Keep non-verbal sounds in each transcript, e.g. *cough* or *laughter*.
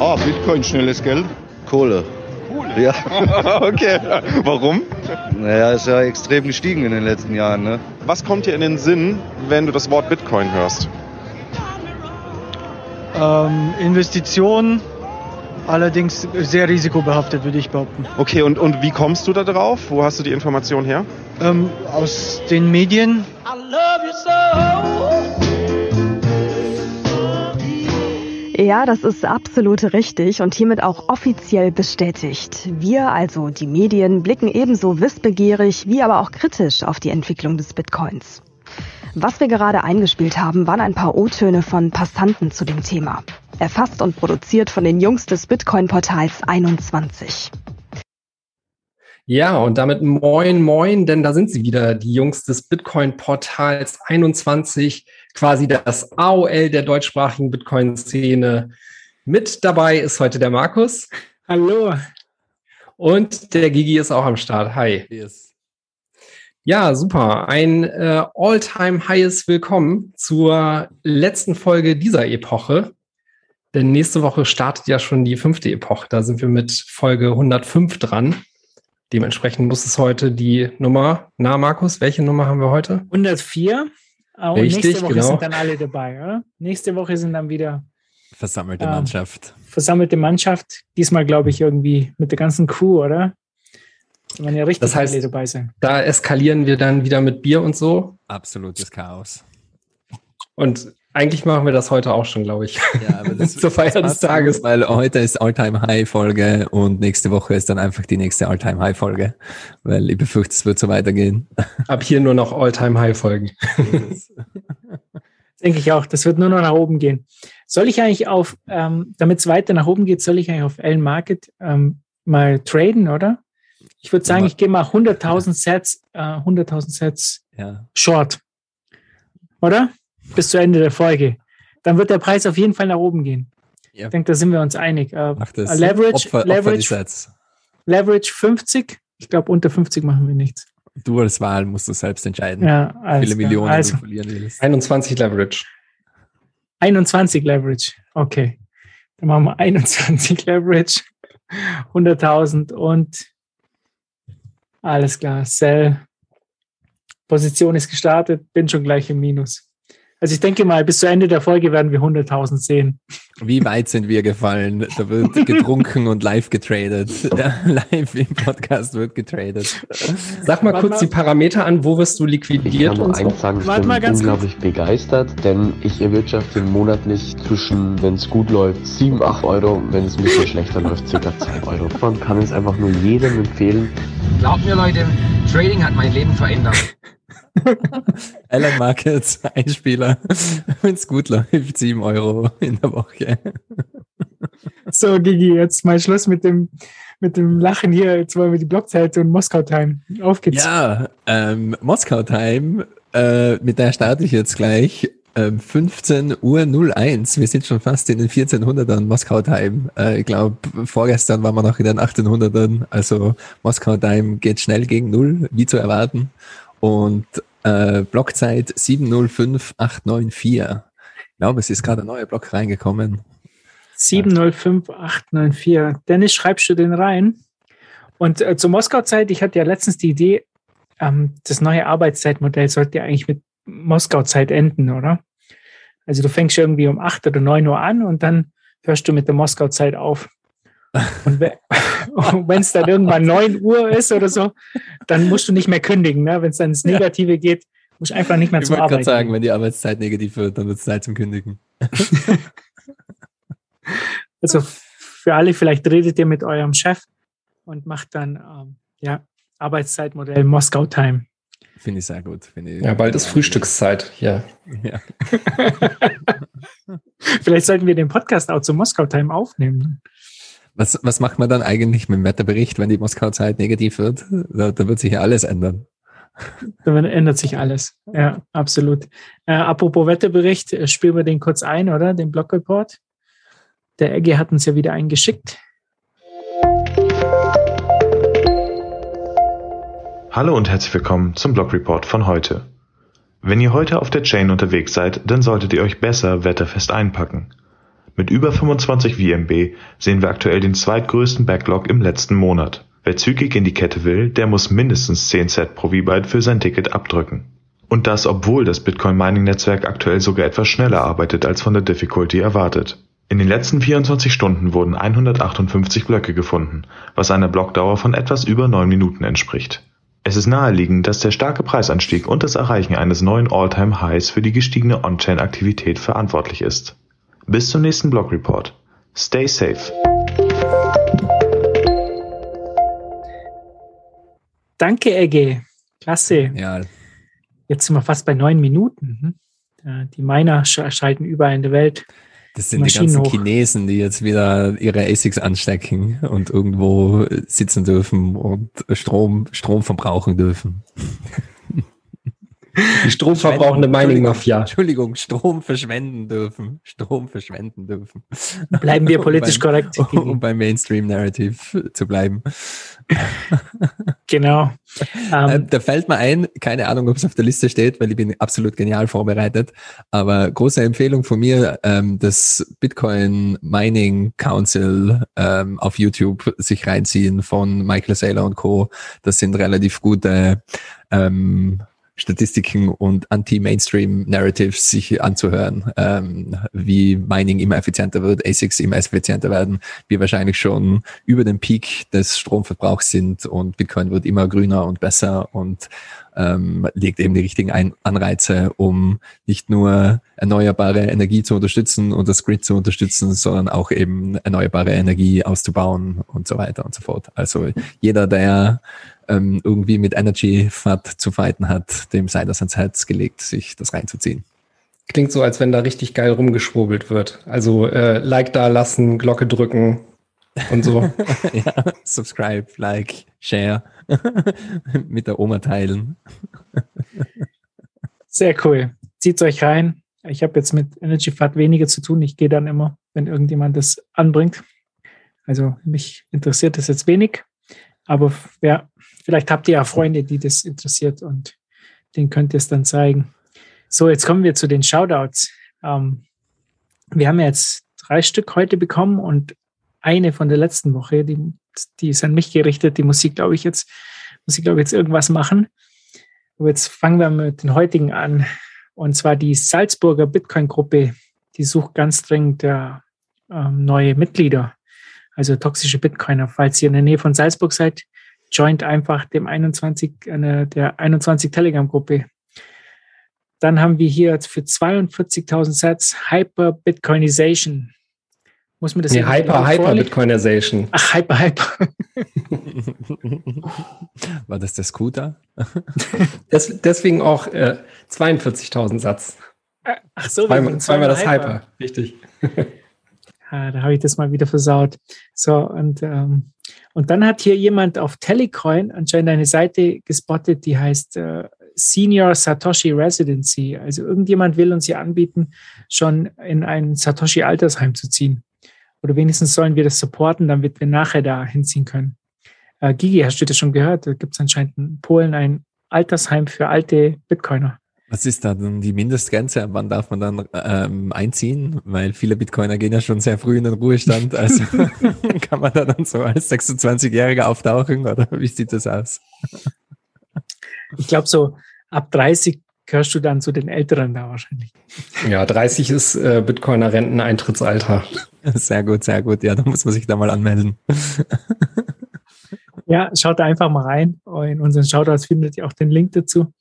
Ah, Bitcoin, schnelles Geld. Kohle. Kohle? Ja. *laughs* okay. Warum? Naja, ist ja extrem gestiegen in den letzten Jahren. Ne? Was kommt dir in den Sinn, wenn du das Wort Bitcoin hörst? Ähm, Investitionen, allerdings sehr risikobehaftet, würde ich behaupten. Okay, und, und wie kommst du da drauf? Wo hast du die Information her? Ähm, aus den Medien. Ja, das ist absolut richtig und hiermit auch offiziell bestätigt. Wir, also die Medien, blicken ebenso wissbegierig wie aber auch kritisch auf die Entwicklung des Bitcoins. Was wir gerade eingespielt haben, waren ein paar O-Töne von Passanten zu dem Thema. Erfasst und produziert von den Jungs des Bitcoin-Portals 21. Ja, und damit moin, moin, denn da sind sie wieder, die Jungs des Bitcoin-Portals 21, quasi das AOL der deutschsprachigen Bitcoin-Szene. Mit dabei ist heute der Markus. Hallo. Und der Gigi ist auch am Start. Hi. Yes. Ja, super. Ein äh, all-time-highes Willkommen zur letzten Folge dieser Epoche. Denn nächste Woche startet ja schon die fünfte Epoche. Da sind wir mit Folge 105 dran. Dementsprechend muss es heute die Nummer, na Markus, welche Nummer haben wir heute? 104. Und Richtig, nächste Woche genau. sind dann alle dabei, oder? Nächste Woche sind dann wieder Versammelte Ähm, Mannschaft. versammelte Mannschaft. Diesmal, glaube ich, irgendwie mit der ganzen Crew, oder? Werden ja richtig Das heißt- alle dabei sein. Da eskalieren wir dann wieder mit Bier und so. Absolutes Chaos. Und eigentlich machen wir das heute auch schon, glaube ich. Ja, aber das, *laughs* Zur Feier des Tages. Weil heute ist All-Time-High-Folge und nächste Woche ist dann einfach die nächste All-Time-High-Folge. Weil ich befürchte, es wird so weitergehen. *laughs* Ab hier nur noch All-Time-High-Folgen. *laughs* Denke ich auch. Das wird nur noch nach oben gehen. Soll ich eigentlich auf, ähm, damit es weiter nach oben geht, soll ich eigentlich auf L Market ähm, mal traden, oder? Ich würde sagen, ich gehe mal 100.000 Sets, äh, 100.000 Sets Ja. short. Oder? Bis zu Ende der Folge. Dann wird der Preis auf jeden Fall nach oben gehen. Ja. Ich denke, da sind wir uns einig. Äh, Macht das. Leverage, Opfer, Opfer Leverage, Sets. Leverage 50. Ich glaube, unter 50 machen wir nichts. Du als Wahl musst du selbst entscheiden, Ja, wie viele. Millionen Also du verlieren willst. 21 Leverage. 21 Leverage. Okay. Dann machen wir 21 *laughs* Leverage. 100.000 und alles klar. Sell. Position ist gestartet. Bin schon gleich im Minus. Also ich denke mal, bis zu Ende der Folge werden wir 100.000 sehen. Wie weit sind wir gefallen? Da wird getrunken und live getradet. *laughs* Ja, live im Podcast wird getradet. Sag mal Warte kurz mal. die Parameter an, wo wirst du Ich liquidiert kann nur und so? eins sagen, ich Warte bin unglaublich begeistert, denn ich erwirtschafte monatlich zwischen, wenn es gut läuft, 7, 8 Euro, wenn es ein bisschen schlechter läuft, circa 2 Euro. Man kann es einfach nur jedem empfehlen, Glaubt mir, Leute, Trading hat mein Leben verändert. *laughs* *laughs* Alan Markets, Einspieler. Wenn es gut läuft, 7 Euro in der Woche. So, Gigi, jetzt mal Schluss mit dem, mit dem Lachen hier. Jetzt wollen wir die Blockzeit und Moskau-Time. Auf geht's. Ja, ähm, Moskau Time, äh, mit der starte ich jetzt gleich. Ähm, 15 Uhr 01. Wir sind schon fast in den 1400ern Moskau Time. Äh, ich glaube, vorgestern waren wir noch in den 1800ern. Also Moskau Time geht schnell gegen Null, wie zu erwarten. Und äh, Blockzeit 705894. Ich glaube, es ist gerade ein neuer Block reingekommen. 705894. Dennis, schreibst du den rein? Und äh, zur Moskau-Zeit, ich hatte ja letztens die Idee, ähm, das neue Arbeitszeitmodell sollte ja eigentlich mit Moskau-Zeit enden, oder? Also du fängst irgendwie um 8 oder 9 Uhr an und dann hörst du mit der Moskau-Zeit auf. Und *laughs* wenn es dann irgendwann 9 Uhr ist oder so, dann musst du nicht mehr kündigen. Ne? Wenn es dann ins Negative geht, musst du einfach nicht mehr Ich zur wollte gerade Arbeit sagen, wenn die Arbeitszeit negativ wird, dann wird es Zeit zum Kündigen. *laughs* Also für alle, vielleicht redet ihr mit eurem Chef und macht dann ähm, ja, Arbeitszeitmodell Moskau Time. Finde ich sehr gut. Finde ich Ja, bald ist Frühstückszeit. Ja. Ja. *laughs* Vielleicht sollten wir den Podcast auch zu Moskau Time aufnehmen. Was, was macht man dann eigentlich mit dem Wetterbericht, wenn die Moskau-Zeit negativ wird? Da, da wird sich ja alles ändern. Dann ändert sich alles. Ja, absolut. Äh, apropos Wetterbericht, äh, spielen wir den kurz ein, oder? Den Blog-Report. Der Egge hat uns ja wieder einen geschickt. Hallo und herzlich willkommen zum Blog Report von heute. Wenn ihr heute auf der Chain unterwegs seid, dann solltet ihr euch besser wetterfest einpacken. Mit über 25 VMB sehen wir aktuell den zweitgrößten Backlog im letzten Monat. Wer zügig in die Kette will, der muss mindestens 10 Set pro V-Byte für sein Ticket abdrücken. Und das, obwohl das Bitcoin-Mining-Netzwerk aktuell sogar etwas schneller arbeitet als von der Difficulty erwartet. In den letzten 24 Stunden wurden 158 Blöcke gefunden, was einer Blockdauer von etwas über 9 Minuten entspricht. Es ist naheliegend, dass der starke Preisanstieg und das Erreichen eines neuen All-Time-Highs für die gestiegene On-Chain-Aktivität verantwortlich ist. Bis zum nächsten Blog Report. Stay safe. Danke, Egge. Klasse. Ja, Jetzt sind wir fast bei neun Minuten. Ja, Die Miner sch schalten überall in der Welt. das sind die Maschinen ganzen hoch. Chinesen, die jetzt wieder ihre ASICs anstecken und irgendwo sitzen dürfen und Strom, Strom verbrauchen dürfen. *laughs* Die stromverbrauchende Mining-Mafia. Entschuldigung, Strom verschwenden dürfen. Strom verschwenden dürfen. Bleiben wir Um politisch beim- korrekt. Um beim Mainstream-Narrative zu bleiben. Genau. Ähm, Ähm, da fällt mir ein, keine Ahnung, ob es auf der Liste steht, weil ich bin absolut genial vorbereitet. Aber große Empfehlung von mir, ähm, das Bitcoin Mining Council ähm, auf YouTube sich reinziehen von Michael Saylor und Co. Das sind relativ gute ähm, Statistiken und Anti-Mainstream-Narratives sich anzuhören, ähm, wie Mining immer effizienter wird, ASICs immer effizienter werden, wir wahrscheinlich schon über den Peak des Stromverbrauchs sind und Bitcoin wird immer grüner und besser und ähm, legt eben die richtigen Ein Anreize, um nicht nur erneuerbare Energie zu unterstützen und das Grid zu unterstützen, sondern auch eben erneuerbare Energie auszubauen und so weiter und so fort. Also jeder, der ähm, irgendwie mit Energy Fat zu fighten hat, dem sei das ans Herz gelegt, sich das reinzuziehen. Klingt so, als wenn da richtig geil rumgeschwurbelt wird. Also äh, Like da lassen, Glocke drücken und so. *laughs* ja, subscribe, like, share, *laughs* mit der Oma teilen. Sehr cool. Zieht euch rein. Ich habe jetzt mit Energy Fat weniger zu tun. Ich gehe dann immer, wenn irgendjemand das anbringt. Also mich interessiert das jetzt wenig. Aber ja, vielleicht habt ihr ja Freunde, die das interessiert und denen könnt ihr es dann zeigen. So, jetzt kommen wir zu den Shoutouts. Ähm, wir haben jetzt drei Stück heute bekommen und eine von der letzten Woche, die, die ist an mich gerichtet. Die muss ich, glaube ich, jetzt, muss ich, glaube ich, jetzt irgendwas machen. Aber jetzt fangen wir mit den heutigen an. Und zwar die Salzburger Bitcoin-Gruppe. Die sucht ganz dringend äh, neue Mitglieder, also toxische Bitcoiner. Falls ihr in der Nähe von Salzburg seid, joint einfach dem 21, äh, der 21 Telegram-Gruppe. Dann haben wir hier für 42.000 Sets Hyper Bitcoinization. Muss man das Nee, Hyper, Hyper? Bitcoinization. Ach, Hyper, Hyper. *laughs* War das der Scooter? *laughs* Des, deswegen auch äh, 42.000 Satz. Ach so, Zweimal, zweimal das Hyper. Hyper. Richtig. *laughs* Ah, da habe ich das mal wieder versaut. So, und, ähm, und dann hat hier jemand auf Telecoin anscheinend eine Seite gespottet, die heißt äh, Senior Satoshi Residency. Also irgendjemand will uns hier anbieten, schon in ein Satoshi-Altersheim zu ziehen. Oder wenigstens sollen wir das supporten, damit wir nachher da hinziehen können. Äh, Gigi, hast du das schon gehört? Da gibt es anscheinend in Polen ein Altersheim für alte Bitcoiner. Was ist da denn die Mindestgrenze? Wann darf man dann ähm, einziehen? Weil viele Bitcoiner gehen ja schon sehr früh in den Ruhestand. *laughs* Also *laughs* kann man da dann so als 26-Jähriger auftauchen oder wie sieht das aus? Ich glaube, so ab 30 gehörst du dann zu den Älteren da wahrscheinlich. Ja, 30 ist äh, Bitcoiner Renteneintrittsalter. *laughs* Sehr gut, sehr gut. Ja, da muss man sich da mal anmelden. Ja, schaut da einfach mal rein. In unseren Shoutouts findet ihr auch den Link dazu.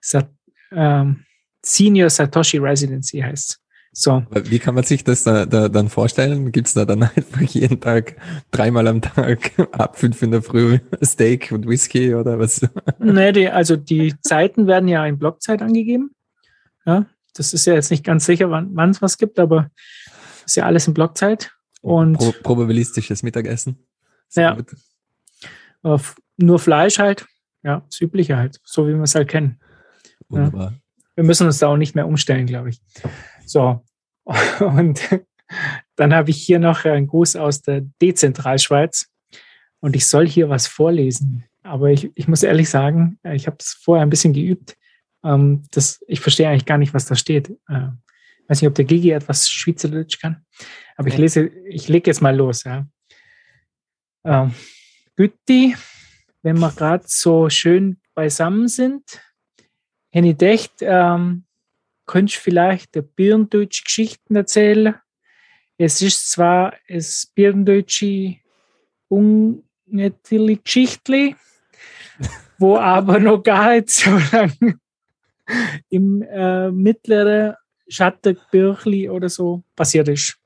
Sat ähm, Senior Satoshi Residency heißt So. Aber Wie kann man sich das da, da dann vorstellen? Gibt's da dann *laughs* einfach jeden Tag, dreimal am Tag, *laughs* ab fünf in der Früh Steak und Whisky oder was? *laughs* Nee, die, also die Zeiten werden ja in Blockzeit angegeben. Ja, das ist ja jetzt nicht ganz sicher, wann es was gibt, aber ist ja alles in Blockzeit. Und Pro probabilistisches Mittagessen. Sehr Ja. gut. nur Fleisch halt. Ja, das Übliche halt, so wie wir es halt kennen. Wunderbar. Wir müssen uns da auch nicht mehr umstellen, glaube ich. So. *laughs* Und dann habe ich hier noch einen Gruß aus der Dezentralschweiz. Und ich soll hier was vorlesen. Aber ich, ich muss ehrlich sagen, ich habe es vorher ein bisschen geübt. Ähm, das, ich verstehe eigentlich gar nicht, was da steht. Äh, weiß nicht, ob der Gigi etwas Schweizerdeutsch kann, aber ich lese, ich lege jetzt mal los. Ja. Ähm, Gütti, wenn wir gerade so schön beisammen sind, hätte ich gedacht, ähm, könntest vielleicht der Birndeutsche Geschichten erzählen? Es ist zwar das Birndeutsche ungetterliche Geschichtli, *laughs* wo aber noch gar nicht so lange im äh, mittleren Schattenbürchli oder so passiert ist.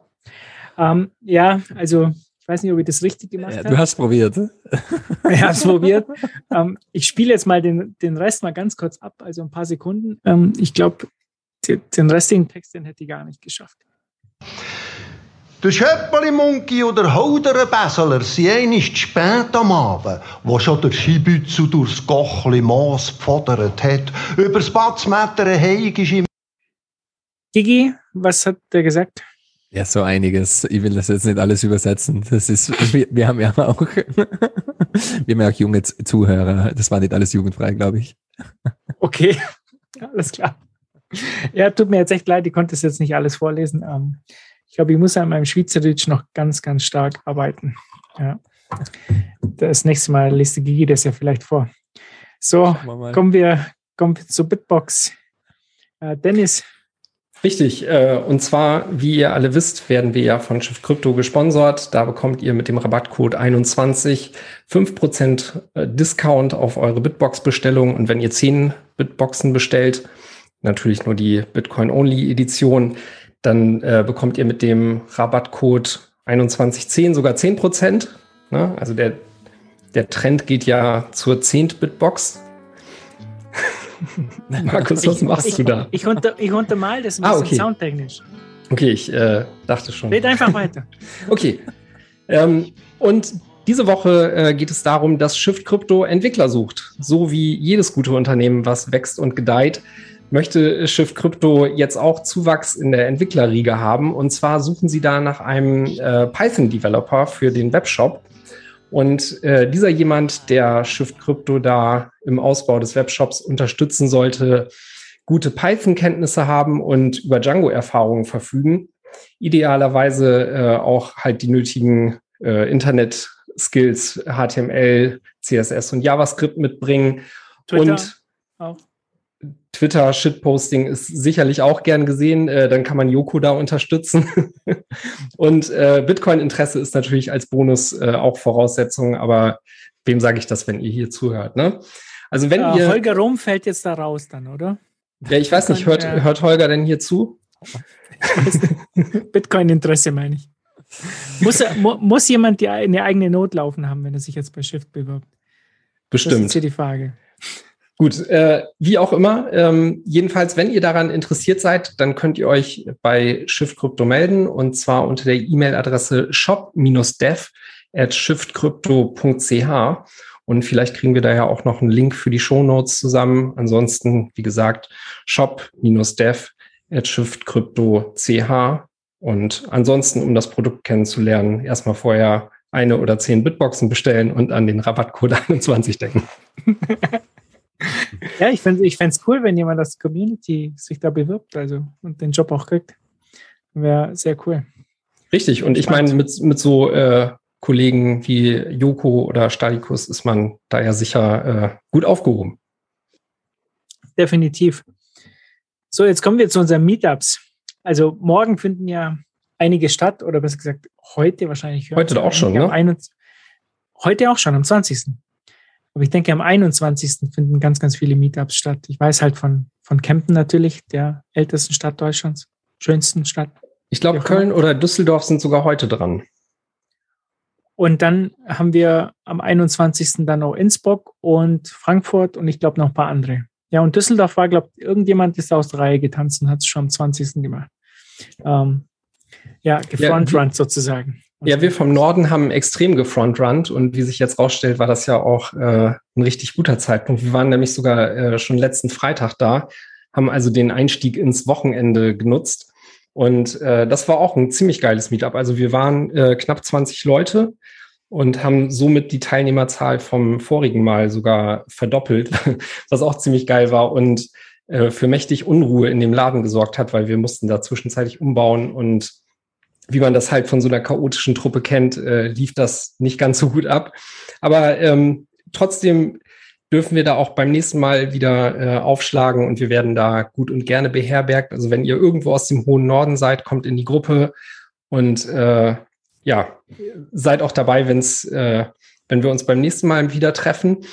Ähm, ja, also weiß nicht, ob ich das richtig gemacht Ja, habe. du hast probiert. *laughs* Ich habe es probiert. ähm, ich spiele jetzt mal den, den Rest mal ganz kurz ab, also ein paar Sekunden. Ähm, ich glaube, den, den restlichen Text, den hätte ich gar nicht geschafft. Der Schöppeli-Munki oder Holderenbäseler sind einmal spät am Abend, wo schon der Skibützel durchs Gochli Moos gefodert hat. Übers Batzmettern heig ist ihm Gigi, was hat der gesagt? Ja, so einiges. Ich will das jetzt nicht alles übersetzen. Das ist, *laughs* wir, wir haben ja auch, *laughs* wir haben ja auch junge Zuhörer. Das war nicht alles jugendfrei, glaube ich. Okay, *laughs* alles klar. Ja, tut mir jetzt echt leid, ich konnte es jetzt nicht alles vorlesen. Ähm, ich glaube, ich muss an meinem Schweizerdeutsch noch ganz, ganz stark arbeiten. Ja. Das nächste Mal liest die Gigi das ja vielleicht vor. So, wir kommen wir, kommen wir zur Bitbox. Äh, Dennis, Richtig, äh, und zwar, wie ihr alle wisst, werden wir ja von Shift Crypto gesponsert. Da bekommt ihr mit dem Rabattcode 21 5% äh, Discount auf eure Bitbox-Bestellung. Und wenn ihr 10 Bitboxen bestellt, natürlich nur die Bitcoin-Only-Edition, dann äh, bekommt ihr mit dem Rabattcode 2110 sogar 10%. Ne? Also der, der Trend geht ja zur 10 Bitbox. *laughs* Markus, was ich, machst ich, du da? Ich, unter, ich untermal das ein Ah, bisschen okay. soundtechnisch. Okay, ich äh, dachte schon. Red einfach weiter. *laughs* Okay. Ähm, und diese Woche äh, geht es darum, dass Shift Crypto Entwickler sucht. So wie jedes gute Unternehmen, was wächst und gedeiht, möchte Shift Crypto jetzt auch Zuwachs in der Entwicklerriege haben. Und zwar suchen sie da nach einem äh, Python-Developer für den Webshop. Und äh, dieser jemand, der Shift Crypto da im Ausbau des Webshops unterstützen sollte, gute Python-Kenntnisse haben und über Django-Erfahrungen verfügen. Idealerweise äh, auch halt die nötigen äh, Internet-Skills, HTML, CSS und JavaScript mitbringen. Twitter und auch. Twitter Shitposting ist sicherlich auch gern gesehen. Äh, dann kann man Yoko da unterstützen. *laughs* und äh, Bitcoin-Interesse ist natürlich als Bonus äh, auch Voraussetzung. Aber wem sage ich das, wenn ihr hier zuhört? Ne? Also wenn Äh, ihr, Holger Rom fällt jetzt da raus dann, oder? ja, ich weiß nicht, hört, Ja. hört Holger denn hier zu? *laughs* Bitcoin-Interesse meine ich. Muss, mu, muss jemand die, eine eigene Not laufen haben, wenn er sich jetzt bei Shift bewirbt? Das ist Bestimmt. hier die Frage. Gut, äh, wie auch immer. Ähm, jedenfalls, wenn ihr daran interessiert seid, dann könnt ihr euch bei Shift Crypto melden und zwar unter der E-Mail-Adresse shop-dev at shiftcrypto.ch und vielleicht kriegen wir daher auch noch einen Link für die Shownotes zusammen. Ansonsten, wie gesagt, shop-dev at shiftcrypto.ch und ansonsten, um das Produkt kennenzulernen, erstmal vorher eine oder zehn Bitboxen bestellen und an den Rabattcode *laughs* 21 denken. *laughs* Ja, ich fände ich fänd's cool, wenn jemand aus der Community sich da bewirbt also, und den Job auch kriegt. Wäre sehr cool. Richtig, und ich meine, mit, mit so äh, Kollegen wie Joko oder Stalikus ist man da ja sicher äh, gut aufgehoben. Definitiv. So, jetzt kommen wir zu unseren Meetups. Also morgen finden ja einige statt, oder besser gesagt, heute wahrscheinlich. Heute auch schon, ne? 21 Heute auch schon, am 20. Aber ich denke, am 21. finden ganz, ganz viele Meetups statt. Ich weiß halt von, von Kempten natürlich, der ältesten Stadt Deutschlands, schönsten Stadt. Ich glaube, Ja, Köln oder Düsseldorf sind sogar heute dran. Und dann haben wir am 21. dann auch Innsbruck und Frankfurt und ich glaube noch ein paar andere. Ja, und Düsseldorf war, glaube ich, irgendjemand ist aus der Reihe getanzt und hat es schon am 20. gemacht. Ähm, ja, gefrontrunnt sozusagen. Ja, wir vom Norden haben extrem gefrontrunnt und wie sich jetzt rausstellt, war das ja auch äh, ein richtig guter Zeitpunkt. Wir waren nämlich sogar äh, schon letzten Freitag da, haben also den Einstieg ins Wochenende genutzt. Und äh, das war auch ein ziemlich geiles Meetup. Also wir waren äh, knapp 20 Leute und haben somit die Teilnehmerzahl vom vorigen Mal sogar verdoppelt, *laughs* was auch ziemlich geil war. Und äh, für mächtig Unruhe in dem Laden gesorgt hat, weil wir mussten da zwischenzeitlich umbauen und wie man das halt von so einer chaotischen Truppe kennt, äh, lief das nicht ganz so gut ab. Aber ähm, trotzdem dürfen wir da auch beim nächsten Mal wieder äh, aufschlagen und wir werden da gut und gerne beherbergt. Also wenn ihr irgendwo aus dem hohen Norden seid, kommt in die Gruppe und äh, ja, seid auch dabei, wenn's, äh, wenn wir uns beim nächsten Mal wieder treffen.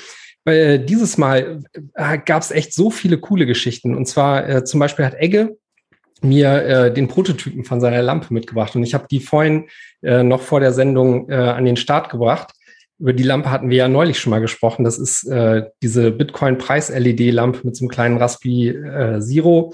Weil äh, dieses Mal äh, gab es echt so viele coole Geschichten. Und zwar äh, zum Beispiel hat Egge mir äh, den Prototypen von seiner Lampe mitgebracht und ich habe die vorhin äh, noch vor der Sendung äh, an den Start gebracht. Über die Lampe hatten wir ja neulich schon mal gesprochen. Das ist äh, diese Bitcoin-Preis-LED-Lampe mit so einem kleinen Raspi äh, Zero.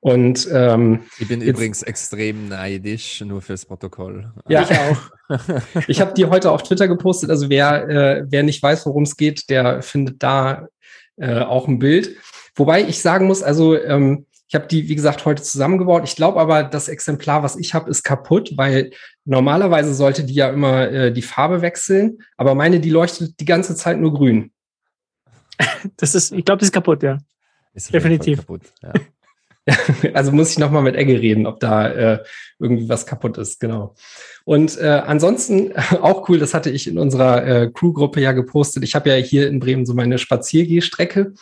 Und ähm, ich bin übrigens extrem neidisch, nur fürs Protokoll. Ja, ich auch. *laughs* ich habe die heute auf Twitter gepostet. Also wer, äh, wer nicht weiß, worum es geht, der findet da äh, auch ein Bild. Wobei ich sagen muss, also ähm, ich habe die, wie gesagt, heute zusammengebaut. Ich glaube aber, das Exemplar, was ich habe, ist kaputt, weil normalerweise sollte die ja immer äh, die Farbe wechseln, aber meine, die leuchtet die ganze Zeit nur grün. *laughs* Das ist, ich glaube, das ist kaputt, ja. Ist Definitiv. Kaputt, ja. *laughs* also muss ich nochmal mit Egge reden, ob da äh, irgendwie was kaputt ist, genau. Und äh, ansonsten *laughs* auch cool, das hatte ich in unserer äh, Crew-Gruppe ja gepostet. Ich habe ja hier in Bremen so meine Spaziergehstrecke.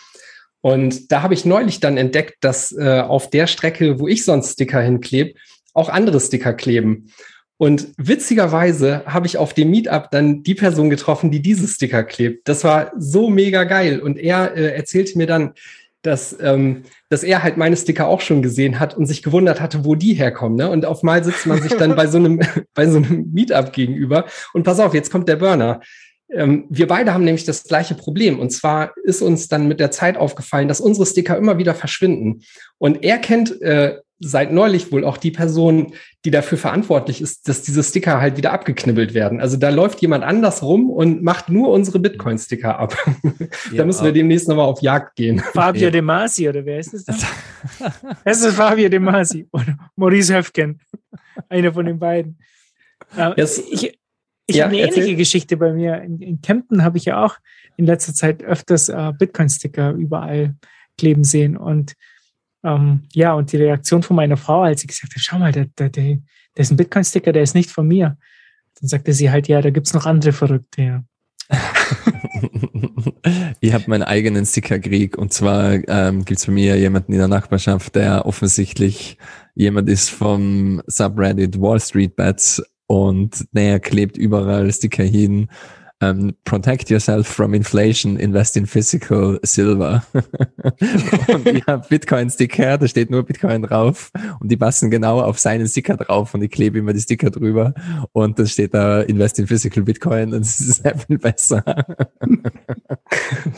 Und da habe ich neulich dann entdeckt, dass äh, auf der Strecke, wo ich sonst Sticker hinklebe, auch andere Sticker kleben. Und witzigerweise habe ich auf dem Meetup dann die Person getroffen, die diese Sticker klebt. Das war so mega geil. Und er äh, erzählte mir dann, dass, ähm, dass er halt meine Sticker auch schon gesehen hat und sich gewundert hatte, wo die herkommen. Ne? Und auf mal sitzt man sich dann bei so einem, *laughs* bei so einem Meetup gegenüber. Und pass auf, jetzt kommt der Burner. Ähm, wir beide haben nämlich das gleiche Problem. Und zwar ist uns dann mit der Zeit aufgefallen, dass unsere Sticker immer wieder verschwinden. Und er kennt äh, seit neulich wohl auch die Person, die dafür verantwortlich ist, dass diese Sticker halt wieder abgeknibbelt werden. Also da läuft jemand anders rum und macht nur unsere Bitcoin-Sticker ab. *laughs* Ja, da müssen wir demnächst nochmal auf Jagd gehen. *laughs* Fabio ja. De Masi, oder wer ist das? Dann? *laughs* es ist Fabio De Masi oder Maurice Höfgen. Einer von den beiden. Yes. Ich, ich ja, habe eine erzähl. ähnliche Geschichte bei mir. In, in Kempten habe ich ja auch in letzter Zeit öfters äh, Bitcoin-Sticker überall kleben sehen. Und ähm, ja, und die Reaktion von meiner Frau, als sie gesagt hat, schau mal, der, der, der, der ist ein Bitcoin-Sticker, der ist nicht von mir. Dann sagte sie halt, ja, da gibt es noch andere Verrückte, ja. *laughs* ich habe meinen eigenen Stickerkrieg und zwar ähm, gibt es bei mir jemanden in der Nachbarschaft, der offensichtlich jemand ist vom Subreddit Wall Street Bets und naja, klebt überall Sticker hin. Um, ähm, protect yourself from inflation, invest in physical silver. *laughs* und ich habe Bitcoin-Sticker, da steht nur Bitcoin drauf und die passen genau auf seinen Sticker drauf und ich klebe immer die Sticker drüber und dann steht da invest in physical Bitcoin und es ist *laughs* sehr viel besser. *laughs*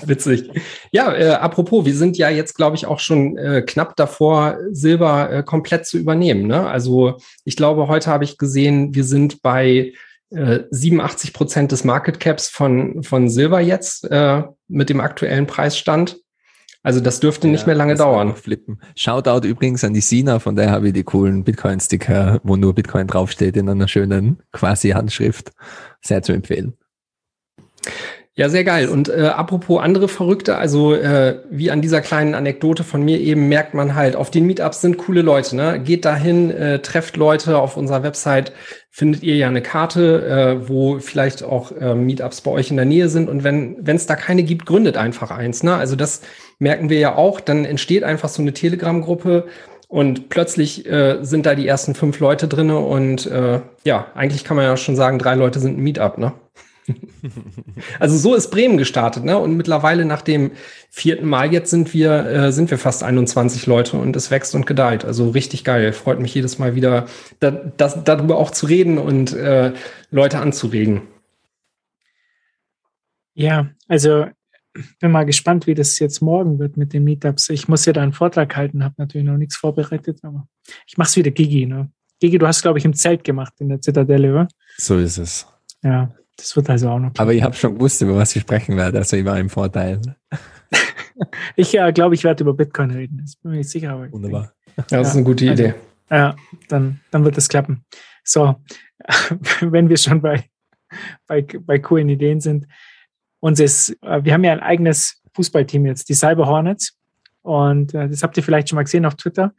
Witzig. Ja, äh, apropos, wir sind ja jetzt, glaube ich, auch schon äh, knapp davor, Silber äh, komplett zu übernehmen. Ne? Also ich glaube, heute habe ich gesehen, wir sind bei 87 äh, Prozent des Market Caps von, von Silber jetzt äh, mit dem aktuellen Preisstand. Also das dürfte ja, nicht mehr lange dauern. Flippen. Shoutout übrigens an die Sina, von der habe ich die coolen Bitcoin-Sticker, wo nur Bitcoin draufsteht in einer schönen quasi Handschrift. Sehr zu empfehlen. Ja, sehr geil. Und äh, apropos andere Verrückte, also äh, wie an dieser kleinen Anekdote von mir eben merkt man halt, auf den Meetups sind coole Leute. Ne? Geht dahin, äh, trefft Leute. Auf unserer Website findet ihr ja eine Karte, äh, wo vielleicht auch äh, Meetups bei euch in der Nähe sind. Und wenn wenn es da keine gibt, gründet einfach eins. Ne? Also das merken wir ja auch. Dann entsteht einfach so eine Telegram-Gruppe. Und plötzlich äh, sind da die ersten fünf Leute drinne und äh, ja, eigentlich kann man ja schon sagen, drei Leute sind ein Meetup, ne? *laughs* also so ist Bremen gestartet, ne? Und mittlerweile nach dem vierten Mal jetzt sind wir, äh, sind wir fast 21 Leute und es wächst und gedeiht. Also richtig geil. Freut mich jedes Mal wieder, da, das, darüber auch zu reden und äh, Leute anzuregen. Ja, also bin mal gespannt, wie das jetzt morgen wird mit den Meetups. Ich muss ja da einen Vortrag halten, habe natürlich noch nichts vorbereitet, aber ich mache es wieder Gigi. Ne? Gigi, du hast, glaube ich, im Zelt gemacht in der Zitadelle, oder? So ist es. Ja, das wird also auch noch. Aber ich habe schon gewusst, über was ich sprechen werde, also ich war im Vorteil. *laughs* ich äh, glaube, ich werde über Bitcoin reden. Das bin mir nicht sicher. Aber Wunderbar. Ja, das ist eine gute also, Idee. Ja, dann, dann wird das klappen. So, *laughs* wenn wir schon bei, bei, bei coolen Ideen sind. Unseres, äh, wir haben ja ein eigenes Fußballteam jetzt, die Cyber Hornets. Und äh, das habt ihr vielleicht schon mal gesehen auf Twitter.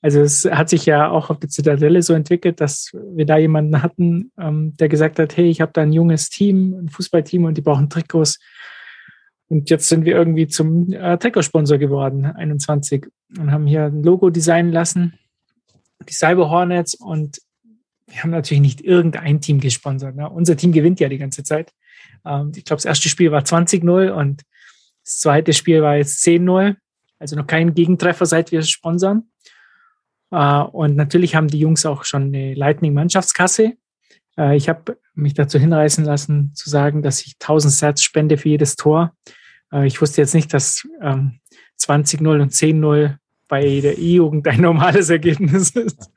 Also es hat sich ja auch auf der Zitadelle so entwickelt, dass wir da jemanden hatten, ähm, der gesagt hat, hey, ich habe da ein junges Team, ein Fußballteam und die brauchen Trikots. Und jetzt sind wir irgendwie zum äh, Trikotsponsor geworden, 21, und haben hier ein Logo designen lassen, die Cyber Hornets. Und wir haben natürlich nicht irgendein Team gesponsert. Ne? Unser Team gewinnt ja die ganze Zeit. Ähm, ich glaube, das erste Spiel war 20-0 und das zweite Spiel war jetzt 10-0. Also noch kein Gegentreffer, seit wir sponsern. Äh, und natürlich haben die Jungs auch schon eine Lightning-Mannschaftskasse. Äh, ich habe mich dazu hinreißen lassen, zu sagen, dass ich 1000 Sets spende für jedes Tor. Äh, ich wusste jetzt nicht, dass 20-0 ähm, und 10-0 bei der E-Jugend ein normales Ergebnis ist.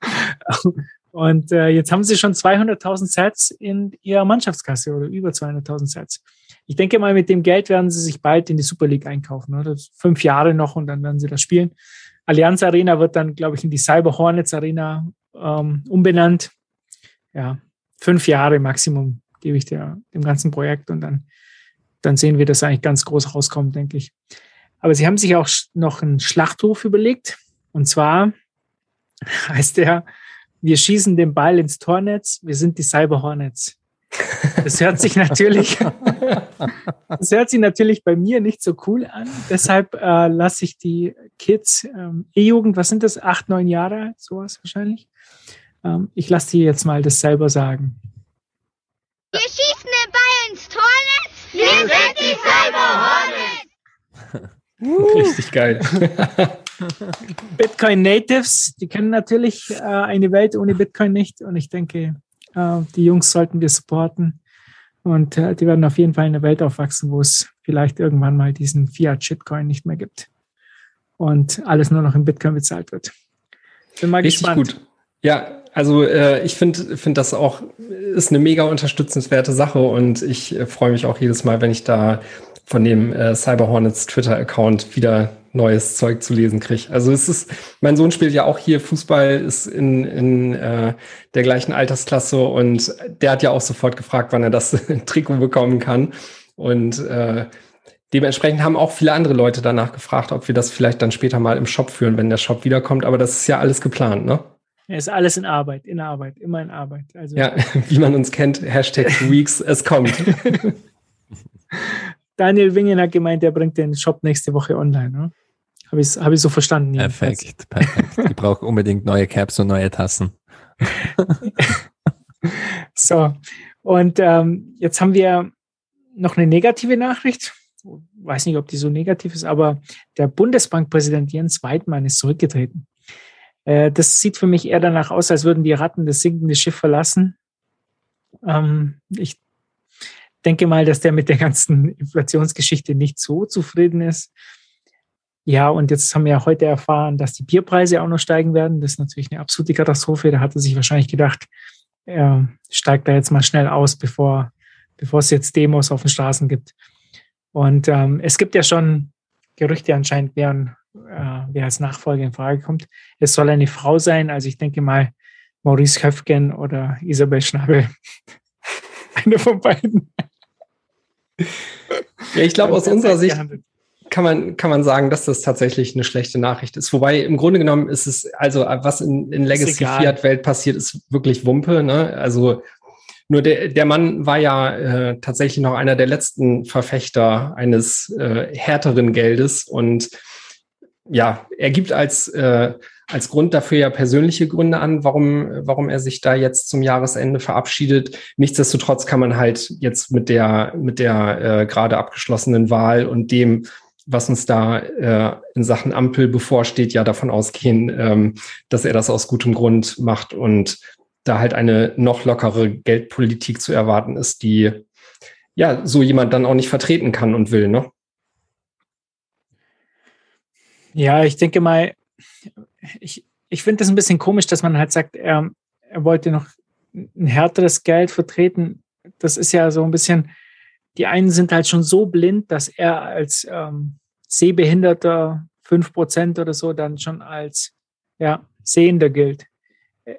*laughs* Und äh, jetzt haben sie schon 200.000 Sets in ihrer Mannschaftskasse oder über 200.000 Sets. Ich denke mal, mit dem Geld werden sie sich bald in die Super League einkaufen. Oder? Fünf Jahre noch und dann werden sie das spielen. Allianz Arena wird dann, glaube ich, in die Cyber Hornets Arena ähm, umbenannt. Ja, fünf Jahre Maximum gebe ich der, dem ganzen Projekt und dann, dann sehen wir, dass eigentlich ganz groß rauskommt, denke ich. Aber sie haben sich auch noch einen Schlachthof überlegt. Und zwar *laughs* heißt der, wir schießen den Ball ins Tornetz, wir sind die Cyber Hornets. Das hört sich natürlich, *laughs* das hört sich natürlich bei mir nicht so cool an. Deshalb äh, lasse ich die Kids, ähm, E-Jugend, was sind das, acht, neun Jahre, sowas wahrscheinlich. Ähm, ich lasse die jetzt mal das selber sagen. Wir schießen den Ball ins Tornetz. Wir sind die Cyber Hornets. Richtig geil. *laughs* Bitcoin Natives, die kennen natürlich äh, eine Welt ohne Bitcoin nicht. Und ich denke, die Jungs sollten wir supporten. Und äh, die werden auf jeden Fall in einer Welt aufwachsen, wo es vielleicht irgendwann mal diesen Fiat-Shitcoin nicht mehr gibt. Und alles nur noch in Bitcoin bezahlt wird. Bin mal Richtig gespannt. gut. Ja, also äh, ich finde find das auch ist eine mega unterstützenswerte Sache und ich äh, freue mich auch jedes Mal, wenn ich da von dem äh, Cyber Hornets Twitter-Account wieder neues Zeug zu lesen kriege. Also es ist, mein Sohn spielt ja auch hier Fußball, ist in, in äh, der gleichen Altersklasse und der hat ja auch sofort gefragt, wann er das *laughs* Trikot bekommen kann. Und äh, dementsprechend haben auch viele andere Leute danach gefragt, ob wir das vielleicht dann später mal im Shop führen, wenn der Shop wiederkommt. Aber das ist ja alles geplant, ne? Ja, ist alles in Arbeit, in Arbeit, immer in Arbeit. Also ja, *laughs* wie man uns kennt, Hashtag Weeks, es kommt. *laughs* Daniel Wingen hat gemeint, er bringt den Shop nächste Woche online. Ne? Habe ich, hab ich so verstanden. Perfekt, perfekt. Ich brauche unbedingt neue Caps und neue Tassen. *laughs* so, und ähm, jetzt haben wir noch eine negative Nachricht. Weiß nicht, ob die so negativ ist, aber der Bundesbankpräsident Jens Weidmann ist zurückgetreten. Äh, das sieht für mich eher danach aus, als würden die Ratten das sinkende Schiff verlassen. Ähm, ich denke mal, dass der mit der ganzen Inflationsgeschichte nicht so zufrieden ist. Ja, und jetzt haben wir ja heute erfahren, dass die Bierpreise auch noch steigen werden. Das ist natürlich eine absolute Katastrophe. Da hat er sich wahrscheinlich gedacht, er steigt da jetzt mal schnell aus, bevor, bevor es jetzt Demos auf den Straßen gibt. Und ähm, es gibt ja schon Gerüchte anscheinend, wer, äh, wer als Nachfolger in Frage kommt. Es soll eine Frau sein. Also ich denke mal Maurice Höfgen oder Isabel Schnabel. *laughs* eine von beiden. Ja, ich glaube, aus unserer Sicht kann man, kann man sagen, dass das tatsächlich eine schlechte Nachricht ist. Wobei im Grunde genommen ist es, also was in, in Legacy Fiat Welt passiert, ist wirklich Wumpe. Ne? Also nur der, der Mann war ja äh, tatsächlich noch einer der letzten Verfechter eines äh, härteren Geldes und ja, er gibt als äh, als Grund dafür ja persönliche Gründe an, warum, warum er sich da jetzt zum Jahresende verabschiedet. Nichtsdestotrotz kann man halt jetzt mit der, mit der äh, gerade abgeschlossenen Wahl und dem, was uns da äh, in Sachen Ampel bevorsteht, ja davon ausgehen, ähm, dass er das aus gutem Grund macht und da halt eine noch lockere Geldpolitik zu erwarten ist, die ja so jemand dann auch nicht vertreten kann und will, ne? Ja, ich denke mal, ich, ich finde das ein bisschen komisch, dass man halt sagt, er, er wollte noch ein härteres Geld vertreten. Das ist ja so ein bisschen, die einen sind halt schon so blind, dass er als ähm, Sehbehinderter 5% oder so dann schon als ja, Sehender gilt. Äh,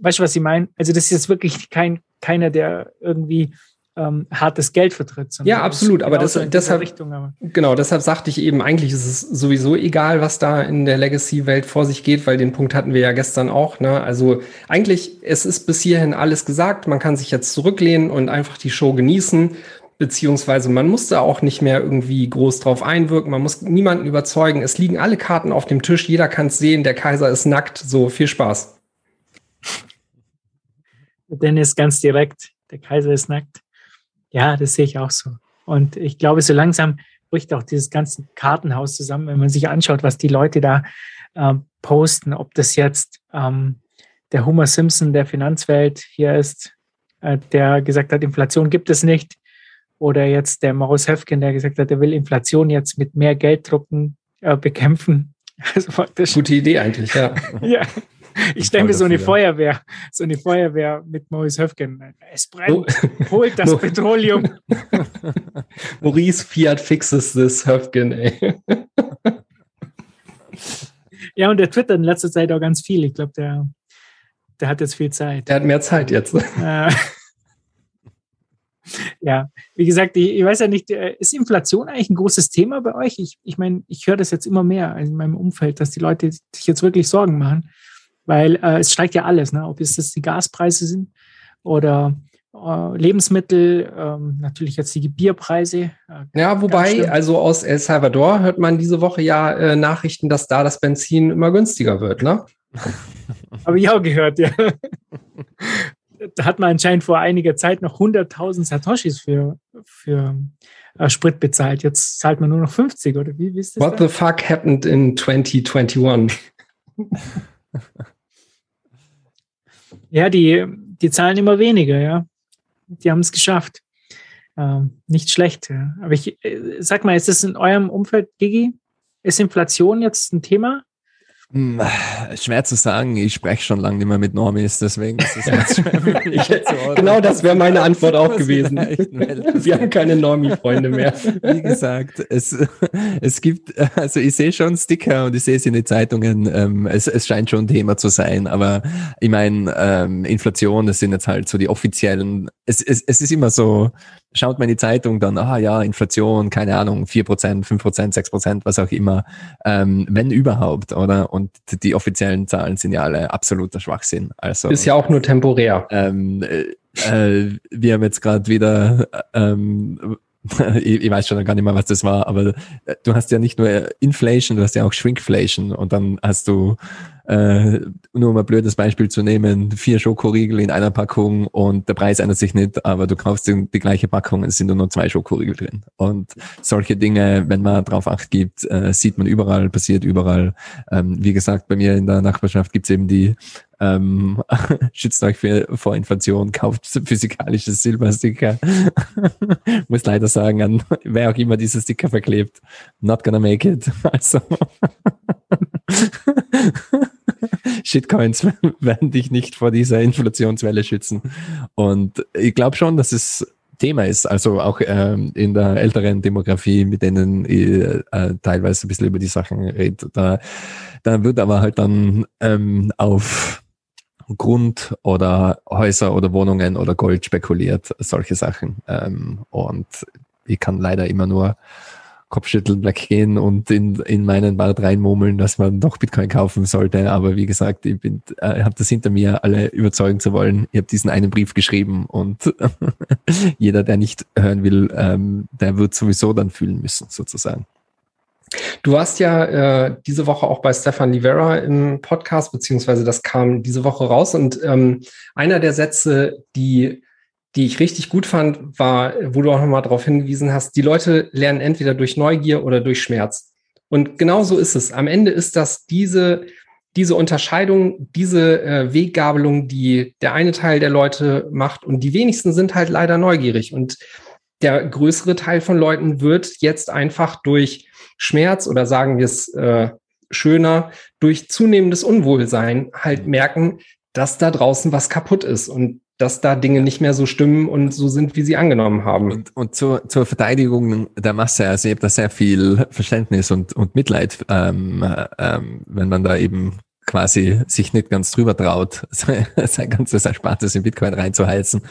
weißt du, was ich meine? Also das ist jetzt wirklich kein, keiner, der irgendwie ähm, hartes Geld vertritt. Ja, absolut. Aber das, in deshalb, Richtung, aber- genau, deshalb sagte ich eben, eigentlich ist es sowieso egal, was da in der Legacy-Welt vor sich geht, weil den Punkt hatten wir ja gestern auch. Ne? Also eigentlich, es ist bis hierhin alles gesagt. Man kann sich jetzt zurücklehnen und einfach die Show genießen. Beziehungsweise man muss da auch nicht mehr irgendwie groß drauf einwirken. Man muss niemanden überzeugen. Es liegen alle Karten auf dem Tisch. Jeder kann es sehen. Der Kaiser ist nackt. So viel Spaß. Dennis ganz direkt, der Kaiser ist nackt. Ja, das sehe ich auch so. Und ich glaube, so langsam bricht auch dieses ganze Kartenhaus zusammen, wenn man sich anschaut, was die Leute da äh, posten, ob das jetzt ähm, der Homer Simpson der Finanzwelt hier ist, äh, der gesagt hat, Inflation gibt es nicht, oder jetzt der Maurice Höfgen, der gesagt hat, er will Inflation jetzt mit mehr Gelddrucken äh, bekämpfen. *laughs* Also praktisch. Gute Idee eigentlich, ja. *laughs* ja. Ich stelle mir so eine. Feuerwehr, so eine Feuerwehr mit Maurice Höfgen. Es brennt, *laughs* holt das Petroleum. Maurice Fiat fixes this Höfgen, ey. Ja, und der twittert in letzter Zeit auch ganz viel. Ich glaube, der, der hat jetzt viel Zeit. Der hat mehr Zeit jetzt. Äh, ja, wie gesagt, ich, ich weiß ja nicht, äh, ist Inflation eigentlich ein großes Thema bei euch? Ich, ich meine, ich höre das jetzt immer mehr in meinem Umfeld, dass die Leute sich jetzt wirklich Sorgen machen, weil äh, es steigt ja alles, ne? ob es das die Gaspreise sind oder äh, Lebensmittel, ähm, natürlich jetzt die Bierpreise. Äh, Ja, wobei, also aus El Salvador hört man diese Woche ja äh, Nachrichten, dass da das Benzin immer günstiger wird, ne? *laughs* Habe ich auch gehört, ja. *laughs* Da hat man anscheinend vor einiger Zeit noch 100.000 Satoshis für, für äh, Sprit bezahlt. Jetzt zahlt man nur noch 50, oder wie, wie ist das? What da? the fuck happened in 2021? *laughs* Ja, die, die zahlen immer weniger, ja. Die haben es geschafft. Ähm, nicht schlecht. Ja. Aber ich äh, sag mal, ist das in eurem Umfeld, Gigi? Ist Inflation jetzt ein Thema? Hm, Schwer zu sagen, ich spreche schon lange nicht mehr mit Normis, deswegen ist es jetzt schwer für mich *laughs* Ich, einzuordnen. genau das wäre meine Antwort auch gewesen. Wir haben keine Normie-Freunde mehr. *laughs* Wie gesagt, es, es gibt, also ich sehe schon Sticker und ich sehe es in den Zeitungen, ähm, es, es scheint schon ein Thema zu sein, aber ich meine, ähm, Inflation, das sind jetzt halt so die offiziellen, es, es, es ist immer so, schaut man in die Zeitung dann, ah ja, Inflation, keine Ahnung, 4%, 5%, 6%, was auch immer, ähm, wenn überhaupt, oder? Und die offiziellen Zahlen sind ja alle absoluter Schwachsinn. Also Ist ja auch nur temporär. ähm, äh, äh, wir haben jetzt gerade wieder, ähm, *laughs* ich, weiß schon gar nicht mehr, was das war, aber äh, du hast ja nicht nur Inflation, du hast ja auch Shrinkflation und dann hast du, äh, nur um ein blödes Beispiel zu nehmen, vier Schokoriegel in einer Packung und der Preis ändert sich nicht, aber du kaufst die, die gleiche Packung, es sind nur noch zwei Schokoriegel drin. Und solche Dinge, wenn man drauf acht gibt, äh, sieht man überall, passiert überall. Ähm, wie gesagt, bei mir in der Nachbarschaft gibt's eben die ähm, *laughs* schützt euch für, vor Inflation, kauft physikalische Silbersticker. *laughs* Muss leider sagen, an wer auch immer diese Sticker verklebt, not gonna make it. *laughs* Also *laughs* Shitcoins *laughs* werden dich nicht vor dieser Inflationswelle schützen. Und ich glaube schon, dass es Thema ist, also auch ähm, in der älteren Demografie, mit denen ich äh, teilweise ein bisschen über die Sachen rede, da, da wird aber halt dann ähm, auf Grund oder Häuser oder Wohnungen oder Gold spekuliert, solche Sachen. Ähm, und ich kann leider immer nur Kopfschütteln weggehen und in, in meinen Bart reinmurmeln, dass man doch Bitcoin kaufen sollte. Aber wie gesagt, ich bin, äh, habe das hinter mir, alle überzeugen zu wollen. Ich habe diesen einen Brief geschrieben und *laughs* jeder, der nicht hören will, ähm, der wird sowieso dann fühlen müssen, sozusagen. Du warst ja äh, diese Woche auch bei Stefan Livera im Podcast, beziehungsweise das kam diese Woche raus. Und ähm, einer der Sätze, die, die ich richtig gut fand, war, wo du auch nochmal darauf hingewiesen hast, die Leute lernen entweder durch Neugier oder durch Schmerz. Und genau so ist es. Am Ende ist das diese, diese Unterscheidung, diese äh, Weggabelung, die der eine Teil der Leute macht. Und die wenigsten sind halt leider neugierig. Und der größere Teil von Leuten wird jetzt einfach durch Schmerz oder sagen wir es äh, schöner, durch zunehmendes Unwohlsein halt merken, dass da draußen was kaputt ist und dass da Dinge nicht mehr so stimmen und so sind, wie sie angenommen haben. Und, und zur, zur Verteidigung der Masse, also ich habe da sehr viel Verständnis und, und Mitleid, ähm, ähm, wenn man da eben quasi sich nicht ganz drüber traut, *laughs* sein ganzes Erspartes in Bitcoin reinzuheizen,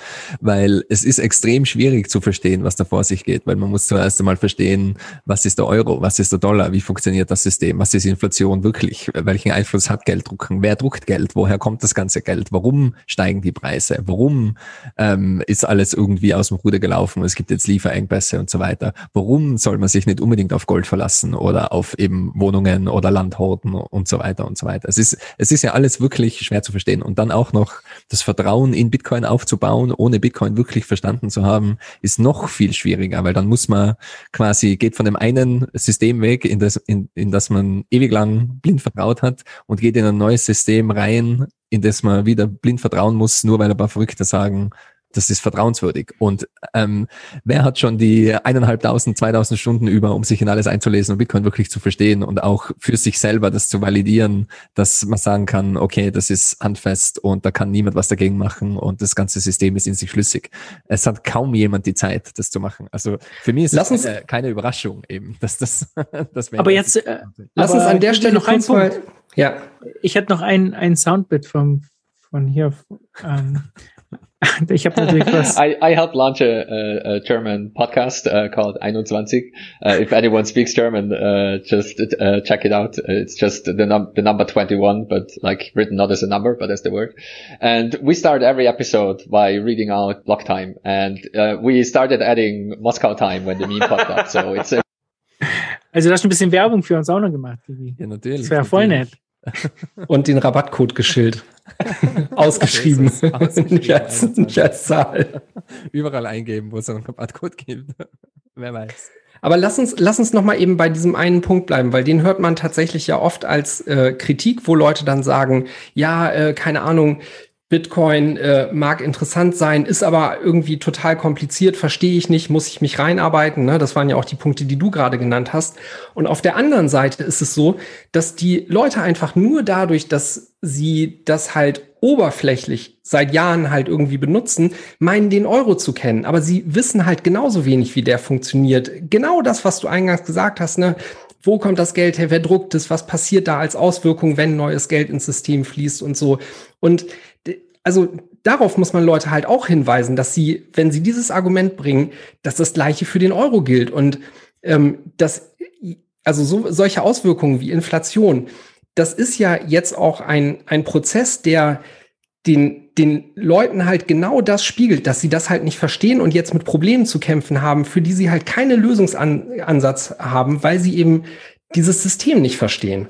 weil es ist extrem schwierig zu verstehen, was da vor sich geht, weil man muss zuerst einmal verstehen, was ist der Euro, was ist der Dollar, wie funktioniert das System, was ist Inflation wirklich, welchen Einfluss hat Gelddrucken, wer druckt Geld, woher kommt das ganze Geld, warum steigen die Preise, warum ähm, ist alles irgendwie aus dem Ruder gelaufen, es gibt jetzt Lieferengpässe und so weiter, warum soll man sich nicht unbedingt auf Gold verlassen oder auf eben Wohnungen oder Landhorten und so weiter und so weiter. Es ist, es ist ja alles wirklich schwer zu verstehen. Und dann auch noch das Vertrauen in Bitcoin aufzubauen, ohne Bitcoin wirklich verstanden zu haben, ist noch viel schwieriger, weil dann muss man quasi, geht von dem einen System weg, in das, in, in das man ewig lang blind vertraut hat und geht in ein neues System rein, in das man wieder blind vertrauen muss, nur weil ein paar Verrückte sagen, das ist vertrauenswürdig. Und ähm, wer hat schon die eineinhalbtausend, zweitausend Stunden über, um sich in alles einzulesen und Bitcoin wirklich zu verstehen und auch für sich selber das zu validieren, dass man sagen kann, okay, das ist handfest und da kann niemand was dagegen machen und das ganze System ist in sich schlüssig. Es hat kaum jemand die Zeit, das zu machen. Also für mich ist lass es keine, keine, Überraschung eben, *laughs* dass das, das Aber jetzt, äh, lass uns an der Stelle noch ein Punkt. Ja. Ich hätte noch ein, ein Soundbit vom, von hier. Ähm, *laughs* ich habe natürlich was. I, I helped launch a, a, a German podcast uh, called 21. Uh, if anyone speaks German, uh, just uh, check it out. It's just the, num the number 21, but like written not as a number, but as the word. And we start every episode by reading out block time. And uh, we started adding Moscow time when the meme popped up. So it's a *laughs* Also du hast ein bisschen Werbung für uns auch noch gemacht, Vivi. Ja, natürlich. Das wäre voll nett. Und den Rabattcode geschillt. *laughs* Ausgeschrieben. Ausgeschrieben, *laughs* nicht, als, nicht als Zahl. Überall eingeben, wo es einen Rabattcode gibt. Wer weiß. Aber lass uns, lass uns noch mal eben bei diesem einen Punkt bleiben, weil den hört man tatsächlich ja oft als äh, Kritik, wo Leute dann sagen, ja, äh, keine Ahnung, Bitcoin äh, mag interessant sein, ist aber irgendwie total kompliziert, verstehe ich nicht, muss ich mich reinarbeiten. Ne? Das waren ja auch die Punkte, die du gerade genannt hast. Und auf der anderen Seite ist es so, dass die Leute einfach nur dadurch, dass sie das halt oberflächlich seit Jahren halt irgendwie benutzen, meinen den Euro zu kennen. Aber sie wissen halt genauso wenig, wie der funktioniert. Genau das, was du eingangs gesagt hast, ne? Wo kommt das Geld her? Wer druckt es? Was passiert da als Auswirkung, wenn neues Geld ins System fließt und so? Und also darauf muss man Leute halt auch hinweisen, dass sie, wenn sie dieses Argument bringen, dass das Gleiche für den Euro gilt und ähm, dass also so, solche Auswirkungen wie Inflation, das ist ja jetzt auch ein, ein Prozess, der den, den Leuten halt genau das spiegelt, dass sie das halt nicht verstehen und jetzt mit Problemen zu kämpfen haben, für die sie halt keine Lösungsansatz haben, weil sie eben dieses System nicht verstehen.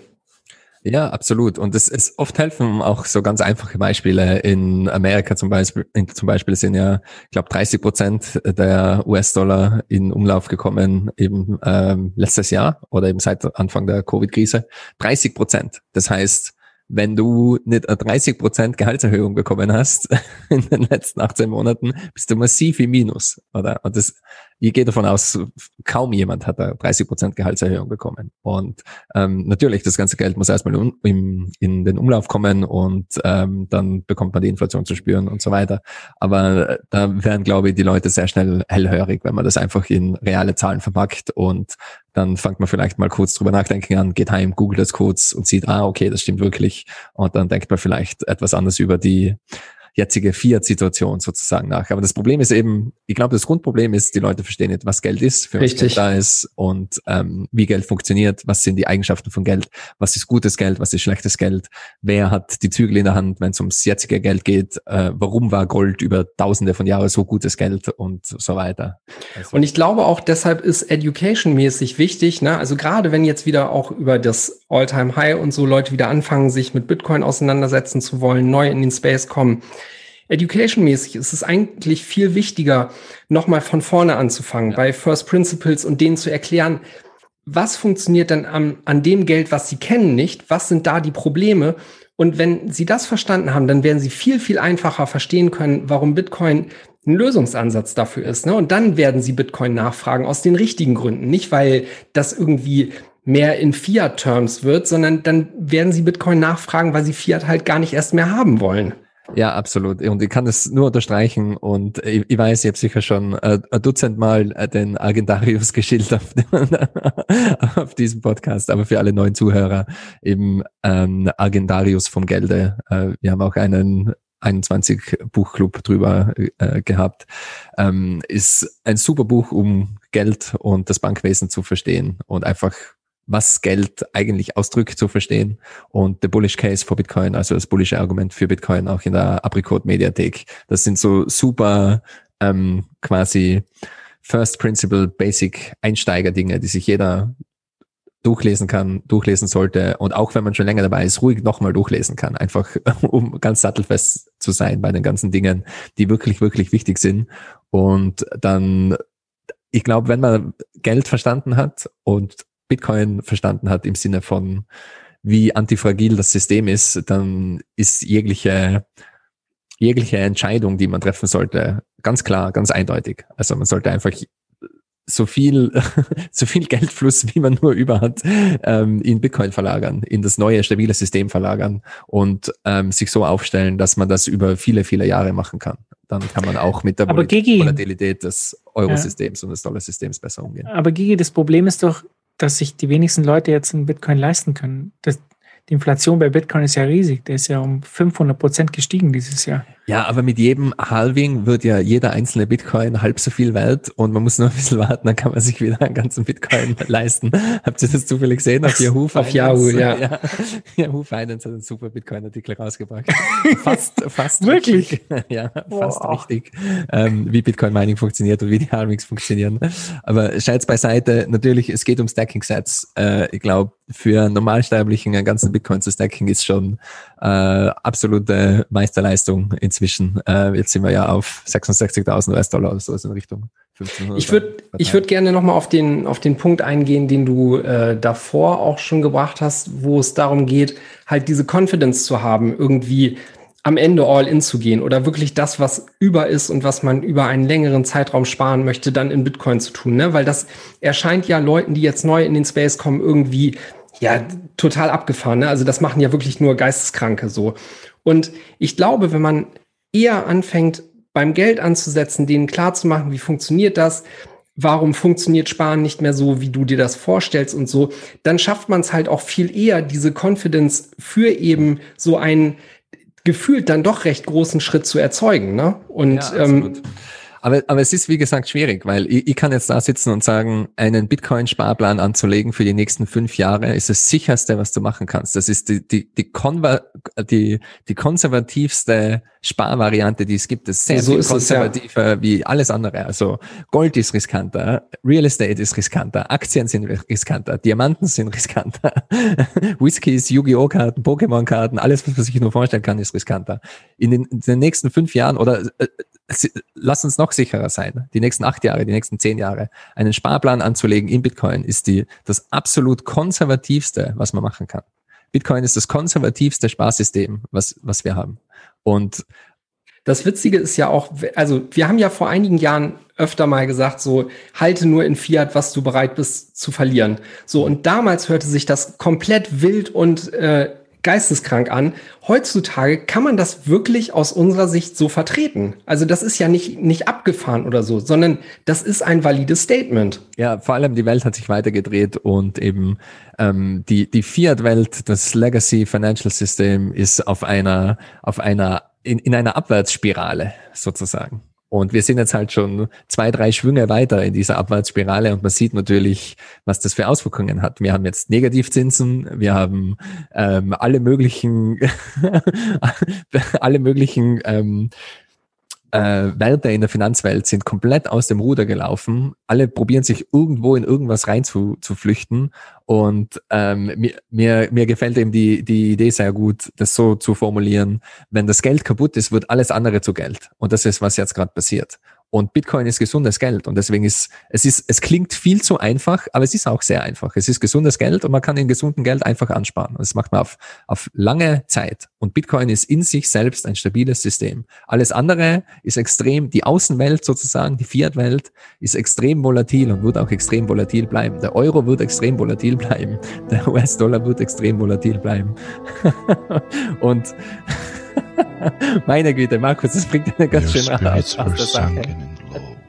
Ja, absolut. Und es ist oft helfen auch so ganz einfache Beispiele. In Amerika zum Beispiel, in, zum Beispiel sind ja, ich glaube, 30 Prozent der US-Dollar in Umlauf gekommen eben ähm, letztes Jahr oder eben seit Anfang der Covid-Krise. 30 Prozent. Das heißt, wenn du nicht eine 30 Prozent Gehaltserhöhung bekommen hast *laughs* in den letzten 18 Monaten, bist du massiv im Minus, oder? Und das, ich gehe davon aus, kaum jemand hat da 30 Prozent Gehaltserhöhung bekommen. Und ähm, natürlich, das ganze Geld muss erstmal in, in, in den Umlauf kommen und ähm, dann bekommt man die Inflation zu spüren und so weiter. Aber äh, da werden, glaube ich, die Leute sehr schnell hellhörig, wenn man das einfach in reale Zahlen verpackt und dann fängt man vielleicht mal kurz drüber nachdenken an, geht heim, googelt das kurz und sieht, ah, okay, das stimmt wirklich. Und dann denkt man vielleicht etwas anders über die jetzige Fiat-Situation sozusagen nach. Aber das Problem ist eben, ich glaube, das Grundproblem ist, die Leute verstehen nicht, was Geld ist, für was Geld da ist und ähm, wie Geld funktioniert, was sind die Eigenschaften von Geld, was ist gutes Geld, was ist schlechtes Geld, wer hat die Zügel in der Hand, wenn es ums jetzige Geld geht, äh, warum war Gold über tausende von Jahren so gutes Geld und so weiter. Also und ich glaube auch deshalb ist Education-mäßig wichtig, ne? also gerade wenn jetzt wieder auch über das All-Time-High und so Leute wieder anfangen, sich mit Bitcoin auseinandersetzen zu wollen, neu in den Space kommen, Education-mäßig ist es eigentlich viel wichtiger, nochmal von vorne anzufangen, ja. bei First Principles und denen zu erklären, was funktioniert denn an, an dem Geld, was sie kennen, nicht? Was sind da die Probleme? Und wenn sie das verstanden haben, dann werden sie viel, viel einfacher verstehen können, warum Bitcoin ein Lösungsansatz dafür ist. Ne? Und dann werden sie Bitcoin nachfragen aus den richtigen Gründen. Nicht, weil das irgendwie mehr in Fiat-Terms wird, sondern dann werden sie Bitcoin nachfragen, weil sie Fiat halt gar nicht erst mehr haben wollen. Ja, absolut. Und ich kann das nur unterstreichen. Und ich, ich weiß, ich habe sicher schon äh, ein Dutzend Mal äh, den Argentarius *laughs* geschildert auf, auf diesem Podcast. Aber für alle neuen Zuhörer eben ähm, Argentarius vom Gelde. Äh, wir haben auch einen 21 Buchclub drüber äh, gehabt. Ähm, ist ein super Buch, um Geld und das Bankwesen zu verstehen und einfach was Geld eigentlich ausdrückt, zu verstehen. Und the bullish case for Bitcoin, also das bullische Argument für Bitcoin, auch in der Apricot Mediathek. Das sind so super ähm, quasi First Principle Basic Einsteiger-Dinge, die sich jeder durchlesen kann, durchlesen sollte und auch wenn man schon länger dabei ist, ruhig nochmal durchlesen kann, einfach *laughs* um ganz sattelfest zu sein bei den ganzen Dingen, die wirklich, wirklich wichtig sind. Und dann, ich glaube, wenn man Geld verstanden hat und Bitcoin verstanden hat im Sinne von, wie antifragil das System ist, dann ist jegliche, jegliche Entscheidung, die man treffen sollte, ganz klar, ganz eindeutig. Also man sollte einfach so viel, *laughs* so viel Geldfluss, wie man nur über hat, ähm, in Bitcoin verlagern, in das neue stabile System verlagern und ähm, sich so aufstellen, dass man das über viele, viele Jahre machen kann. Dann kann man auch mit der Aber Gigi, Volatilität des Eurosystems ja. und des Dollarsystems besser umgehen. Aber Gigi, das Problem ist doch, dass sich die wenigsten Leute jetzt einen Bitcoin leisten können. Das, die Inflation bei Bitcoin ist ja riesig. Der ist ja um 500 Prozent gestiegen dieses Jahr. Ja, aber mit jedem Halving wird ja jeder einzelne Bitcoin halb so viel wert und man muss nur ein bisschen warten, dann kann man sich wieder einen ganzen Bitcoin *laughs* leisten. Habt ihr das zufällig gesehen auf Yahoo? Auf Yahoo, ja. *laughs* ja. Yahoo Finance hat einen super Bitcoin-Artikel rausgebracht. *laughs* Fast, fast Wirklich? Richtig. Ja, fast Boah. richtig. Ähm, wie Bitcoin-Mining funktioniert und wie die Halvings funktionieren. Aber Scheiß beiseite, natürlich, es geht um Stacking-Sets. Äh, ich glaube, für Normalsterblichen einen ganzen Bitcoin zu stacken ist schon äh, absolute Meisterleistung in inzwischen. Äh, jetzt sind wir ja auf 66.000 US-Dollar oder so in Richtung 1500. Ich würde ich würde gerne nochmal auf den, auf den Punkt eingehen, den du äh, davor auch schon gebracht hast, wo es darum geht, halt diese Confidence zu haben, irgendwie am Ende all in zu gehen oder wirklich das, was über ist und was man über einen längeren Zeitraum sparen möchte, dann in Bitcoin zu tun. Ne? Weil das erscheint ja Leuten, die jetzt neu in den Space kommen, irgendwie ja total abgefahren. Ne? Also das machen ja wirklich nur Geisteskranke so. Und ich glaube, wenn man eher anfängt, beim Geld anzusetzen, denen klarzumachen, wie funktioniert das, warum funktioniert Sparen nicht mehr so, wie du dir das vorstellst und so, dann schafft man es halt auch viel eher, diese Confidence für eben so einen gefühlt dann doch recht großen Schritt zu erzeugen. Ne? Und ja, ähm, aber, aber es ist, wie gesagt, schwierig, weil ich, ich kann jetzt da sitzen und sagen, einen Bitcoin-Sparplan anzulegen für die nächsten fünf Jahre ist das sicherste, was du machen kannst. Das ist die, die, die, Konver die, die konservativste Sparvariante, die es gibt. Ist sehr so viel konservativer ja. wie alles andere. Also Gold ist riskanter, Real Estate ist riskanter, Aktien sind riskanter, Diamanten sind riskanter, *laughs* Whiskys, Yu-Gi-Oh! Karten, Pokémon-Karten, alles, was man sich nur vorstellen kann, ist riskanter. In den, in den nächsten fünf Jahren oder äh, lass uns noch sicherer sein, die nächsten acht Jahre, die nächsten zehn Jahre, einen Sparplan anzulegen in Bitcoin ist die, das absolut konservativste, was man machen kann. Bitcoin ist das konservativste Sparsystem, was, was wir haben. Und das Witzige ist ja auch, also wir haben ja vor einigen Jahren öfter mal gesagt, so halte nur in Fiat, was du bereit bist zu verlieren. So und damals hörte sich das komplett wild und äh, geisteskrank an. Heutzutage kann man das wirklich aus unserer Sicht so vertreten. Also das ist ja nicht, nicht abgefahren oder so, sondern das ist ein valides Statement. Ja, vor allem die Welt hat sich weitergedreht und eben ähm, die, die Fiat-Welt, das Legacy Financial System ist auf einer, auf einer, in, in einer Abwärtsspirale sozusagen. Und wir sind jetzt halt schon zwei, drei Schwünge weiter in dieser Abwärtsspirale und man sieht natürlich, was das für Auswirkungen hat. Wir haben jetzt Negativzinsen, wir haben ähm, alle möglichen, *laughs* alle möglichen ähm, äh, Werte in der Finanzwelt sind komplett aus dem Ruder gelaufen. Alle probieren sich irgendwo in irgendwas rein zu, zu flüchten. Und ähm, mir, mir, mir gefällt eben die, die Idee sehr gut, das so zu formulieren. Wenn das Geld kaputt ist, wird alles andere zu Geld. Und das ist, was jetzt gerade passiert. Und Bitcoin ist gesundes Geld. Und deswegen ist, es ist, es klingt viel zu einfach, aber es ist auch sehr einfach. Es ist gesundes Geld und man kann in gesundem Geld einfach ansparen. Und das macht man auf, auf lange Zeit. Und Bitcoin ist in sich selbst ein stabiles System. Alles andere ist extrem, die Außenwelt sozusagen, die Fiat-Welt ist extrem volatil und wird auch extrem volatil bleiben. Der Euro wird extrem volatil bleiben. Der US-Dollar wird extrem volatil bleiben. *laughs* und *laughs* Meine Güte, Markus, das bringt eine ganz schön raus aus der Sache.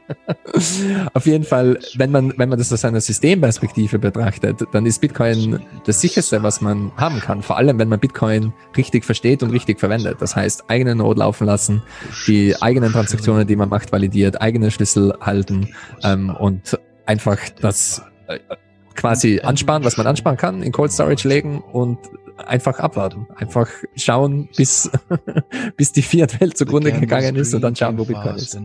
*laughs* Auf jeden Fall, wenn man, wenn man das aus einer Systemperspektive betrachtet, dann ist Bitcoin das sicherste, was man haben kann. Vor allem, wenn man Bitcoin richtig versteht und richtig verwendet. Das heißt, eigene Node laufen lassen, die eigenen Transaktionen, die man macht, validiert, eigene Schlüssel halten ähm, und einfach das äh, quasi ansparen, was man ansparen kann, in Cold Storage legen und einfach abwarten. Einfach schauen, bis, *laughs* bis die Fiat-Welt zugrunde gegangen ist und dann schauen, wo Bitcoin ist.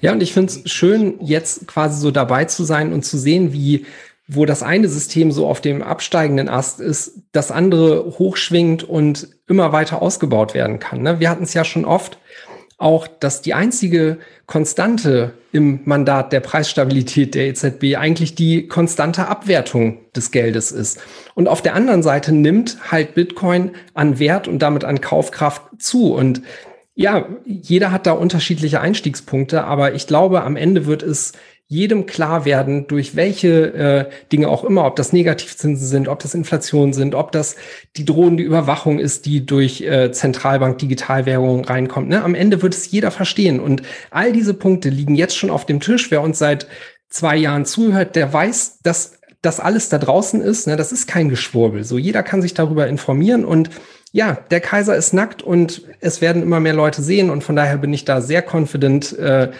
Ja, und ich finde es schön, jetzt quasi so dabei zu sein und zu sehen, wie wo das eine System so auf dem absteigenden Ast ist, das andere hochschwingt und immer weiter ausgebaut werden kann. Ne? Wir hatten es ja schon oft auch, dass die einzige Konstante im Mandat der Preisstabilität der EZB eigentlich die konstante Abwertung des Geldes ist. Und auf der anderen Seite nimmt halt Bitcoin an Wert und damit an Kaufkraft zu. Und ja, jeder hat da unterschiedliche Einstiegspunkte, aber ich glaube, am Ende wird es jedem klar werden, durch welche äh, Dinge auch immer, ob das Negativzinsen sind, ob das Inflation sind, ob das die drohende Überwachung ist, die durch äh, Zentralbank Digitalwährungen reinkommt. Ne? Am Ende wird es jeder verstehen. Und all diese Punkte liegen jetzt schon auf dem Tisch. Wer uns seit zwei Jahren zuhört, der weiß, dass das alles da draußen ist. Ne? Das ist kein Geschwurbel. So jeder kann sich darüber informieren und ja, der Kaiser ist nackt und es werden immer mehr Leute sehen und von daher bin ich da sehr confident, äh,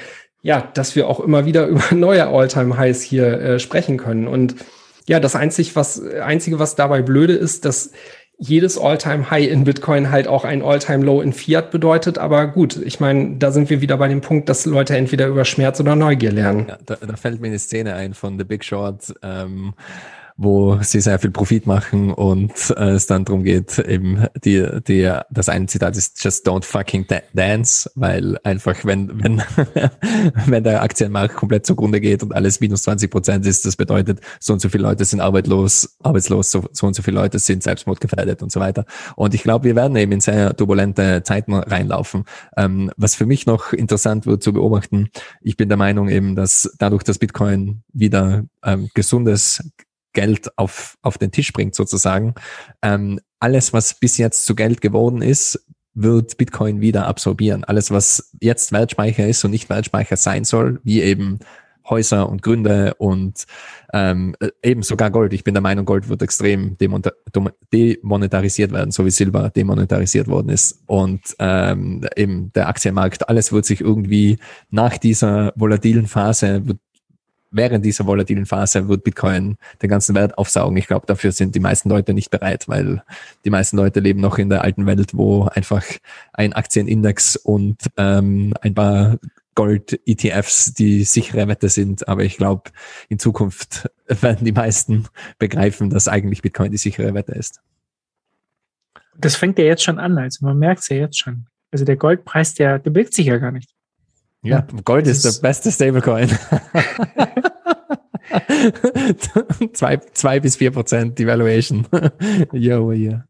ja, dass wir auch immer wieder *laughs* über neue All-Time-Highs hier äh, sprechen können. Und ja, das einzig, was, einzige, was dabei blöde ist, dass jedes All-Time-High in Bitcoin halt auch ein All-Time-Low in Fiat bedeutet. Aber gut, ich meine, da sind wir wieder bei dem Punkt, dass Leute entweder über Schmerz oder Neugier lernen. Ja, da, da fällt mir eine Szene ein von The Big Short. Ähm wo sie sehr viel Profit machen und äh, es dann darum geht, eben die, die, das eine Zitat ist just don't fucking dance, weil einfach, wenn, wenn, *laughs* wenn der Aktienmarkt komplett zugrunde geht und alles minus 20 Prozent ist, das bedeutet, so und so viele Leute sind arbeitslos, arbeitslos, so, so und so viele Leute sind selbstmordgefährdet und so weiter. Und ich glaube, wir werden eben in sehr turbulente Zeiten reinlaufen. Ähm, was für mich noch interessant wird zu beobachten, ich bin der Meinung eben, dass dadurch, dass Bitcoin wieder ähm, gesundes Geld auf, auf den Tisch bringt sozusagen. Ähm, alles, was bis jetzt zu Geld geworden ist, wird Bitcoin wieder absorbieren. Alles, was jetzt Wertspeicher ist und nicht Wertspeicher sein soll, wie eben Häuser und Gründe und ähm, eben sogar Gold. Ich bin der Meinung, Gold wird extrem demonetarisiert werden, so wie Silber demonetarisiert worden ist. Und ähm, eben der Aktienmarkt, alles wird sich irgendwie nach dieser volatilen Phase, wird während dieser volatilen Phase wird Bitcoin den ganzen Wert aufsaugen. Ich glaube, dafür sind die meisten Leute nicht bereit, weil die meisten Leute leben noch in der alten Welt, wo einfach ein Aktienindex und ähm, ein paar Gold-ETFs die sichere Wette sind. Aber ich glaube, in Zukunft *laughs* werden die meisten begreifen, dass eigentlich Bitcoin die sichere Wette ist. Das fängt ja jetzt schon an, also man merkt es ja jetzt schon. Also der Goldpreis, der, der bewegt sich ja gar nicht. Ja, Gold ist, ist der beste Stablecoin. *laughs* zwei, zwei bis vier Prozent Devaluation *laughs* year over year.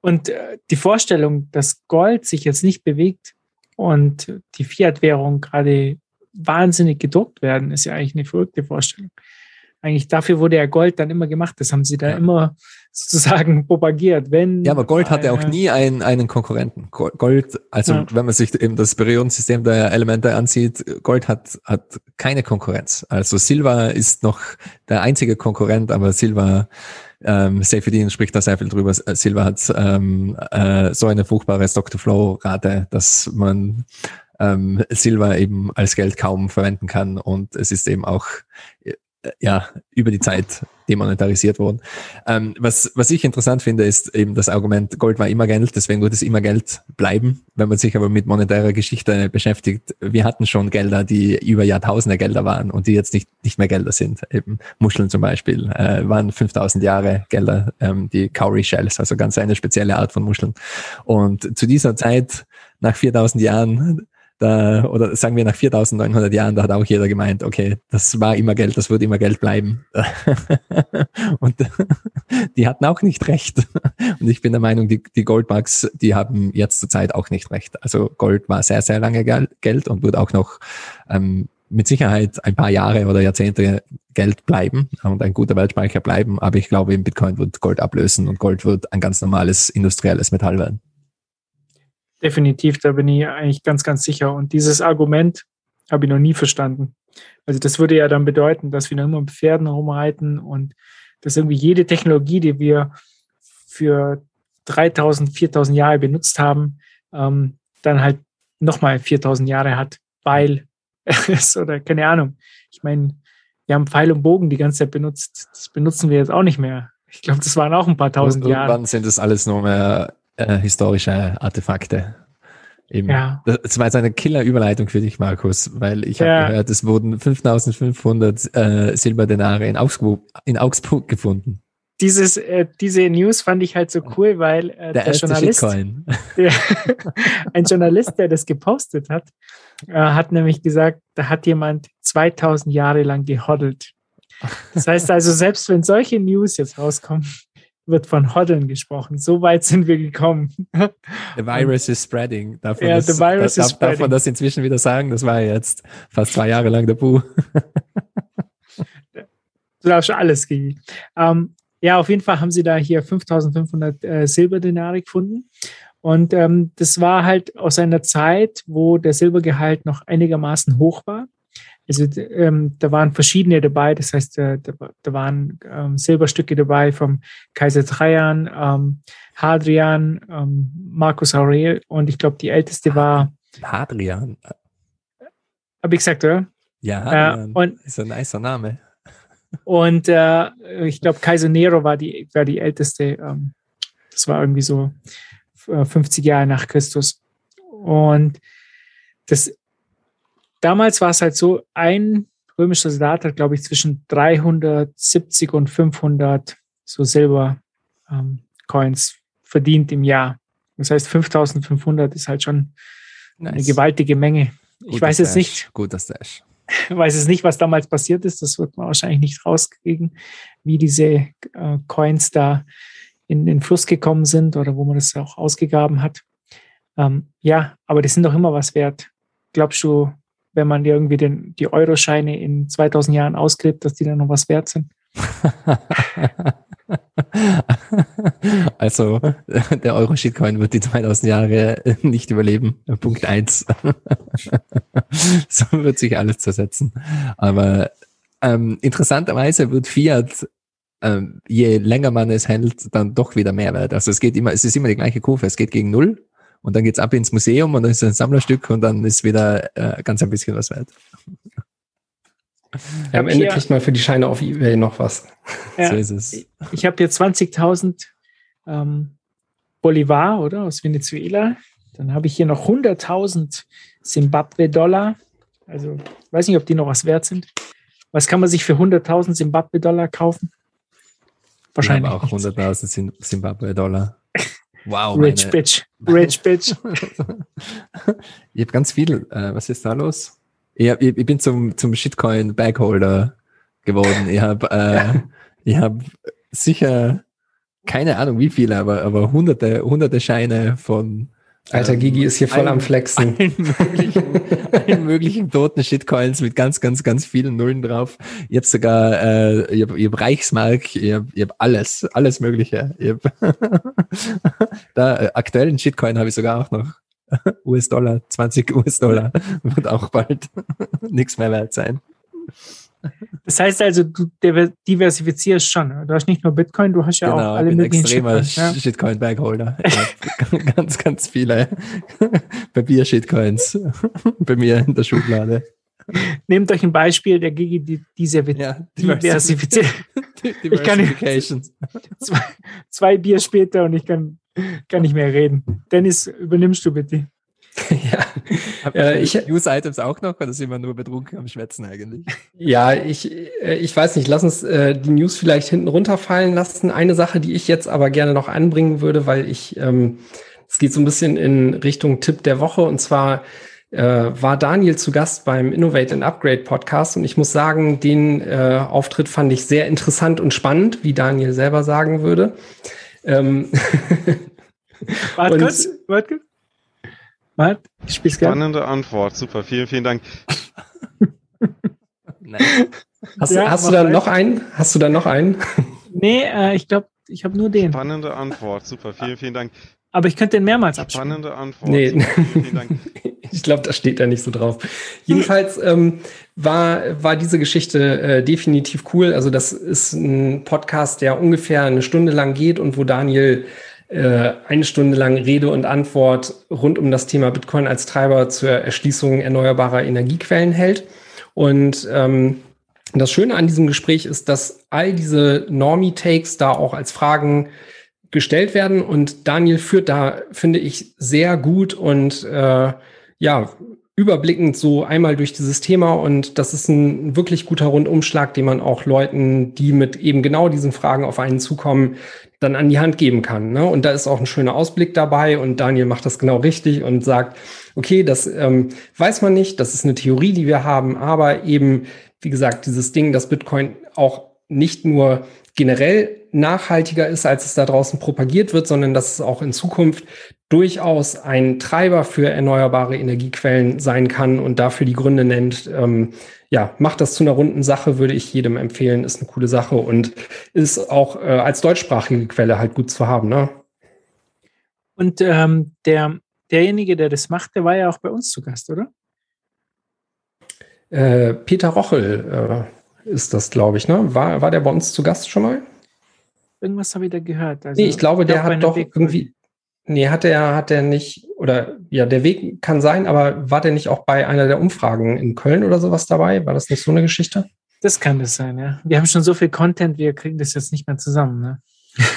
Und äh, die Vorstellung, dass Gold sich jetzt nicht bewegt und die Fiat-Währung gerade wahnsinnig gedruckt werden, ist ja eigentlich eine verrückte Vorstellung eigentlich dafür wurde ja Gold dann immer gemacht. Das haben sie da ja. immer sozusagen propagiert. Wenn ja, aber Gold hatte auch nie einen, einen Konkurrenten. Gold, also ja. wenn man sich eben das Periodensystem der Elemente ansieht, Gold hat, hat keine Konkurrenz. Also Silber ist noch der einzige Konkurrent, aber Silber ähm, Safety spricht da sehr viel drüber. Silber hat ähm, äh, so eine furchtbare Stock-to-Flow-Rate, dass man ähm, Silber eben als Geld kaum verwenden kann und es ist eben auch ja, über die Zeit demonetarisiert worden. Ähm, was, was ich interessant finde, ist eben das Argument, Gold war immer Geld, deswegen wird es immer Geld bleiben. Wenn man sich aber mit monetärer Geschichte beschäftigt, wir hatten schon Gelder, die über Jahrtausende Gelder waren und die jetzt nicht, nicht mehr Gelder sind. Eben Muscheln zum Beispiel äh, waren 5000 Jahre Gelder, ähm, die Cowrie Shells, also ganz eine spezielle Art von Muscheln. Und zu dieser Zeit, nach 4000 Jahren, da, oder sagen wir nach 4900 Jahren, da hat auch jeder gemeint, okay, das war immer Geld, das wird immer Geld bleiben. *laughs* und *laughs* die hatten auch nicht recht. Und ich bin der Meinung, die, die Goldbugs, die haben jetzt zur Zeit auch nicht recht. Also Gold war sehr, sehr lange Geld und wird auch noch ähm, mit Sicherheit ein paar Jahre oder Jahrzehnte Geld bleiben und ein guter Weltspeicher bleiben. Aber ich glaube, Bitcoin wird Gold ablösen und Gold wird ein ganz normales industrielles Metall werden. Definitiv, da bin ich eigentlich ganz, ganz sicher. Und dieses Argument habe ich noch nie verstanden. Also das würde ja dann bedeuten, dass wir noch immer mit Pferden rumreiten und dass irgendwie jede Technologie, die wir für 3000, 4000 Jahre benutzt haben, ähm, dann halt nochmal 4000 Jahre hat, weil *laughs* es oder keine Ahnung. Ich meine, wir haben Pfeil und Bogen die ganze Zeit benutzt. Das benutzen wir jetzt auch nicht mehr. Ich glaube, das waren auch ein paar tausend Jahre. Irgendwann sind das alles nur mehr äh, historische Artefakte. Eben. Ja. Das war jetzt eine Killer-Überleitung für dich, Markus, weil ich Ja. habe gehört, es wurden 5500 äh, Silberdenare in Augsburg, in Augsburg gefunden. Dieses, äh, diese News fand ich halt so cool, weil äh, Der der, Journalist, der, *laughs* ein Journalist, der das gepostet hat, äh, hat nämlich gesagt, da hat jemand 2000 Jahre lang gehoddelt. Das heißt also, selbst wenn solche News jetzt rauskommen, wird von Hoddeln gesprochen. So weit sind wir gekommen. The virus is spreading. Darf man, Ja, das, the virus darf, is spreading. das inzwischen wieder sagen? Das war jetzt fast zwei Jahre lang der Bu. Du *laughs* darfst schon alles, Gigi. Ähm, ja, auf jeden Fall haben sie da hier 5500 äh, Silberdenare gefunden. Und ähm, das war halt aus einer Zeit, wo der Silbergehalt noch einigermaßen hoch war. Also ähm, da waren verschiedene dabei, das heißt, äh, da, da waren ähm, Silberstücke dabei vom Kaiser Trajan, ähm, Hadrian, ähm, Marcus Aurel und ich glaube, die älteste war, Hadrian. habe ich gesagt, oder? Ja, Äh, und ist ein nicer Name. Und äh, ich glaube, Kaiser Nero war die, war die älteste. Ähm, das war irgendwie so äh, 50 Jahre nach Christus. Und das damals war es halt so, ein römischer Soldat hat, glaube ich, zwischen 370 und 500 so Silber ähm, Coins verdient im Jahr. Das heißt, 5500 ist halt schon eine Nice. gewaltige Menge. Ich Guter weiß jetzt Stash, nicht, Guter Stash. *laughs* weiß es nicht, was damals passiert ist. Das wird man wahrscheinlich nicht rauskriegen, wie diese äh, Coins da in den Fluss gekommen sind oder wo man das auch ausgegraben hat. Ähm, ja, aber die sind doch immer was wert. Glaubst du, wenn man irgendwie den, die Euroscheine in 2000 Jahren ausgräbt, dass die dann noch was wert sind? *laughs* Also, der Euro-Shitcoin wird die 2000 Jahre nicht überleben. Punkt eins. *laughs* so wird sich alles zersetzen. Aber ähm, interessanterweise wird Fiat, ähm, je länger man es handelt, dann doch wieder mehr wert. Also es geht immer, es ist immer die gleiche Kurve. Es geht gegen Null und dann geht's ab ins Museum und dann ist es ein Sammlerstück und dann ist wieder äh, ganz ein bisschen was wert. Ja, am Ende kriegt man für die Scheine auf Ebay noch was. Ja, So ist es. Ich habe hier 20.000 ähm, Bolivar, oder? Aus Venezuela. Dann habe ich hier noch 100.000 Zimbabwe-Dollar. Also, ich weiß nicht, ob die noch was wert sind. Was kann man sich für 100.000 Zimbabwe-Dollar kaufen? Wahrscheinlich. Ich habe auch nichts. 100.000 Zim- Zimbabwe-Dollar. Wow. Rich meine- Bitch. Rich Bitch. *laughs* Ich habe ganz viel. Äh, was ist da los? Ich, hab, ich, ich bin zum, zum Shitcoin-Bagholder geworden. Ich habe äh, *laughs* ich hab sicher keine Ahnung wie viele, aber, aber hunderte, hunderte Scheine von Alter, Gigi ist hier voll allen- am Flexen. *laughs* Allen möglichen, allen möglichen toten Shitcoins mit ganz, ganz, ganz vielen Nullen drauf. Ich habe sogar, äh, ich habe hab Reichsmark, ich habe hab alles, alles Mögliche. Ich hab *laughs* da äh, aktuellen Shitcoin habe ich sogar auch noch. *laughs* US-Dollar, 20 US-Dollar wird auch bald nichts mehr wert sein. Das heißt also, du diver- diversifizierst schon. Du hast nicht nur Bitcoin, du hast ja auch genau, alle ich bin möglichen extremer Shitcoins, ja. Shitcoin-Bagholder. Ich hab *laughs* ganz, ganz viele *laughs* Papier-Shitcoins *laughs* bei mir in der Schublade. Nehmt euch ein Beispiel, der Gigi die, diese diversifiziert. Ich kann zwei, zwei Bier später und ich kann, kann nicht mehr reden. Dennis, übernimmst du bitte. Habt Äh, ich- News-Items auch noch oder sind wir nur betrunken am Schwätzen eigentlich? Ja, ich, äh, ich weiß nicht, lass uns äh, die News vielleicht hinten runterfallen lassen. Eine Sache, die ich jetzt aber gerne noch anbringen würde, weil ich, ähm, es geht so ein bisschen in Richtung Tipp der Woche und zwar äh, war Daniel zu Gast beim Innovate and Upgrade Podcast und ich muss sagen, den äh, Auftritt fand ich sehr interessant und spannend, wie Daniel selber sagen würde. Ähm, *laughs* Warte kurz, warte kurz. Warte, ich spiel's gerne. Spannende Antwort. Super, vielen, vielen Dank. *laughs* hast, Ja, hast du da noch einen? Hast du da noch einen? Nee, äh, ich glaube, ich habe nur den. Spannende Antwort. Super, vielen, vielen Dank. Aber ich könnte den mehrmals abspielen. Spannende Antwort. Nee. Vielen Dank. *laughs* Ich glaube, da steht da nicht so drauf. Jedenfalls ähm, war, war diese Geschichte äh, definitiv cool. Also das ist ein Podcast, der ungefähr eine Stunde lang geht und wo Daniel äh, eine Stunde lang Rede und Antwort rund um das Thema Bitcoin als Treiber zur Erschließung erneuerbarer Energiequellen hält. Und ähm, das Schöne an diesem Gespräch ist, dass all diese Normie-Takes da auch als Fragen gestellt werden. Und Daniel führt da, finde ich, sehr gut und äh, ja, überblickend so einmal durch dieses Thema. Und das ist ein wirklich guter Rundumschlag, den man auch Leuten, die mit eben genau diesen Fragen auf einen zukommen, dann an die Hand geben kann. Ne? Und da ist auch ein schöner Ausblick dabei. Und Daniel macht das genau richtig und sagt, okay, das ähm, weiß man nicht, das ist eine Theorie, die wir haben, aber eben, wie gesagt, dieses Ding, dass Bitcoin auch nicht nur generell nachhaltiger ist, als es da draußen propagiert wird, sondern dass es auch in Zukunft durchaus ein Treiber für erneuerbare Energiequellen sein kann und dafür die Gründe nennt. Ähm, ja, macht das zu einer runden Sache, würde ich jedem empfehlen, ist eine coole Sache und ist auch äh, als deutschsprachige Quelle halt gut zu haben. Ne? Und ähm, der, derjenige, der das macht, der war ja auch bei uns zu Gast, oder? Äh, Peter Rochel äh, ist das, glaube ich, ne? War, war der bei uns zu Gast schon mal? Irgendwas habe ich da gehört. Also, nee, ich glaube, der glaub, hat doch irgendwie. Nee, hat er, hat er nicht, oder ja, der Weg kann sein, aber war der nicht auch bei einer der Umfragen in Köln oder sowas dabei? War das nicht so eine Geschichte? Das kann das sein, ja. Wir haben schon so viel Content, wir kriegen das jetzt nicht mehr zusammen. Ne? *laughs*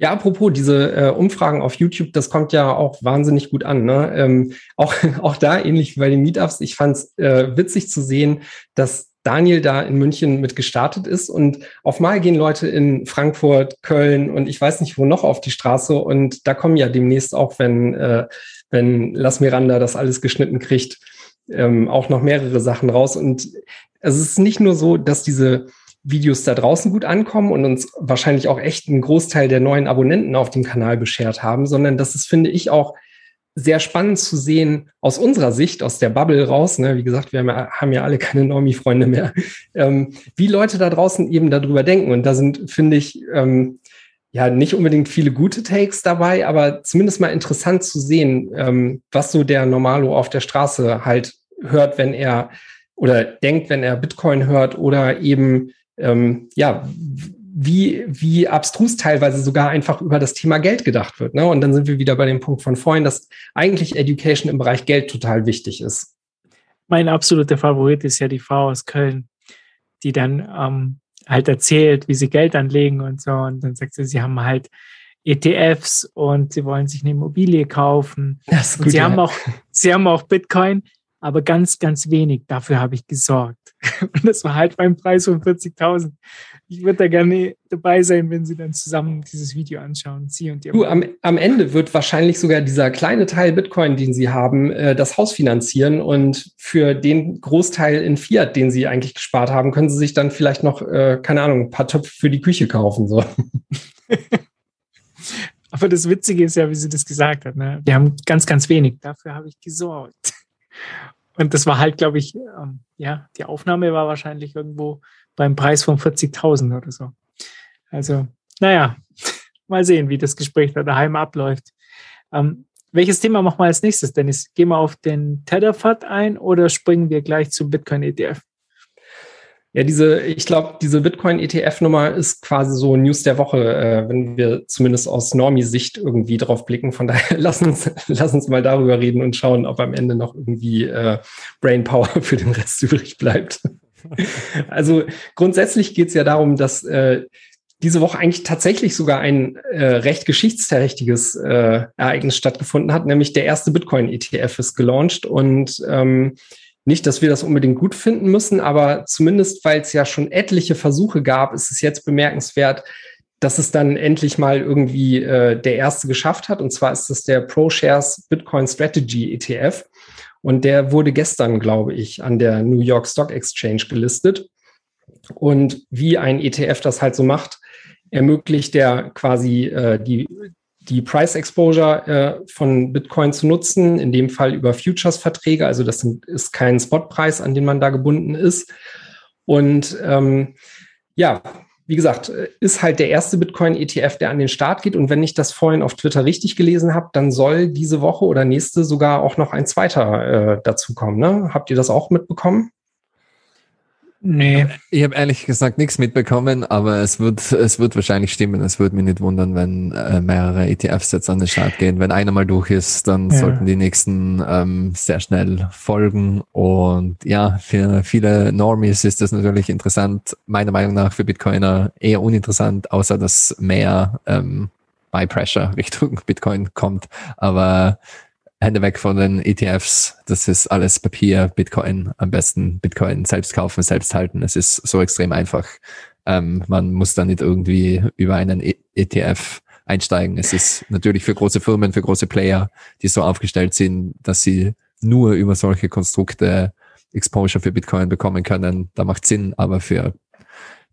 Ja, apropos, diese äh, Umfragen auf YouTube, das kommt ja auch wahnsinnig gut an. Ne? Ähm, auch, *laughs* auch da, ähnlich wie bei den Meetups, ich fand es äh, witzig zu sehen, dass Daniel da in München mit gestartet ist. Und auf mal gehen Leute in Frankfurt, Köln und ich weiß nicht wo noch auf die Straße. Und da kommen ja demnächst auch, wenn, äh, wenn Las Miranda das alles geschnitten kriegt, ähm, auch noch mehrere Sachen raus. Und es ist nicht nur so, dass diese Videos da draußen gut ankommen und uns wahrscheinlich auch echt einen Großteil der neuen Abonnenten auf dem Kanal beschert haben, sondern das ist, finde ich, auch sehr spannend zu sehen aus unserer Sicht, aus der Bubble raus. Ne? Wie gesagt, wir haben ja, haben ja alle keine Normie-Freunde mehr, ähm, wie Leute da draußen eben darüber denken. Und da sind, finde ich, ähm, ja, nicht unbedingt viele gute Takes dabei, aber zumindest mal interessant zu sehen, ähm, was so der Normalo auf der Straße halt hört, wenn er oder denkt, wenn er Bitcoin hört oder eben ähm, ja, wie, wie abstrus teilweise sogar einfach über das Thema Geld gedacht wird. Ne? Und dann sind wir wieder bei dem Punkt von vorhin, dass eigentlich Education im Bereich Geld total wichtig ist. Mein absoluter Favorit ist ja die Frau aus Köln, die dann ähm, halt erzählt, wie sie Geld anlegen und so. Und dann sagt sie, sie haben halt ETFs und sie wollen sich eine Immobilie kaufen. Das ist und gut, sie ja. haben auch, sie haben auch Bitcoin, aber ganz, ganz wenig. Dafür habe ich gesorgt. *laughs* Und das war halt beim Preis von 40.000. Ich würde da gerne dabei sein, wenn Sie dann zusammen dieses Video anschauen. Sie und Ihr Du, am, am Ende wird wahrscheinlich sogar dieser kleine Teil Bitcoin, den Sie haben, äh, das Haus finanzieren und für den Großteil in Fiat, den Sie eigentlich gespart haben, können Sie sich dann vielleicht noch, äh, keine Ahnung, ein paar Töpfe für die Küche kaufen. So. *laughs* Aber das Witzige ist ja, wie sie das gesagt hat. Ne? Wir haben ganz, ganz wenig. Dafür habe ich gesorgt. Und das war halt, glaube ich, ähm, ja, die Aufnahme war wahrscheinlich irgendwo beim Preis von 40.000 oder so. Also, naja, *laughs* mal sehen, wie das Gespräch da daheim abläuft. Ähm, welches Thema machen wir als nächstes, Dennis? Gehen wir auf den Tetherfat ein oder springen wir gleich zum Bitcoin E ETF? Ja, diese, ich glaube, diese Bitcoin-ETF-Nummer ist quasi so News der Woche, äh, wenn wir zumindest aus Normie-Sicht irgendwie drauf blicken. Von *laughs* daher lass uns, lass uns mal darüber reden und schauen, ob am Ende noch irgendwie äh, Brainpower *laughs* für den Rest übrig bleibt. *laughs* also grundsätzlich geht es ja darum, dass äh, diese Woche eigentlich tatsächlich sogar ein äh, recht geschichtsträchtiges äh, Ereignis stattgefunden hat, nämlich der erste Bitcoin-ETF ist gelauncht und ähm, nicht, dass wir das unbedingt gut finden müssen, aber zumindest, weil es ja schon etliche Versuche gab, ist es jetzt bemerkenswert, dass es dann endlich mal irgendwie äh, der erste geschafft hat. Und zwar ist das der ProShares Bitcoin Strategy ETF. Und der wurde gestern, glaube ich, an der New York Stock Exchange gelistet. Und wie ein ETF das halt so macht, ermöglicht der quasi äh, die, die Price Exposure äh, von Bitcoin zu nutzen, in dem Fall über Futures-Verträge. Also das sind, ist kein Spotpreis, an den man da gebunden ist. Und ähm, ja, wie gesagt, äh, ist halt der erste Bitcoin-ETF, der an den Start geht. Und wenn ich das vorhin auf Twitter richtig gelesen habe, dann soll diese Woche oder nächste sogar auch noch ein zweiter äh, dazukommen. Ne? Habt ihr das auch mitbekommen? Nee. Ich habe ehrlich gesagt nichts mitbekommen, aber es wird, es wird wahrscheinlich stimmen. Es würde mich nicht wundern, wenn äh, mehrere ETFs jetzt an den Start gehen. Wenn einer mal durch ist, dann ja. sollten die nächsten ähm, sehr schnell folgen. Und ja, für viele Normies ist das natürlich interessant. Meiner Meinung nach für Bitcoiner eher uninteressant, außer dass mehr ähm, Buy Pressure Richtung *laughs* Bitcoin kommt. Aber Hände weg von den ETFs. Das ist alles Papier, Bitcoin. Am besten Bitcoin selbst kaufen, selbst halten. Es ist so extrem einfach. Ähm, man muss da nicht irgendwie über einen ETF einsteigen. Es ist natürlich für große Firmen, für große Player, die so aufgestellt sind, dass sie nur über solche Konstrukte Exposure für Bitcoin bekommen können. Da macht Sinn, aber für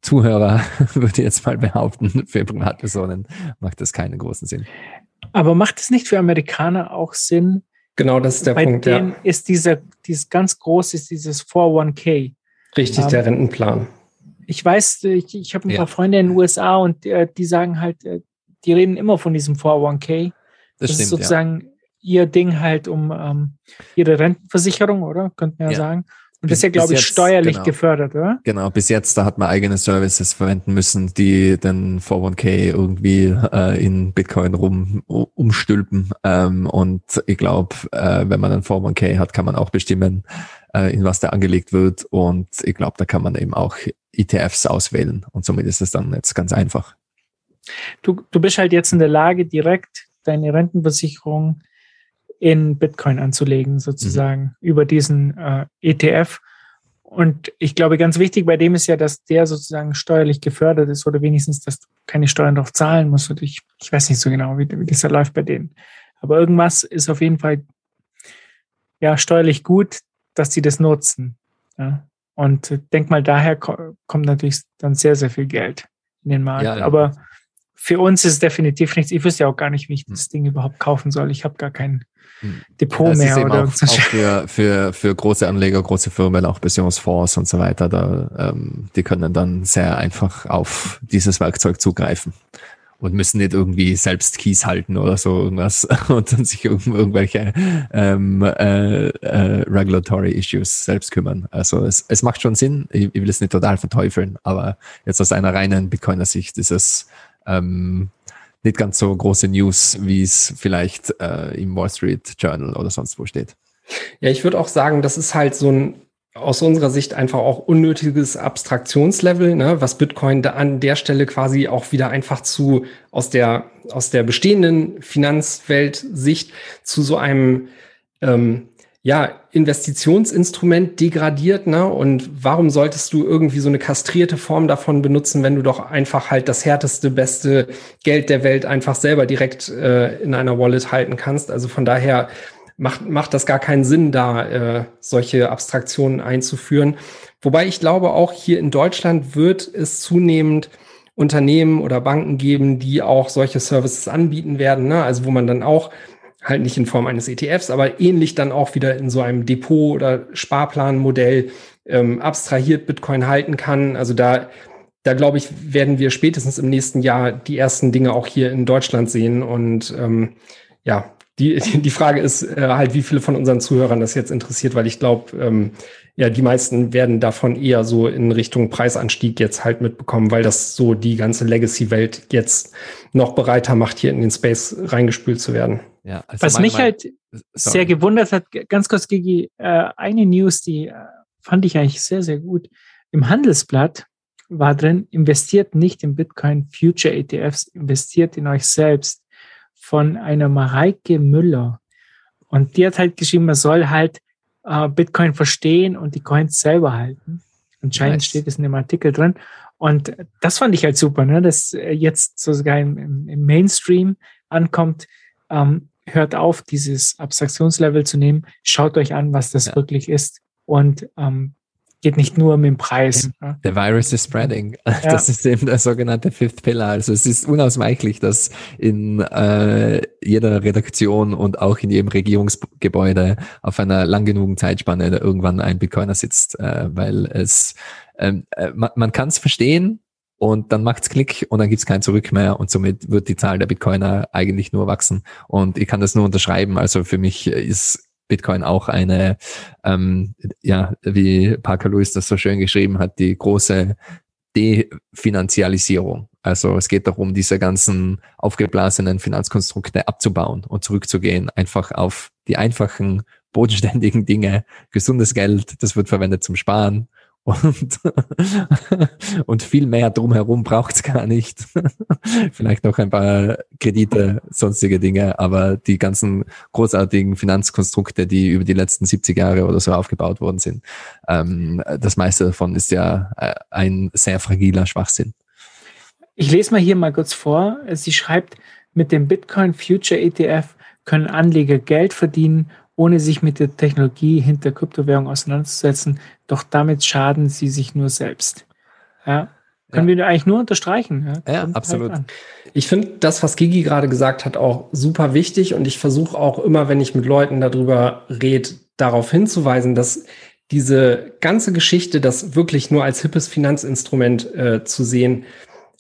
Zuhörer *laughs* würde ich jetzt mal behaupten, für Privatpersonen macht das keinen großen Sinn. Aber macht es nicht für Amerikaner auch Sinn? Genau, das ist der Bei Punkt. Denen ja. ist dieser, dieses ganz groß ist dieses 401k. Richtig, ähm, der Rentenplan. Ich weiß, ich, ich habe ein ja. paar Freunde in den USA und äh, die sagen halt, äh, die reden immer von diesem 401k. Das, das stimmt, ist sozusagen ja. ihr Ding halt um ähm, ihre Rentenversicherung, oder? Könnten wir ja, sagen. Und das ist ja, glaube ich, jetzt, steuerlich genau. gefördert, oder? Genau, bis jetzt, da hat man eigene Services verwenden müssen, die den 401k irgendwie äh, in Bitcoin rum umstülpen. Ähm, und ich glaube, äh, wenn man einen 401k hat, kann man auch bestimmen, äh, in was der angelegt wird. Und ich glaube, da kann man eben auch ETFs auswählen. Und somit ist es dann jetzt ganz einfach. Du, du bist halt jetzt in der Lage, direkt deine Rentenversicherung in Bitcoin anzulegen, sozusagen, mhm. über diesen äh, ETF. Und ich glaube, ganz wichtig bei dem ist ja, dass der sozusagen steuerlich gefördert ist oder wenigstens, dass du keine Steuern darauf zahlen musst. Und ich, ich weiß nicht so genau, wie, wie das da läuft bei denen. Aber irgendwas ist auf jeden Fall ja steuerlich gut, dass die das nutzen. Ja? Und denk mal, daher kommt natürlich dann sehr, sehr viel Geld in den Markt. Ja, ja. Aber für uns ist es definitiv nichts. Ich wüsste ja auch gar nicht, wie ich hm. das Ding überhaupt kaufen soll. Ich habe gar kein hm. Depot das mehr oder auch, auch für, für, für große Anleger, große Firmen, auch Pensionsfonds und so weiter, da, ähm, die können dann sehr einfach auf dieses Werkzeug zugreifen und müssen nicht irgendwie selbst Keys halten oder so irgendwas *laughs* und dann sich um irgendwelche ähm, äh, äh, regulatory Issues selbst kümmern. Also es, es macht schon Sinn. Ich, ich will es nicht total verteufeln, aber jetzt aus einer reinen Bitcoiner-Sicht ist es ähm, nicht ganz so große News, wie es vielleicht äh, im Wall Street Journal oder sonst wo steht. Ja, ich würde auch sagen, das ist halt so ein aus unserer Sicht einfach auch unnötiges Abstraktionslevel, ne, was Bitcoin da an der Stelle quasi auch wieder einfach zu aus der aus der bestehenden Finanzwelt-Sicht zu so einem ähm, ja, Investitionsinstrument degradiert, ne? Und warum solltest du irgendwie so eine kastrierte Form davon benutzen, wenn du doch einfach halt das härteste, beste Geld der Welt einfach selber direkt äh, in einer Wallet halten kannst? Also von daher macht, macht das gar keinen Sinn, da äh, solche Abstraktionen einzuführen. Wobei ich glaube, auch hier in Deutschland wird es zunehmend Unternehmen oder Banken geben, die auch solche Services anbieten werden, ne? also wo man dann auch halt nicht in Form eines ETFs, aber ähnlich dann auch wieder in so einem Depot- oder Sparplanmodell ähm, abstrahiert Bitcoin halten kann. Also da, da glaube ich, werden wir spätestens im nächsten Jahr die ersten Dinge auch hier in Deutschland sehen. Und ähm, ja, die, *laughs* die Frage ist äh, halt, wie viele von unseren Zuhörern das jetzt interessiert, weil ich glaube, ähm, ja, die meisten werden davon eher so in Richtung Preisanstieg jetzt halt mitbekommen, weil das so die ganze Legacy-Welt jetzt noch bereiter macht, hier in den Space reingespült zu werden. Ja, also Was mich halt sorry. sehr gewundert hat, ganz kurz, Gigi, äh, eine News, die äh, fand ich eigentlich sehr, sehr gut. Im Handelsblatt war drin, investiert nicht in Bitcoin Future ETFs, investiert in euch selbst von einer Mareike Müller. Und die hat halt geschrieben, man soll halt äh, Bitcoin verstehen und die Coins selber halten. Anscheinend nice. steht es in dem Artikel drin. Und das fand ich halt super, ne? dass jetzt sogar im, im Mainstream ankommt. Ähm, hört auf, dieses Abstraktionslevel zu nehmen, schaut euch an, was das ja. wirklich ist und ähm, geht nicht nur um den Preis. The virus is spreading. Ja. *laughs* Das ist eben der sogenannte Fifth Pillar. Also es ist unausweichlich, dass in äh, jeder Redaktion und auch in jedem Regierungsgebäude auf einer lang genugen Zeitspanne irgendwann ein Bitcoiner sitzt, äh, weil es ähm, äh, man, man kann es verstehen, und dann macht's Klick und dann gibt's kein Zurück mehr und somit wird die Zahl der Bitcoiner eigentlich nur wachsen. Und ich kann das nur unterschreiben. Also für mich ist Bitcoin auch eine, ähm, ja, wie Parker Lewis das so schön geschrieben hat, die große Definanzialisierung. Also es geht darum, diese ganzen aufgeblasenen Finanzkonstrukte abzubauen und zurückzugehen, einfach auf die einfachen, bodenständigen Dinge. Gesundes Geld, das wird verwendet zum Sparen und, *laughs* und viel mehr drumherum braucht's gar nicht. *laughs* Vielleicht noch ein paar Kredite, sonstige Dinge, aber die ganzen großartigen Finanzkonstrukte, die über die letzten 70 Jahre oder so aufgebaut worden sind, ähm, das meiste davon ist ja äh, ein sehr fragiler Schwachsinn. Ich lese mal hier mal kurz vor. Sie schreibt, mit dem Bitcoin Future ETF können Anleger Geld verdienen ohne sich mit der Technologie hinter Kryptowährung auseinanderzusetzen. Doch damit schaden sie sich nur selbst. Ja. Können ja. wir eigentlich nur unterstreichen. Ja, ja absolut. Halt ich finde das, was Gigi gerade gesagt hat, auch super wichtig. Und ich versuche auch immer, wenn ich mit Leuten darüber rede, darauf hinzuweisen, dass diese ganze Geschichte, das wirklich nur als hippes Finanzinstrument äh, zu sehen,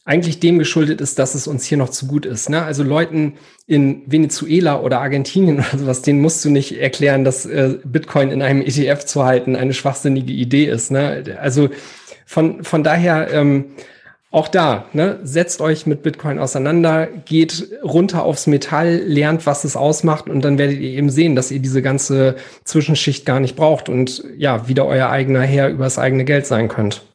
eigentlich dem geschuldet ist, dass es uns hier noch zu gut ist. Ne? Also Leuten in Venezuela oder Argentinien *laughs* oder sowas, denen musst du nicht erklären, dass äh, Bitcoin in einem ETF zu halten eine schwachsinnige Idee ist. Ne? Also von, von daher ähm, auch da, ne, setzt euch mit Bitcoin auseinander, geht runter aufs Metall, lernt, was es ausmacht und dann werdet ihr eben sehen, dass ihr diese ganze Zwischenschicht gar nicht braucht und ja, wieder euer eigener Herr übers eigene Geld sein könnt.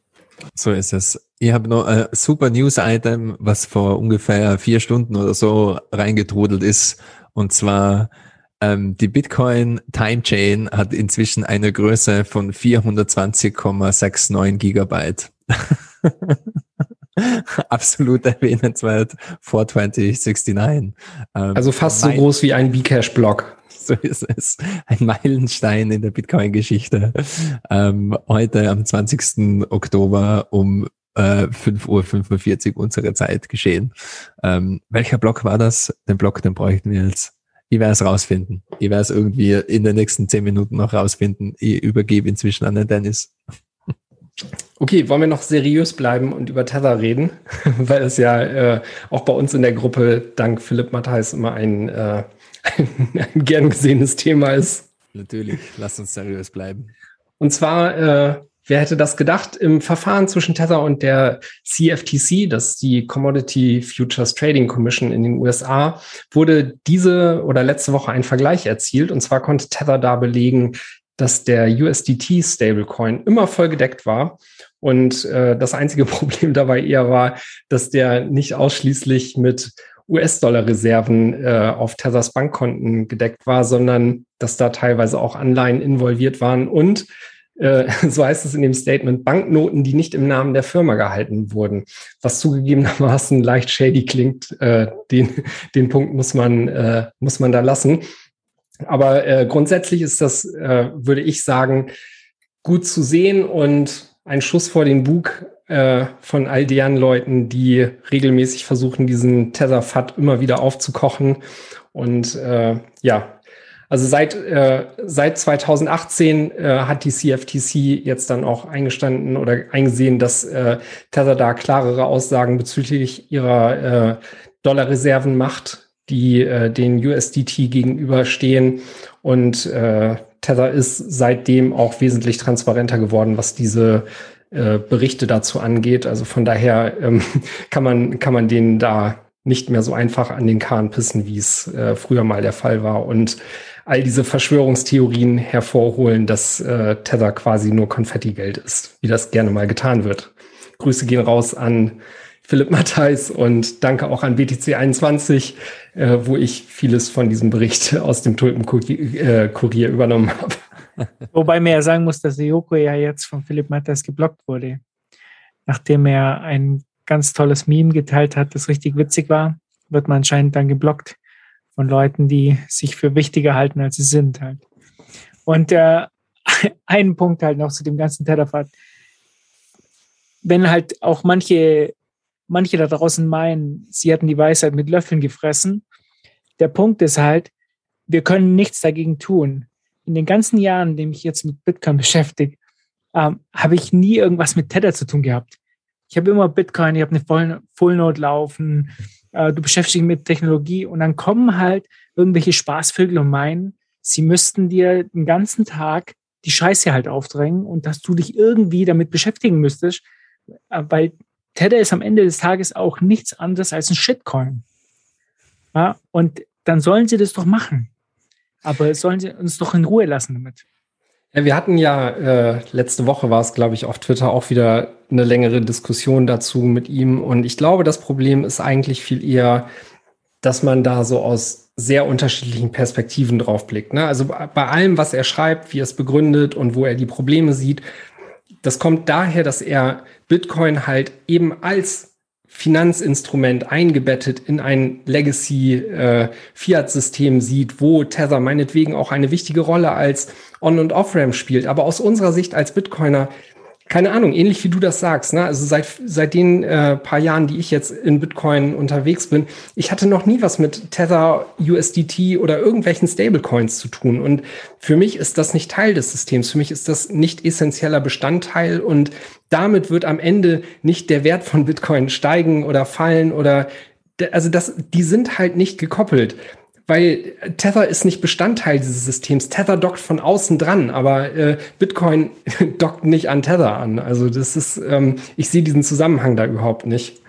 So ist es. Ich habe noch ein super News-Item, was vor ungefähr vier Stunden oder so reingetrudelt ist. Und zwar ähm, die Bitcoin Time Chain hat inzwischen eine Größe von 420,69 Gigabyte. *laughs* Absolut erwähnenswert vor 2069. Ähm, also fast so groß wie ein Bcash-Block. *laughs* So ist es. Ein Meilenstein in der Bitcoin-Geschichte. Ähm, heute am 20. Oktober um äh, 5.45 Uhr unserer Zeit geschehen. Ähm, welcher Block war das? Den Block, den bräuchten wir jetzt. Ich werde es rausfinden. Ich werde es irgendwie in den nächsten zehn Minuten noch rausfinden. Ich übergebe inzwischen an den Dennis. Okay, wollen wir noch seriös bleiben und über Tether reden? *laughs* Weil es ja äh, auch bei uns in der Gruppe dank Philipp Matthijs immer ein, äh, ein, gern gesehenes Thema ist. Natürlich, lasst uns seriös bleiben. Und zwar äh, Wer hätte das gedacht? Im Verfahren zwischen Tether und der CFTC, das ist die Commodity Futures Trading Commission in den USA, wurde diese oder letzte Woche ein Vergleich erzielt. Und zwar konnte Tether da belegen, dass der USDT Stablecoin immer voll gedeckt war. Und äh, das einzige *laughs* Problem dabei eher war, dass der nicht ausschließlich mit US-Dollar-Reserven äh, auf Tethers Bankkonten gedeckt war, sondern dass da teilweise auch Anleihen involviert waren und äh, *laughs* so heißt es in dem Statement, Banknoten, die nicht im Namen der Firma gehalten wurden, was zugegebenermaßen leicht shady klingt. Äh, den, *laughs* den Punkt muss man, äh, muss man da lassen. Aber äh, grundsätzlich ist das, äh, würde ich sagen, gut zu sehen und ein Schuss vor den Bug äh, von all deren Leuten, die regelmäßig versuchen, diesen Tether-FAT immer wieder aufzukochen. Und äh, ja, also seit, äh, seit 2018 äh, hat die CFTC jetzt dann auch eingestanden oder eingesehen, dass äh, Tether da klarere Aussagen bezüglich ihrer äh, Dollarreserven macht, die äh, den USDT gegenüberstehen. Und äh, Tether ist seitdem auch wesentlich transparenter geworden, was diese äh, Berichte dazu angeht. Also von daher ähm, *laughs* kann man, kann man denen da nicht mehr so einfach an den Kahn pissen, wie es äh, früher mal der Fall war. Und all diese Verschwörungstheorien hervorholen, dass äh, Tether quasi nur Konfettigeld ist, wie das gerne mal getan wird. Grüße gehen raus an Philipp Matthijs und danke auch an BTC21, äh, wo ich vieles von diesem Bericht *laughs* aus dem Tulpenkurier äh, übernommen habe. *laughs* Wobei man ja sagen muss, dass Yoko ja jetzt von Philipp Matthijs geblockt wurde, nachdem er ein ganz tolles Meme geteilt hat, das richtig witzig war, wird man anscheinend dann geblockt von Leuten, die sich für wichtiger halten, als sie sind halt. Und äh, *laughs* ein Punkt halt noch zu dem ganzen Tellerfahrt. Wenn halt auch manche, manche da draußen meinen, sie hätten die Weisheit mit Löffeln gefressen, der Punkt ist halt, wir können nichts dagegen tun. In den ganzen Jahren, in denen ich jetzt mit Bitcoin *laughs* beschäftige, ähm, habe ich nie irgendwas mit Tether zu tun gehabt. ich habe immer Bitcoin, ich habe eine Full, Full Node laufen, äh, du beschäftigst dich mit Technologie und dann kommen halt irgendwelche Spaßvögel und meinen, sie müssten dir den ganzen Tag die Scheiße halt aufdrängen und dass du dich irgendwie damit beschäftigen müsstest, äh, weil Tether ist am Ende des Tages auch nichts anderes als ein Shitcoin. Ja, und dann sollen sie das doch machen. Aber sollen sie uns doch in Ruhe lassen damit. Ja, wir hatten ja äh, letzte Woche war es, glaube ich, auf Twitter auch wieder eine längere Diskussion dazu mit ihm. Und ich glaube, das Problem ist eigentlich viel eher, dass man da so aus sehr unterschiedlichen Perspektiven drauf blickt. Ne? Also bei allem, was er schreibt, wie er es begründet und wo er die Probleme sieht, das kommt daher, dass er Bitcoin halt eben als Finanzinstrument eingebettet in ein Legacy-Fiat-System äh, sieht, wo Tether meinetwegen auch eine wichtige Rolle als On- und Off-Ramp spielt. Aber aus unserer Sicht als Bitcoiner keine Ahnung, ähnlich wie du das sagst, ne? Also seit, seit den äh, paar Jahren, die ich jetzt in Bitcoin unterwegs bin, ich hatte noch nie was mit Tether, USDT oder irgendwelchen Stablecoins zu tun. Und für mich ist das nicht Teil des Systems. Für mich ist das nicht essentieller Bestandteil und damit wird am Ende nicht der Wert von Bitcoin steigen oder fallen oder also das, die sind halt nicht gekoppelt weil Tether ist nicht Bestandteil dieses Systems. Tether dockt von außen dran, aber äh, Bitcoin *laughs* dockt nicht an Tether an. Also das ist, ähm, ich sehe diesen Zusammenhang da überhaupt nicht.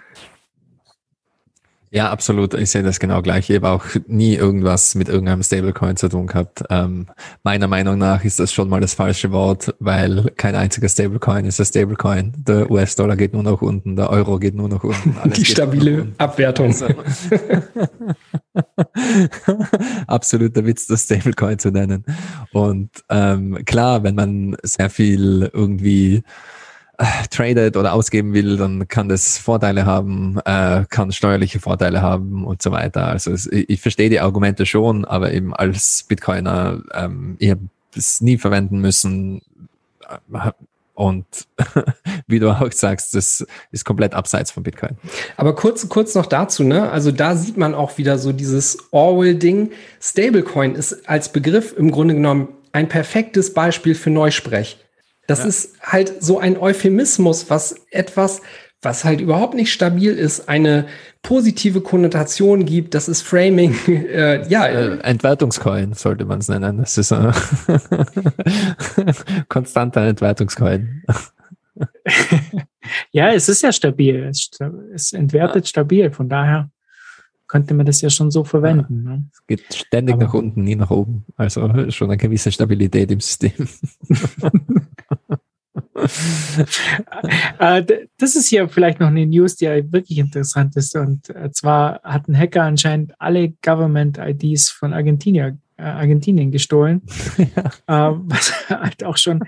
Ja, absolut. Ich sehe das genau gleich. Ich habe auch nie irgendwas mit irgendeinem Stablecoin zu tun gehabt. Ähm, meiner Meinung nach ist das schon mal das falsche Wort, weil kein einziger Stablecoin ist ein Stablecoin. Der US-Dollar geht nur nach unten, der Euro geht nur nach unten. *laughs* Die stabile Abwertung. Also. *laughs* Absoluter Witz, das Stablecoin zu nennen. Und ähm, klar, wenn man sehr viel irgendwie äh, tradet oder ausgeben will, dann kann das Vorteile haben, äh, kann steuerliche Vorteile haben und so weiter. Also es, ich, ich verstehe die Argumente schon, aber eben als Bitcoiner, ähm, ich habe es nie verwenden müssen. Äh, und *laughs* wie du auch sagst, das ist komplett abseits von Bitcoin. Aber kurz, kurz noch dazu, ne? Also da sieht man auch wieder so dieses Orwell-Ding. Stablecoin ist als Begriff im Grunde genommen ein perfektes Beispiel für Neusprech. Das ja. ist halt so ein Euphemismus, was etwas, was halt überhaupt nicht stabil ist, eine positive Konnotation gibt. Das ist Framing. *laughs* Äh, ja, äh, Entwertungscoin sollte man es nennen. Das ist ein *laughs* konstanter Entwertungscoin. *laughs* ja, es ist ja stabil. Es, es entwertet ja. stabil. Von daher könnte man das ja schon so verwenden. Ne? Es geht ständig Aber nach unten, nie nach oben. Also schon eine gewisse Stabilität im System. *laughs* Äh, das ist hier vielleicht noch eine News, die wirklich interessant ist. Und äh, zwar hat ein Hacker anscheinend alle Government-IDs von Argentinien, äh, Argentinien gestohlen. *laughs* Ja. was halt auch schon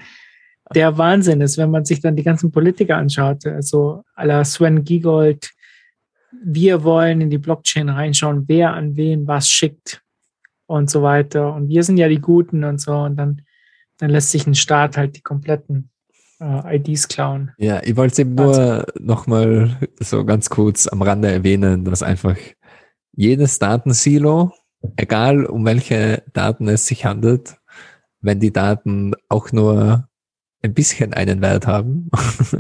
der Wahnsinn ist, wenn man sich dann die ganzen Politiker anschaut. Also aller Sven Giegold, wir wollen in die Blockchain reinschauen, wer an wen was schickt und so weiter. Und wir sind ja die Guten und so. Und dann, dann lässt sich ein Staat halt die kompletten äh, IDs klauen. Ja, ich wollte es eben nur nochmal so ganz kurz am Rande erwähnen, dass einfach jedes Datensilo, egal um welche Daten es sich handelt, wenn die Daten auch nur ein bisschen einen Wert haben,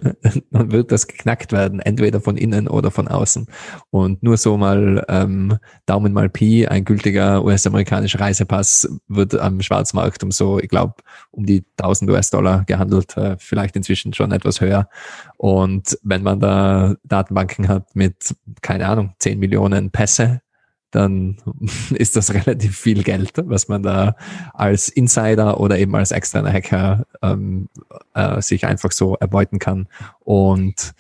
*laughs* dann wird das geknackt werden, entweder von innen oder von außen. Und nur so mal ähm, Daumen mal Pi, ein gültiger US-amerikanischer Reisepass wird am Schwarzmarkt um so, ich glaube, um die 1000 US-Dollar gehandelt, äh, vielleicht inzwischen schon etwas höher. Und wenn man da Datenbanken hat mit, keine Ahnung, 10 Millionen Pässe, dann *laughs* ist das relativ viel Geld, was man da als Insider oder eben als externer Hacker ähm, äh, sich einfach so erbeuten kann. Und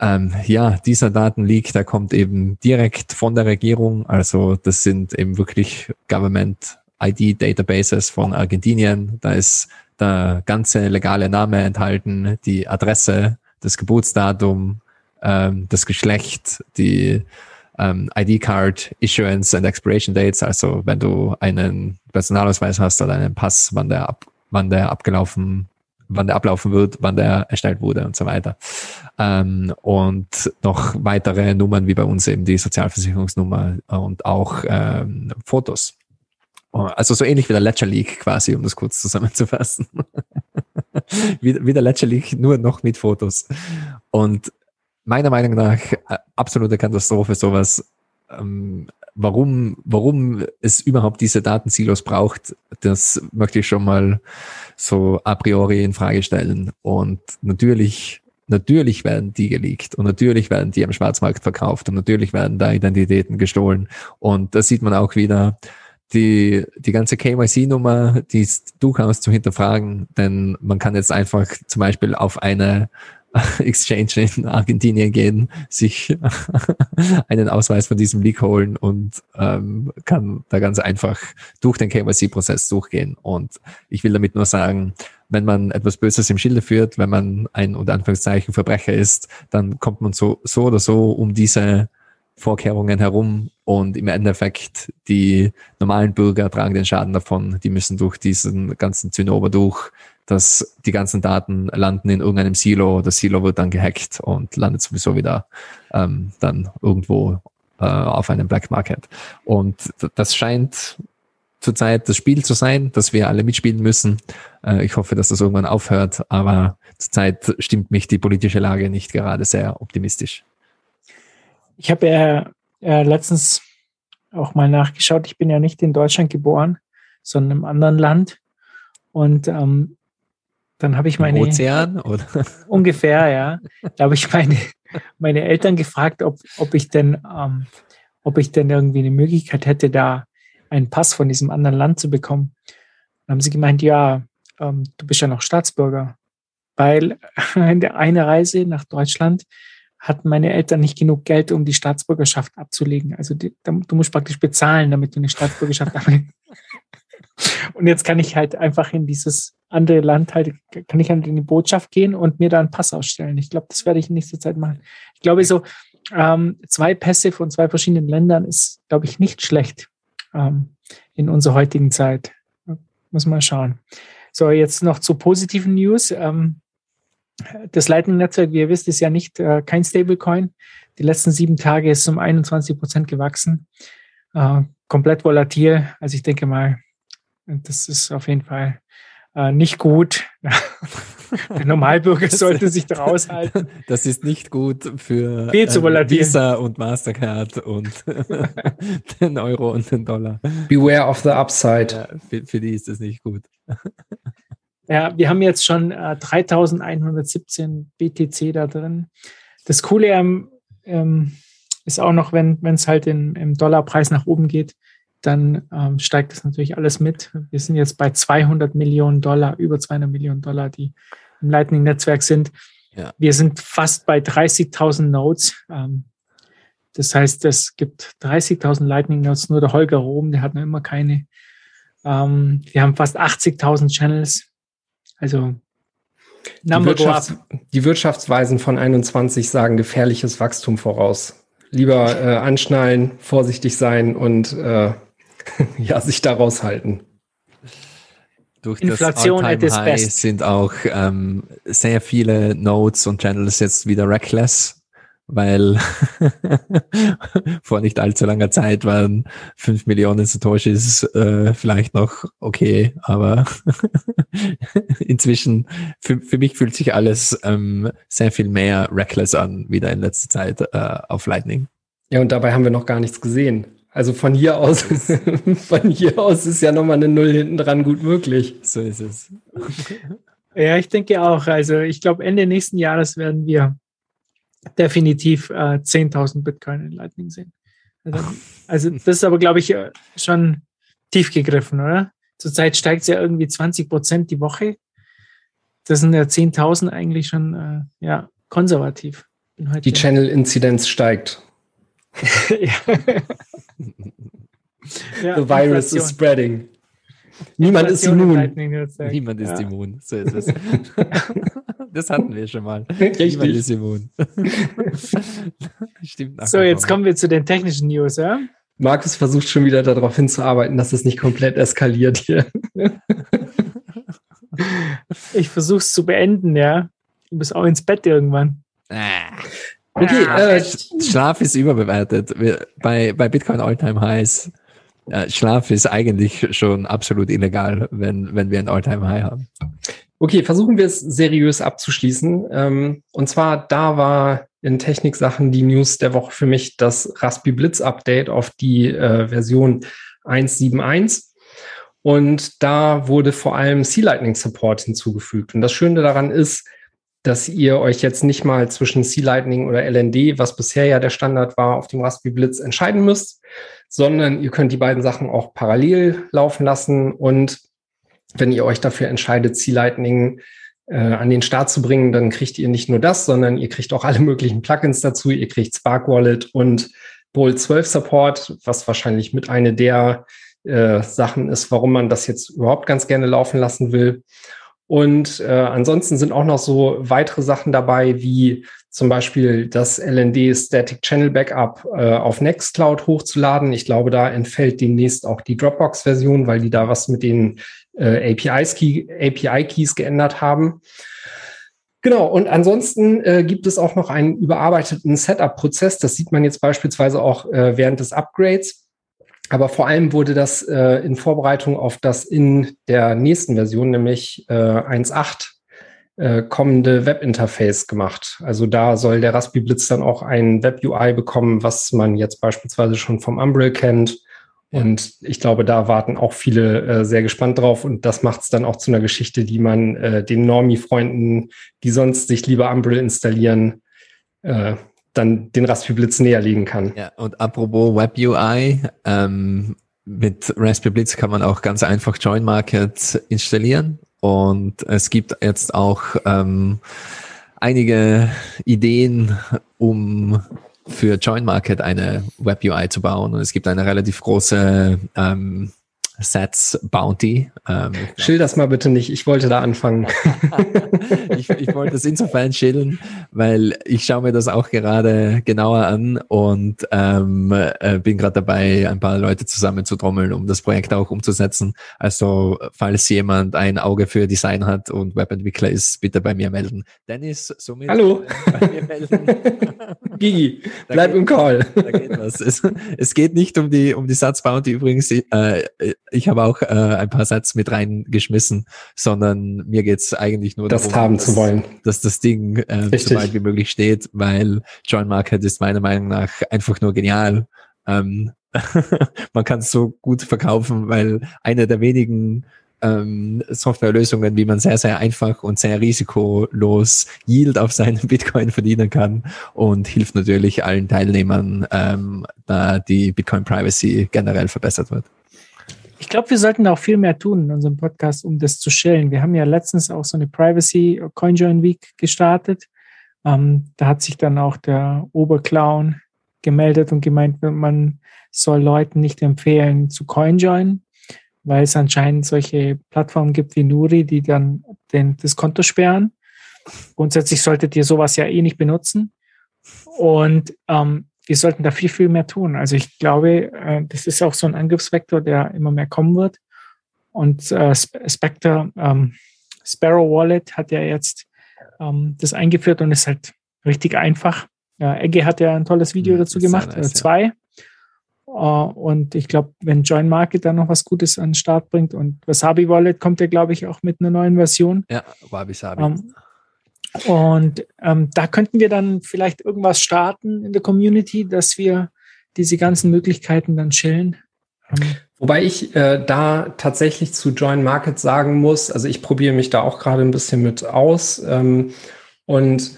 ähm, ja, dieser Datenleak, der kommt eben direkt von der Regierung. Also das sind eben wirklich Government ID Databases von Argentinien. Da ist der ganze legale Name enthalten, die Adresse, das Geburtsdatum, ähm, das Geschlecht, die ähm, ID-Card Issuance and Expiration Dates, also wenn du einen Personalausweis hast oder einen Pass, wann der ab, wann der abgelaufen, wann der ablaufen wird, wann der erstellt wurde und so weiter. Ähm, und noch weitere Nummern wie bei uns eben die Sozialversicherungsnummer und auch ähm, Fotos. Also so ähnlich wie der Ledger Leak quasi, um das kurz zusammenzufassen. *laughs* wie, wie der Ledger Leak, nur noch mit Fotos. Und meiner Meinung nach äh, absolute Katastrophe, sowas. Ähm, warum, warum es überhaupt diese Datensilos braucht, das möchte ich schon mal so a priori in Frage stellen. Und natürlich, natürlich werden die geleakt und natürlich werden die am Schwarzmarkt verkauft und natürlich werden da Identitäten gestohlen. Und da sieht man auch wieder, die, die ganze KYC-Nummer, die ist durchaus zu hinterfragen, denn man kann jetzt einfach zum Beispiel auf eine *laughs* Exchange in Argentinien gehen, sich *laughs* einen Ausweis von diesem Leak holen und ähm, kann da ganz einfach durch den KYC-Prozess durchgehen. Und ich will damit nur sagen, wenn man etwas Böses im Schilde führt, wenn man ein unter Anführungszeichen Verbrecher ist, dann kommt man so, so oder so um diese Vorkehrungen herum und im Endeffekt die normalen Bürger tragen den Schaden davon. Die müssen durch diesen ganzen Zinnober durch, dass die ganzen Daten landen in irgendeinem Silo. Das Silo wird dann gehackt und landet sowieso wieder ähm, dann irgendwo äh, auf einem Black Market. Und das scheint zurzeit das Spiel zu sein, dass wir alle mitspielen müssen. Äh, ich hoffe, dass das irgendwann aufhört, aber zurzeit stimmt mich die politische Lage nicht gerade sehr optimistisch. Ich habe ja äh, letztens auch mal nachgeschaut. Ich bin ja nicht in Deutschland geboren, sondern im anderen Land. Und ähm, dann habe ich meine. Ozean oder? Ungefähr, ja. Da habe ich meine, meine Eltern gefragt, ob, ob ich denn, ähm, ob ich denn irgendwie eine Möglichkeit hätte, da einen Pass von diesem anderen Land zu bekommen. Dann haben sie gemeint, ja, ähm, du bist ja noch Staatsbürger. Weil *laughs* eine Reise nach Deutschland hatten meine Eltern nicht genug Geld, um die Staatsbürgerschaft abzulegen. Also die, du musst praktisch bezahlen, damit du eine Staatsbürgerschaft *laughs* ablegst. Und jetzt kann ich halt einfach in dieses andere Land halt, kann ich halt in die Botschaft gehen und mir da einen Pass ausstellen. Ich glaube, das werde ich in nächster Zeit machen. Ich glaube, so ähm, zwei Pässe von zwei verschiedenen Ländern ist, glaube ich, nicht schlecht ähm, in unserer heutigen Zeit. Muss mal schauen. So, jetzt noch zu positiven News. Ähm, das Lightning-Netzwerk, wie ihr wisst, ist ja nicht äh, kein Stablecoin. Die letzten sieben Tage ist um 21 Prozent gewachsen. Äh, komplett volatil. Also ich denke mal, das ist auf jeden Fall äh, nicht gut. *laughs* Der Normalbürger *laughs* sollte sich da raushalten. *laughs* Das ist nicht gut für Viel zu äh, Visa und Mastercard und den Euro und den Dollar. Beware of the upside. Ja, für, für, die ist das nicht gut. Ja, wir haben jetzt schon äh, 3117 BTC da drin. Das Coole ähm, ähm, ist auch noch, wenn es halt in, im Dollarpreis nach oben geht, dann ähm, steigt das natürlich alles mit. Wir sind jetzt bei 200 Millionen Dollar, über 200 Millionen Dollar, die im Lightning-Netzwerk sind. Ja. Wir sind fast bei 30.000 Nodes. Ähm, das heißt, es gibt 30.000 Lightning-Nodes. Nur der Holger Rom, der hat noch immer keine. Ähm, wir haben fast 80.000 Channels. Also die, Wirtschafts-, die, Wirtschaftsweisen von 21 sagen gefährliches Wachstum voraus. Lieber äh, anschnallen, vorsichtig sein und äh, *laughs* ja, sich da raushalten. Durch Inflation das High sind auch ähm, sehr viele Nodes und Channels jetzt wieder reckless weil *laughs* vor nicht allzu langer Zeit waren fünf Millionen Satoshis äh, vielleicht noch okay, aber *laughs* inzwischen für, für mich fühlt sich alles ähm, sehr viel mehr reckless an, wieder in letzter Zeit äh, auf Lightning. Ja, und dabei haben wir noch gar nichts gesehen. Also von hier aus, *laughs* von hier aus ist ja nochmal eine Null hinten dran gut möglich. So ist es. Ja, ich denke auch. Also ich glaube, Ende nächsten Jahres werden wir definitiv äh, 10.000 Bitcoin in Lightning sehen. Also, *laughs* also das ist aber, glaube ich, äh, schon tief gegriffen, oder? Zurzeit steigt es ja irgendwie 20 Prozent die Woche. Das sind ja 10.000 eigentlich schon äh, ja, konservativ. Die Channel-Inzidenz steigt. *laughs* ja. The virus Inflation. is spreading. Niemand ist immun. Niemand ist ja. immun. So ist es. *laughs* das hatten wir schon mal. Richtig. Niemand ist immun. *laughs* Stimmt. So, jetzt kommen wir zu den technischen News, ja? Markus versucht schon wieder darauf hinzuarbeiten, dass es nicht komplett eskaliert hier. ich versuche es zu beenden, ja. Du bist auch ins Bett irgendwann. Okay, äh, Schlaf ist überbewertet. Bei, bei Bitcoin Alltime Highs Schlaf ist eigentlich schon absolut illegal, wenn, wenn wir ein All-Time-High haben. Okay, versuchen wir es seriös abzuschließen. Ähm, und zwar, da war in Techniksachen die News der Woche für mich das Raspi Blitz Update auf die äh, Version 1.7.1. Und da wurde vor allem C-Lightning Support hinzugefügt. Und das Schöne daran ist, dass ihr euch jetzt nicht mal zwischen C-Lightning oder LND, was bisher ja der Standard war, auf dem Raspberry Blitz entscheiden müsst, sondern ihr könnt die beiden Sachen auch parallel laufen lassen. Und wenn ihr euch dafür entscheidet, C-Lightning äh, an den Start zu bringen, dann kriegt ihr nicht nur das, sondern ihr kriegt auch alle möglichen Plugins dazu. Ihr kriegt Spark Wallet und Bolt 12 Support, was wahrscheinlich mit eine der äh, Sachen ist, warum man das jetzt überhaupt ganz gerne laufen lassen will. Und äh, ansonsten sind auch noch so weitere Sachen dabei, wie zum Beispiel das LND Static Channel Backup äh, auf Nextcloud hochzuladen. Ich glaube, da entfällt demnächst auch die Dropbox-Version, weil die da was mit den äh, API-Keys geändert haben. Genau, und ansonsten äh, gibt es auch noch einen überarbeiteten Setup-Prozess. Das sieht man jetzt beispielsweise auch äh, während des Upgrades. Aber vor allem wurde das äh, in Vorbereitung auf das in der nächsten Version, nämlich äh, 1.8, äh, kommende Webinterface gemacht. Also da soll der Raspberry Blitz dann auch ein Web-UI bekommen, was man jetzt beispielsweise schon vom Umbrel kennt. Und ich glaube, da warten auch viele äh, sehr gespannt drauf. Und das macht es dann auch zu einer Geschichte, die man äh, den Normie-Freunden, die sonst sich lieber Umbrel installieren, äh, dann den Raspberry Blitz näher legen kann. Ja, und apropos Web UI, ähm, mit Raspberry Blitz kann man auch ganz einfach Join Market installieren und es gibt jetzt auch ähm, einige Ideen, um für Join Market eine Web UI zu bauen und es gibt eine relativ große ähm, Sets Bounty. Ähm, das mal bitte nicht, ich wollte da anfangen. *laughs* ich, ich wollte es insofern schildern, weil ich schaue mir das auch gerade genauer an und ähm, äh, bin gerade dabei, ein paar Leute zusammenzutrommeln, um das Projekt auch umzusetzen. Also falls jemand ein Auge für Design hat und Webentwickler ist, bitte bei mir melden. Dennis, somit Hallo. bei mir melden. *laughs* Gigi, *laughs* bleib geht, im Call. Da geht was. Es, es, geht nicht um die, um die Satzbounty übrigens. Äh, ich habe auch äh, ein paar Sätze mit reingeschmissen, sondern mir geht's eigentlich nur das darum, haben dass, zu wollen. dass das Ding äh, so weit wie möglich steht, weil Join Market ist meiner Meinung nach einfach nur genial. Ähm, *laughs* man kann es so gut verkaufen, weil eine der wenigen ähm, Softwarelösungen, wie man sehr, sehr einfach und sehr risikolos Yield auf seinen *laughs* Bitcoin verdienen kann und hilft natürlich allen Teilnehmern, ähm, da die Bitcoin Privacy generell verbessert wird. Ich glaube, wir sollten auch viel mehr tun in unserem Podcast, um das zu schellen. Wir haben ja letztens auch so eine Privacy CoinJoin Week gestartet. Ähm, da hat sich dann auch der Oberclown gemeldet und gemeint, man soll Leuten nicht empfehlen zu CoinJoin, weil es anscheinend solche Plattformen gibt wie Nuri, die dann den, das Konto sperren. Grundsätzlich solltet ihr sowas ja eh nicht benutzen. Und ähm, wir sollten da viel, viel mehr tun. Also ich glaube, äh, das ist auch so ein Angriffsvektor, der immer mehr kommen wird. Und äh, Spectre, ähm, Sparrow Wallet hat ja jetzt ähm, das eingeführt und ist halt richtig einfach. Ja, Egge hat ja ein tolles Video dazu gemacht, nice, äh, zwei. Uh, und ich glaube, wenn Join Market dann noch was Gutes an den Start bringt und Wasabi Wallet kommt ja, glaube ich, auch mit einer neuen Version. Ja, Wabi Sabi. Um, ähm, und ähm, da könnten wir dann vielleicht irgendwas starten in der Community, dass wir diese ganzen Möglichkeiten dann chillen. Ähm. Wobei ich äh, da tatsächlich zu Join Market sagen muss, also ich probiere mich da auch gerade ein bisschen mit aus. Ähm, und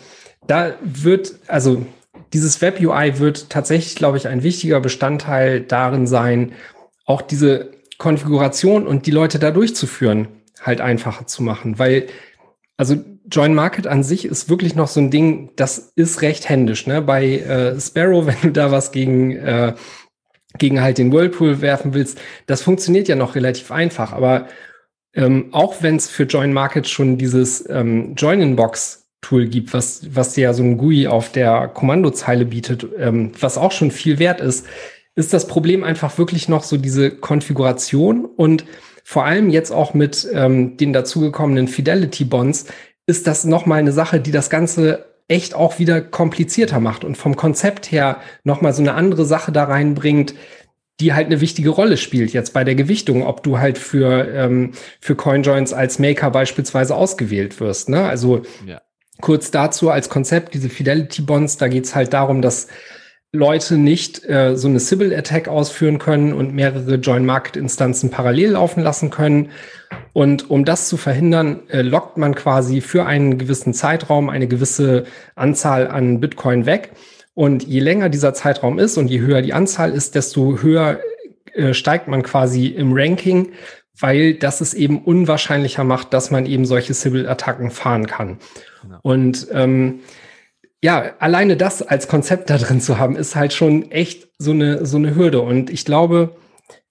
da wird, also dieses Web UI wird tatsächlich, glaube ich, ein wichtiger Bestandteil darin sein, auch diese Konfiguration und die Leute da durchzuführen, halt einfacher zu machen. Weil, also Join Market an sich ist wirklich noch so ein Ding, das ist recht händisch. Ne? Bei äh, Sparrow, *laughs* wenn du da was gegen, äh, gegen halt den Whirlpool werfen willst, das funktioniert ja noch relativ einfach. Aber ähm, auch wenn es für Join Market schon dieses ähm, Join-in-Box-Tool gibt, was, was dir ja so ein GUI auf der Kommandozeile bietet, ähm, was auch schon viel wert ist, ist das Problem einfach wirklich noch so diese Konfiguration und vor allem jetzt auch mit ähm, den dazugekommenen Fidelity Bonds ist das nochmal eine Sache, die das Ganze echt auch wieder komplizierter macht und vom Konzept her nochmal so eine andere Sache da reinbringt, die halt eine wichtige Rolle spielt jetzt bei der Gewichtung, ob du halt für, ähm, für CoinJoins als Maker beispielsweise ausgewählt wirst. Ne? Also ja. kurz dazu als Konzept, diese Fidelity Bonds, da geht's halt darum, dass Leute nicht äh, so eine Sybil-Attack ausführen können und mehrere Join-Market-Instanzen parallel laufen lassen können. Und um das zu verhindern, äh, lockt man quasi für einen gewissen Zeitraum eine gewisse Anzahl an Bitcoin weg. Und je länger dieser Zeitraum ist und je höher die Anzahl ist, desto höher äh, steigt man quasi im Ranking, weil das es eben unwahrscheinlicher macht, dass man eben solche Sybil-Attacken fahren kann. Genau. Und ähm, ja, alleine das als Konzept da drin zu haben, ist halt schon echt so eine, so eine Hürde. Und ich glaube,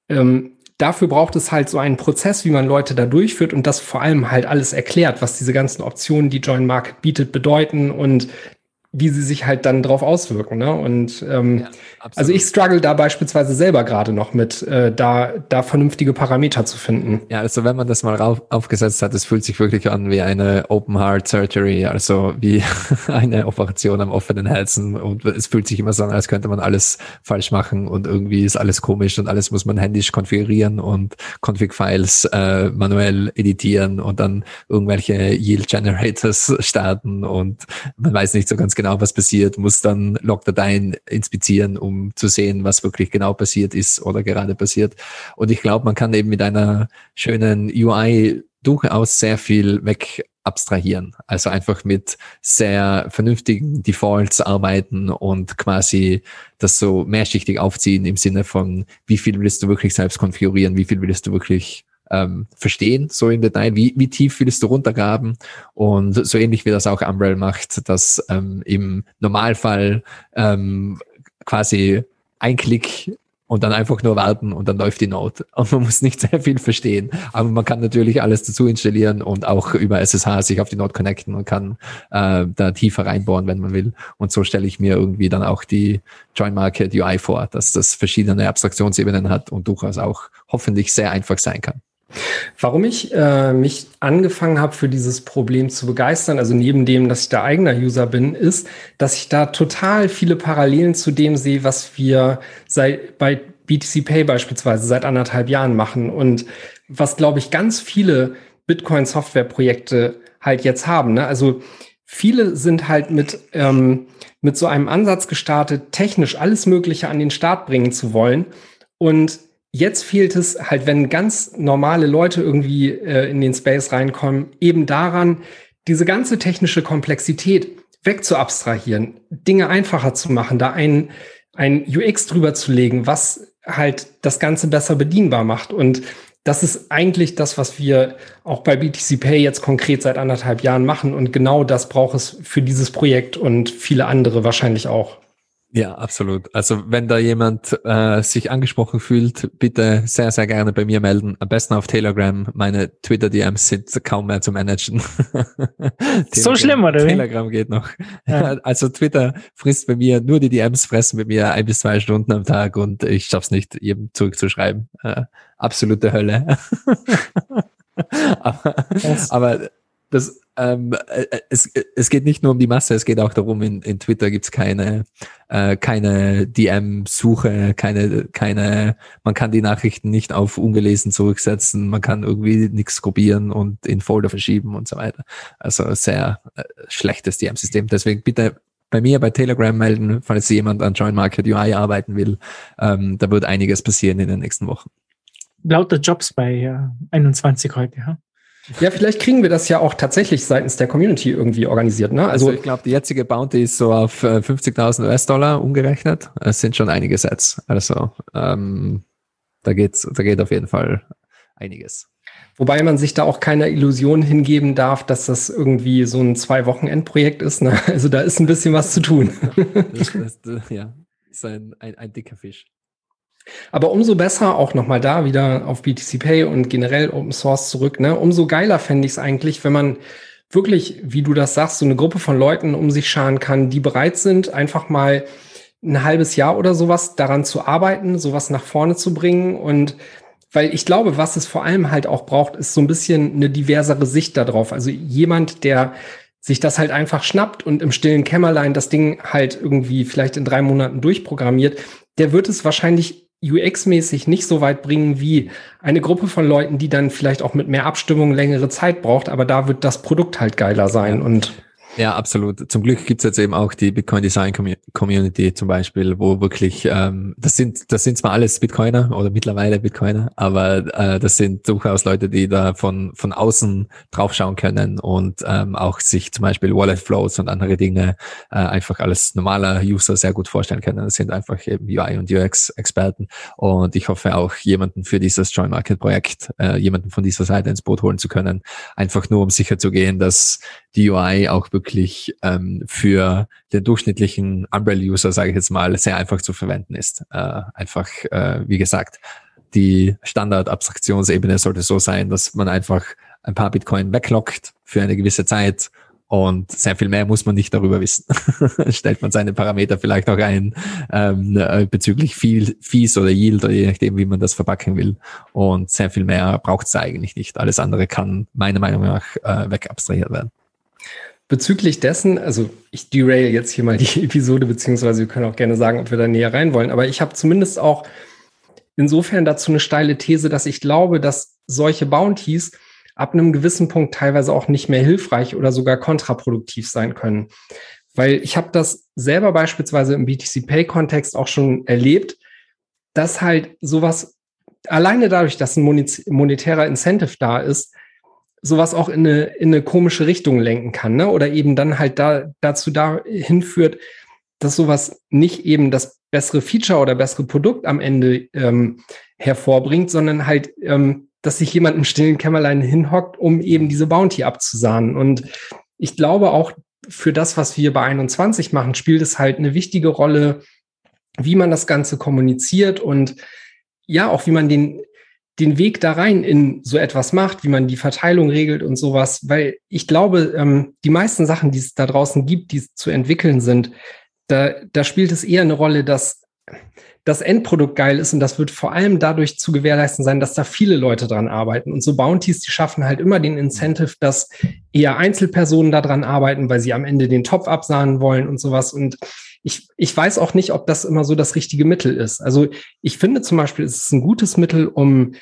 ähm, dafür braucht es halt so einen Prozess, wie man Leute da durchführt und das vor allem halt alles erklärt, was diese ganzen Optionen, die Join Market bietet, bedeuten und wie sie sich halt dann drauf auswirken. Ne? Und ähm, ja, also ich struggle da beispielsweise selber gerade noch mit, äh, da, da vernünftige Parameter zu finden. Ja, also wenn man das mal rauf, aufgesetzt hat, es fühlt sich wirklich an wie eine Open Heart Surgery, also wie *laughs* eine Operation am offenen Herzen. Und es fühlt sich immer so an, als könnte man alles falsch machen und irgendwie ist alles komisch und alles muss man händisch konfigurieren und Config-Files äh, manuell editieren und dann irgendwelche Yield Generators *laughs* starten und man weiß nicht so ganz genau, genau, was passiert, muss dann Logdateien inspizieren, um zu sehen, was wirklich genau passiert ist oder gerade passiert. Und ich glaube, man kann eben mit einer schönen UI durchaus sehr viel weg abstrahieren. Also einfach mit sehr vernünftigen Defaults arbeiten und quasi das so mehrschichtig aufziehen im Sinne von, wie viel willst du wirklich selbst konfigurieren, wie viel willst du wirklich ähm, verstehen, so im Detail, wie, wie tief willst du runtergraben und so ähnlich wie das auch Umbrell macht, dass ähm, im Normalfall ähm, quasi ein Klick und dann einfach nur warten und dann läuft die Note. *laughs* Und man muss nicht sehr viel verstehen. Aber man kann natürlich alles dazu installieren und auch über SSH sich auf die Note connecten und kann äh, da tiefer reinbohren, wenn man will. Und so stelle ich mir irgendwie dann auch die Join Market UI vor, dass das verschiedene Abstraktionsebenen hat und durchaus auch hoffentlich sehr einfach sein kann. Warum ich äh, mich angefangen habe, für dieses Problem zu begeistern, also neben dem, dass ich da eigener User bin, ist, dass ich da total viele Parallelen zu dem sehe, was wir seit, bei BTC Pay beispielsweise seit anderthalb Jahren machen und was, glaube ich, ganz viele Bitcoin-Software-Projekte halt jetzt haben. Ne? Also viele sind halt mit, ähm, mit so einem Ansatz gestartet, technisch alles Mögliche an den Start bringen zu wollen und Jetzt fehlt es halt, wenn ganz normale Leute irgendwie äh, in den Space reinkommen, eben daran, diese ganze technische Komplexität wegzuabstrahieren, Dinge einfacher zu machen, da ein, ein UX drüber zu legen, was halt das Ganze besser bedienbar macht. Und das ist eigentlich das, was wir auch bei BTC Pay jetzt konkret seit anderthalb Jahren machen. Und genau das braucht es für dieses Projekt und viele andere wahrscheinlich auch. Ja, absolut. Also wenn da jemand äh, sich angesprochen fühlt, bitte sehr, sehr gerne bei mir melden. Am besten auf Telegram. Meine Twitter-DMs sind kaum mehr zu managen. *laughs* so schlimm, oder wie? Telegram geht noch. Ja. *laughs* Also Twitter frisst bei mir, nur die DMs fressen bei mir ein bis zwei Stunden am Tag und ich schaff's nicht, jedem zurückzuschreiben. Äh, absolute Hölle. *laughs* aber, aber das, ähm, äh, es, es geht nicht nur um die Masse, es geht auch darum, in, in Twitter gibt's keine, äh, keine DM-Suche, keine, keine, man kann die Nachrichten nicht auf ungelesen zurücksetzen, man kann irgendwie nichts kopieren und in Folder verschieben und so weiter. Also sehr äh, schlechtes DM-System. Deswegen bitte bei mir bei Telegram melden, falls jemand an Join Market UI arbeiten will. Ähm, da wird einiges passieren in den nächsten Wochen. Lauter Jobs bei äh, 21 heute, ja? Ja, vielleicht kriegen wir das ja auch tatsächlich seitens der Community irgendwie organisiert. Ne? Also, also ich glaube, die jetzige Bounty ist so auf 50.000 äh, US-Dollar umgerechnet. Es sind schon einige Sets. Also ähm, da geht's, da geht auf jeden Fall einiges. Wobei man sich da auch keine Illusion hingeben darf, dass das irgendwie so ein zwei Wochen Endprojekt ist. Ne? Also da ist ein bisschen was zu tun. das, das, ja, ist ein, ein, ein dicker Fisch. Aber umso besser, auch nochmal da wieder auf BTC Pay und generell Open Source zurück, ne? umso geiler fände ich es eigentlich, wenn man wirklich, wie du das sagst, so eine Gruppe von Leuten um sich scharen kann, die bereit sind, einfach mal ein halbes Jahr oder sowas daran zu arbeiten, sowas nach vorne zu bringen. Und weil ich glaube, was es vor allem halt auch braucht, ist so ein bisschen eine diversere Sicht darauf. Also jemand, der sich das halt einfach schnappt und im stillen Kämmerlein das Ding halt irgendwie vielleicht in drei Monaten durchprogrammiert, der wird es wahrscheinlich UX-mäßig nicht so weit bringen wie eine Gruppe von Leuten, die dann vielleicht auch mit mehr Abstimmung längere Zeit braucht, aber da wird das Produkt halt geiler sein und Ja, absolut. Zum Glück gibt's jetzt eben auch die Bitcoin Design Community zum Beispiel, wo wirklich, ähm, das sind, das sind zwar alles Bitcoiner oder mittlerweile Bitcoiner, aber äh, das sind durchaus Leute, die da von, von außen draufschauen können und ähm, auch sich zum Beispiel Wallet Flows und andere Dinge äh, einfach als normaler User sehr gut vorstellen können. Das sind einfach eben UI und UX Experten und ich hoffe auch jemanden für dieses Join Market Projekt, äh, jemanden von dieser Seite ins Boot holen zu können, einfach nur um sicher dass die UI auch wirklich ähm, für den durchschnittlichen Umbrella-User, sage ich jetzt mal, sehr einfach zu verwenden ist. Äh, einfach, äh, wie gesagt, die Standard-Abstraktionsebene sollte so sein, dass man einfach ein paar Bitcoin weglockt für eine gewisse Zeit und sehr viel mehr muss man nicht darüber wissen. *laughs* Stellt man seine Parameter vielleicht auch ein ähm, äh, bezüglich viel, Fees oder Yield oder je nachdem, wie man das verpacken will. Und sehr viel mehr braucht es eigentlich nicht. Alles andere kann meiner Meinung nach äh, wegabstrahiert werden. Bezüglich dessen, also ich derail jetzt hier mal die *laughs* Episode, beziehungsweise wir können auch gerne sagen, ob wir da näher rein wollen, aber ich habe zumindest auch insofern dazu eine steile These, dass ich glaube, dass solche Bounties ab einem gewissen Punkt teilweise auch nicht mehr hilfreich oder sogar kontraproduktiv sein können. Weil ich habe das selber beispielsweise im BTC Pay Kontext auch schon erlebt, dass halt sowas alleine dadurch, dass ein monetärer Incentive da ist, sowas auch in eine, in eine komische Richtung lenken kann, ne? Oder eben dann halt da dazu dahin führt, dass sowas nicht eben das bessere Feature oder bessere Produkt am Ende ähm, hervorbringt, sondern halt ähm, dass sich jemand im stillen Kämmerlein hinhockt, um eben diese Bounty abzusahnen. Und ich glaube auch für das, was wir bei 21 machen, spielt es halt eine wichtige Rolle, wie man das Ganze kommuniziert und ja, auch wie man den, den Weg da rein in so etwas macht, wie man die Verteilung regelt und sowas, weil ich glaube, ähm, die meisten Sachen, die es da draußen gibt, die zu entwickeln sind, da, da spielt es eher eine Rolle, dass das Endprodukt geil ist und das wird vor allem dadurch zu gewährleisten sein, dass da viele Leute dran arbeiten. Und so Bounties, die schaffen halt immer den Incentive, dass eher Einzelpersonen daran arbeiten, weil sie am Ende den Topf absahnen wollen und sowas. Und ich, ich weiß auch nicht, ob das immer so das richtige Mittel ist. Also ich finde zum Beispiel, es ist ein gutes Mittel, um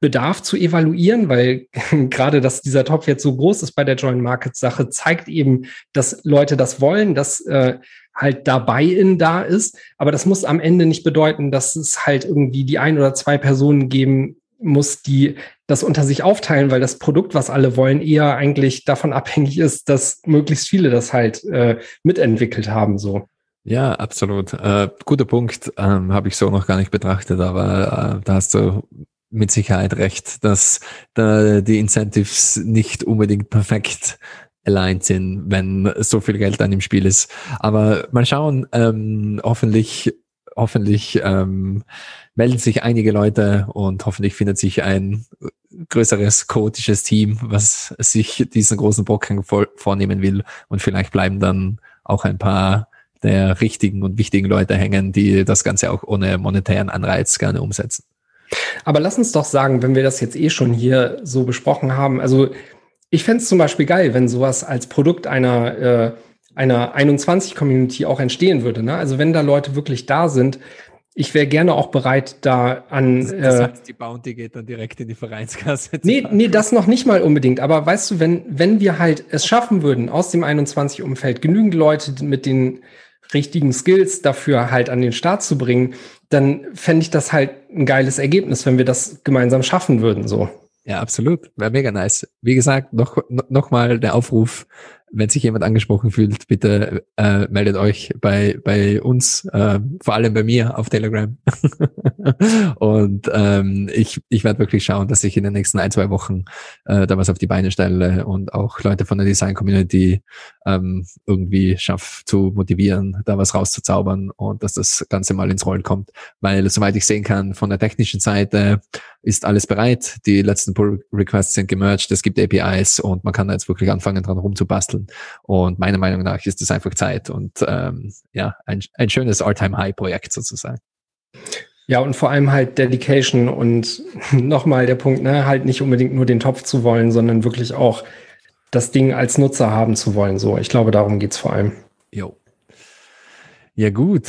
Bedarf zu evaluieren, weil *laughs* gerade, dass dieser Topf jetzt so groß ist bei der Joint Market Sache, zeigt eben, dass Leute das wollen, dass äh, halt dabei in da ist. Aber das muss am Ende nicht bedeuten, dass es halt irgendwie die ein oder zwei Personen geben muss, die das unter sich aufteilen, weil das Produkt, was alle wollen, eher eigentlich davon abhängig ist, dass möglichst viele das halt äh, mitentwickelt haben. So. Ja, absolut. Äh, guter Punkt. Ähm, Habe ich so noch gar nicht betrachtet, aber äh, da hast du mit Sicherheit recht, dass da die Incentives nicht unbedingt perfekt aligned sind, wenn so viel Geld dann im Spiel ist. Aber mal schauen, ähm, hoffentlich, hoffentlich ähm, melden sich einige Leute und hoffentlich findet sich ein größeres chaotisches Team, was sich diesen großen Brocken vornehmen will. Und vielleicht bleiben dann auch ein paar der richtigen und wichtigen Leute hängen, die das Ganze auch ohne monetären Anreiz gerne umsetzen. Aber lass uns doch sagen, wenn wir das jetzt eh schon hier so besprochen haben, also ich fände es zum Beispiel geil, wenn sowas als Produkt einer, äh, einer 21-Community auch entstehen würde. Ne? Also wenn da Leute wirklich da sind, ich wäre gerne auch bereit, da an. Das, das heißt, die Bounty geht dann direkt in die Vereinskasse. Nee, nee, das noch nicht mal unbedingt. Aber weißt du, wenn, wenn wir halt es schaffen würden, aus dem 21-Umfeld genügend Leute mit den richtigen Skills dafür halt an den Start zu bringen, dann fände ich das halt ein geiles Ergebnis, wenn wir das gemeinsam schaffen würden, so. Ja, absolut. Wäre mega nice. Wie gesagt, noch, noch mal der Aufruf, wenn sich jemand angesprochen fühlt, bitte äh, meldet euch bei, bei uns, äh, vor allem bei mir auf Telegram. *laughs* und ähm, ich, ich werde wirklich schauen, dass ich in den nächsten ein, zwei Wochen äh, da was auf die Beine stelle und auch Leute von der Design Community ähm, irgendwie schaffe zu motivieren, da was rauszuzaubern und dass das Ganze mal ins Rollen kommt. Weil, soweit ich sehen kann, von der technischen Seite ist alles bereit. Die letzten Pull Requests sind gemerged, es gibt APIs und man kann da jetzt wirklich anfangen, dran rumzubasteln. Und meiner Meinung nach ist es einfach Zeit und ähm, ja, ein, ein schönes All-Time-High-Projekt sozusagen. Ja, und vor allem halt Dedication und *laughs* nochmal der Punkt, ne, halt nicht unbedingt nur den Topf zu wollen, sondern wirklich auch das Ding als Nutzer haben zu wollen. So, ich glaube, darum geht's vor allem. Jo. Ja, gut.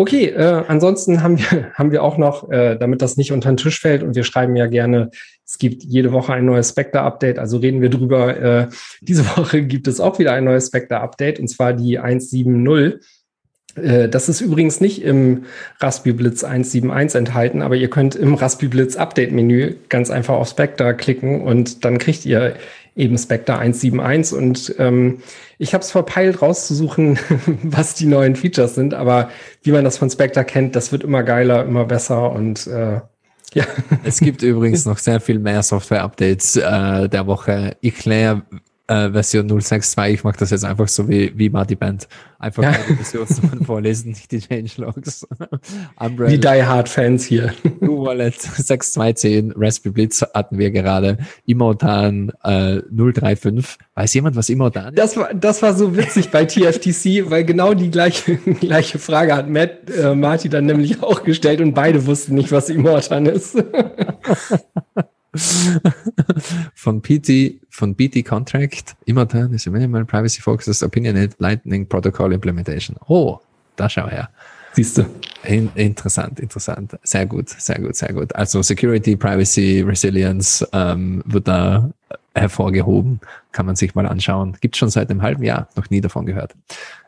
Okay, äh, ansonsten haben wir, *laughs* haben wir auch noch, äh, damit das nicht unter den Tisch fällt und wir schreiben ja gerne, es gibt jede Woche ein neues Spectre-Update, also reden wir drüber. Äh, *laughs* diese Woche gibt es auch wieder ein neues Spectre-Update und zwar die 1.7.0. Äh, Das ist übrigens nicht im Raspberry Blitz 1.7.1 enthalten, aber ihr könnt im Raspberry Blitz Update-Menü ganz einfach auf Spectre klicken und dann kriegt ihr eben Spectre 1.7.1 und ähm, ich habe es verpeilt rauszusuchen, *laughs* was die neuen Features sind, aber wie man das von Spectre kennt, das wird immer geiler, immer besser und äh, ja. Es gibt übrigens noch sehr viel mehr Software-Updates äh, der Woche. Eclair äh, Version 062, ich mache das jetzt einfach so wie, wie Marty Band. Einfach Ja. die Versionsnummern *laughs* vorlesen, nicht die Changelogs. *laughs* Umbrella. Die Die Hard Fans hier. *laughs* U-Wallet 6210, Raspberry Blitz hatten wir gerade, Imotan äh, 035. Weiß jemand, was Imotan ist? Das war, das war so witzig bei TFTC, weil genau die gleiche, gleiche Frage hat Matt, äh, Marty dann nämlich auch gestellt und beide wussten nicht, was Immortan ist. *laughs* von PT, von BT Contract, Imotan is a minimal privacy focused opinionated lightning protocol implementation. Oh, da schau her. Siehst du. In, interessant, interessant. Sehr gut, sehr gut, sehr gut. Also Security, Privacy, Resilience ähm, wird da hervorgehoben. Kann man sich mal anschauen. Gibt schon seit einem halben Jahr, noch nie davon gehört.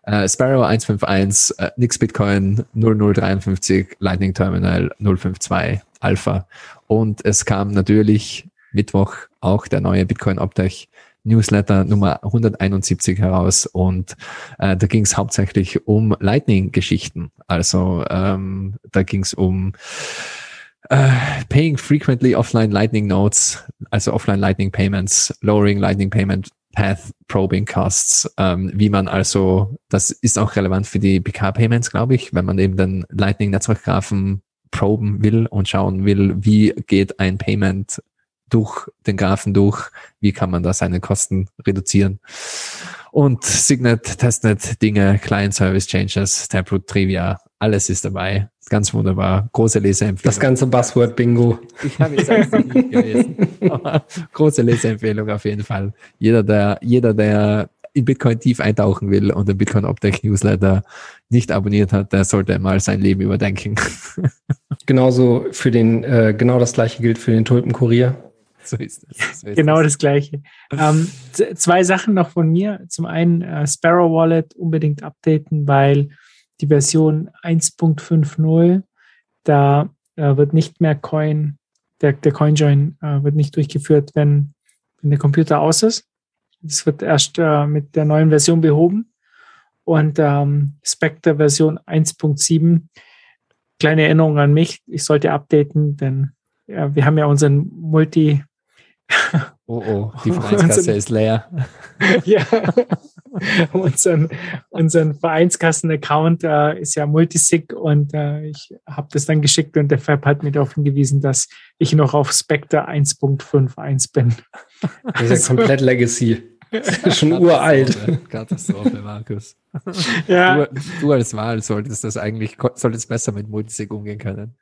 Äh, Sparrow 151, äh, Nix Bitcoin 0053, Lightning Terminal 052, Alpha. Und es kam natürlich Mittwoch auch der neue Bitcoin Optech Newsletter Nummer 171 heraus und äh, da ging es hauptsächlich um Lightning-Geschichten. Also ähm, da ging es um äh, Paying frequently offline Lightning Notes, also offline Lightning Payments, lowering Lightning Payment Path Probing Costs, ähm, wie man also, das ist auch relevant für die PK-Payments, glaube ich, wenn man eben den Lightning-Netzwerkgraphen proben will und schauen will, wie geht ein Payment durch den Graphen durch, wie kann man da seine Kosten reduzieren. Und Signet, Testnet, Dinge, Client Service Changes, Taproot Trivia, alles ist dabei. Ganz wunderbar. Große Leseempfehlung. Das ganze Buzzword Bingo. Ich habe jetzt noch nicht gelesen. Aber große Leseempfehlung auf jeden Fall. Jeder, der, jeder, der in Bitcoin tief eintauchen will und den Bitcoin Optech Newsletter nicht abonniert hat, der sollte mal sein Leben überdenken. Genauso für den, äh, genau das gleiche gilt für den Tulpenkurier. So ist es. So ist Genau das Gleiche. Ähm, zwei Sachen noch von mir. Zum einen äh, Sparrow Wallet unbedingt updaten, weil die Version 1.50, da äh, wird nicht mehr Coin, der, der CoinJoin äh, wird nicht durchgeführt, wenn, wenn der Computer aus ist. Das wird erst äh, mit der neuen Version behoben. Und ähm, Spectre Version 1.7, kleine Erinnerung an mich, ich sollte updaten, denn ja, wir haben ja unseren Multi, *laughs* Oh oh, die *laughs* Vereinskasse ist leer. *laughs* ja, unseren, unseren Vereinskassen-Account äh, ist ja Multisig und äh, ich habe das dann geschickt und der Fab hat mir darauf hingewiesen, dass ich noch auf Spectre 1.51 bin. Das ist ja komplett Legacy. Das *laughs* ist schon uralt. Katastrophe, Markus. Ja. Du, du als Wahl solltest das eigentlich, solltest besser mit Multisig umgehen können.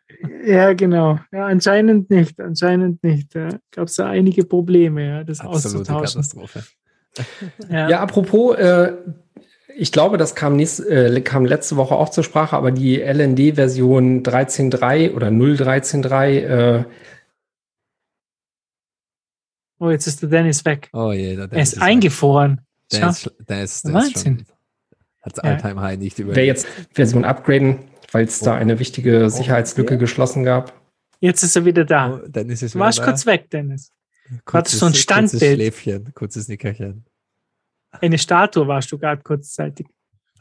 Ja, genau. Ja, anscheinend nicht, anscheinend nicht. Da gab es da einige Probleme, ja, das Absolute auszutauschen. Katastrophe. Ja. Ja, apropos, äh, ich glaube, das kam, nächst, äh, kam letzte Woche auch zur Sprache, aber die LND-Version 13.3 oder 0.13.3, äh, Oh, jetzt ist der Dennis weg. Oh je, der er Dennis ist, ist eingefroren. Ist, der ist, der ist Wahnsinn. hat Ja. Alltime High nicht über. wer jetzt Version upgraden, weil es da eine wichtige Sicherheitslücke geschlossen gab. Jetzt ist er wieder da. Oh, Dennis ist du warst wieder da. kurz weg, Dennis. Kurzes, Hattest so ein kurzes Standbild. Schläfchen, kurzes Nickerchen. Eine Statue warst du gerade kurzzeitig.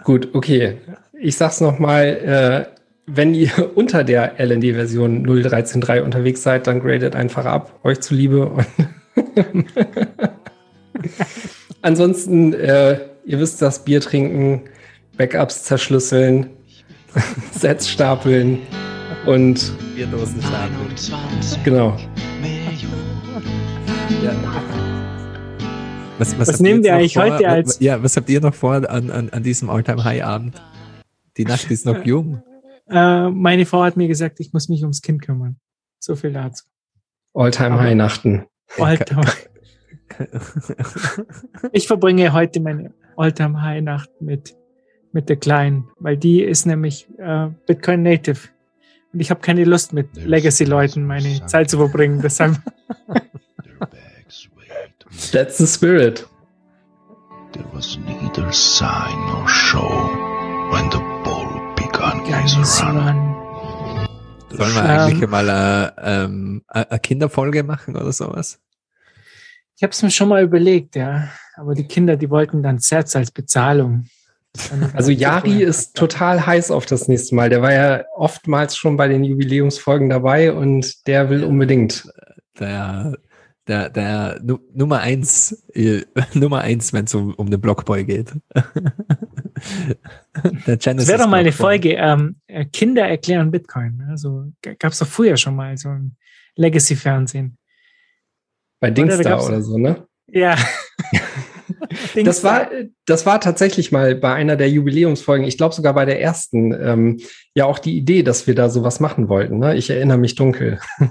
Gut, okay. Ich sag's nochmal, äh, wenn ihr *laughs* unter der LND-Version 0.13.3 unterwegs seid, dann gradet einfach ab, euch zuliebe. Und *laughs* Ansonsten, äh, ihr wisst das, Bier trinken, Backups zerschlüsseln, *laughs* Sets stapeln und Bierdosen stapeln. genau. Ja. Was, Was habt nehmen ihr wir eigentlich heute vor? als- Ja, was habt ihr noch vor an, an, an diesem Alltime High Abend? Die Nacht ist noch jung. *laughs* Äh, meine Frau hat mir gesagt, ich muss mich ums Kind kümmern. So viel dazu. Alltime-High-Nachten. Alltime. *laughs* Ich verbringe heute meine Alltime High Nacht mit mit der Kleinen, weil die ist nämlich äh, Bitcoin Native. Und ich habe keine Lust mit Legacy-Leuten meine Zeit zu verbringen. Deshalb. *laughs* That's the spirit. There was neither sign nor show when the bull began his run. Sollen wir eigentlich mal eine, ähm, eine Kinderfolge machen oder sowas? Ich habe es mir schon mal überlegt, ja. Aber die Kinder, die wollten dann Sets als Bezahlung. *laughs* Also Yari ist total heiß auf das nächste Mal. Der war ja oftmals schon bei den Jubiläumsfolgen dabei und der will unbedingt. Der, der, der Nu- Nummer eins, äh, *laughs* Nummer eins, wenn es um, um den Blockboy geht. *laughs* der Das wäre doch mal eine Folge, ähm, äh, Kinder erklären Bitcoin. Also gab es doch früher schon mal so ein Legacy-Fernsehen. Bei Oder da Dingsda gab's- oder so, ne? Ja. *laughs* Das war, das war tatsächlich mal bei einer der Jubiläumsfolgen, ich glaube sogar bei der ersten, ähm, ja auch die Idee, dass wir da sowas machen wollten. Ne? Ich erinnere mich dunkel. *laughs*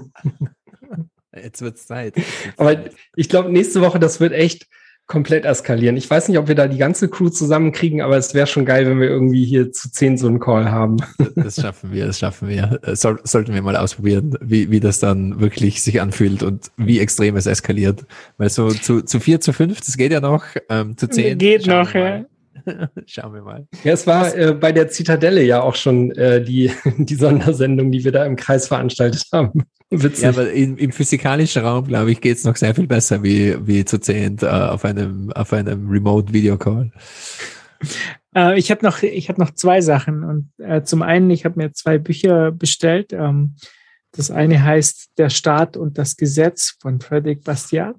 Jetzt wird's Zeit. Aber ich glaube, nächste Woche, das wird echt komplett eskalieren. Ich weiß nicht, ob wir da die ganze Crew zusammenkriegen, aber es wäre schon geil, wenn wir irgendwie hier zu zehn so einen Call haben. Das schaffen wir, das schaffen wir. Äh, Soll, sollten wir mal ausprobieren, wie, wie das dann wirklich sich anfühlt und wie extrem es eskaliert. Weil so zu, zu vier, zu fünf, das geht ja noch, ähm, zu zehn. Geht noch, ja. *laughs* Schauen wir mal. Ja, es war äh, bei der Zitadelle ja auch schon äh, die, *laughs* die Sondersendung, die wir da im Kreis veranstaltet haben. Witzig. Ja, aber im, im physikalischen Raum, glaube ich, geht's noch sehr viel besser wie, wie zu zehnt äh, auf einem, auf einem Remote-Video-Call. Äh, ich habe noch, ich habe noch zwei Sachen. Und äh, zum einen, ich habe mir zwei Bücher bestellt. Ähm, das eine heißt Der Staat und das Gesetz von Frederic Bastiat.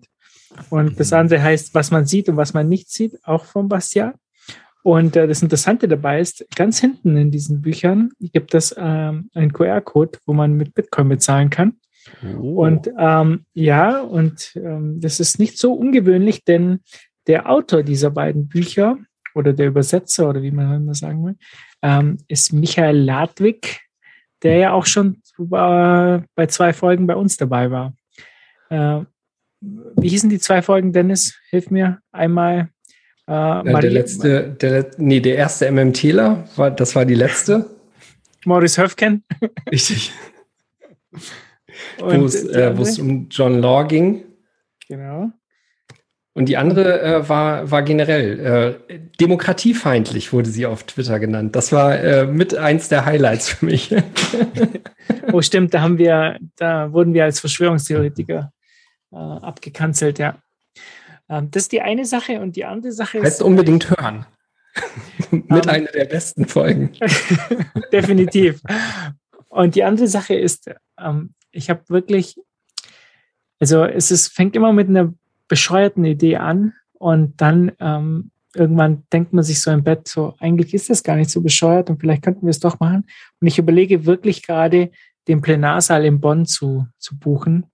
Und das andere heißt Was man sieht und was man nicht sieht, auch von Bastiat. Und äh, das Interessante dabei ist, ganz hinten in diesen Büchern gibt es ähm, einen QR-Code, wo man mit Bitcoin bezahlen kann. Und ähm, ja, und ähm, das ist nicht so ungewöhnlich, denn der Autor dieser beiden Bücher oder der Übersetzer oder wie man immer sagen will, ähm, ist Michael Ladwig, der ja auch schon äh, bei zwei Folgen bei uns dabei war. Äh, wie hießen die zwei Folgen, Dennis? Hilf mir einmal. Äh, Äh, der letzte, der, nee, der erste MMTler, war, das war die letzte. *laughs* Morris Höfken. *laughs* Richtig. Wo es, äh, um John Law ging. Genau. Und die andere äh, war, war generell äh, demokratiefeindlich, wurde sie auf Twitter genannt. Das war äh, mit eins der Highlights für mich. *laughs* Oh, stimmt, da haben wir, da wurden wir als Verschwörungstheoretiker äh, abgekanzelt, ja. Ähm, das ist die eine Sache und die andere Sache ist. heißt unbedingt hören. *laughs* mit einer der besten Folgen. *laughs* Definitiv. Und die andere Sache ist, ähm, ich habe wirklich, also es ist, fängt immer mit einer bescheuerten Idee an und dann ähm, irgendwann denkt man sich so im Bett, so eigentlich ist das gar nicht so bescheuert und vielleicht könnten wir es doch machen. Und ich überlege wirklich gerade, den Plenarsaal in Bonn zu, zu buchen.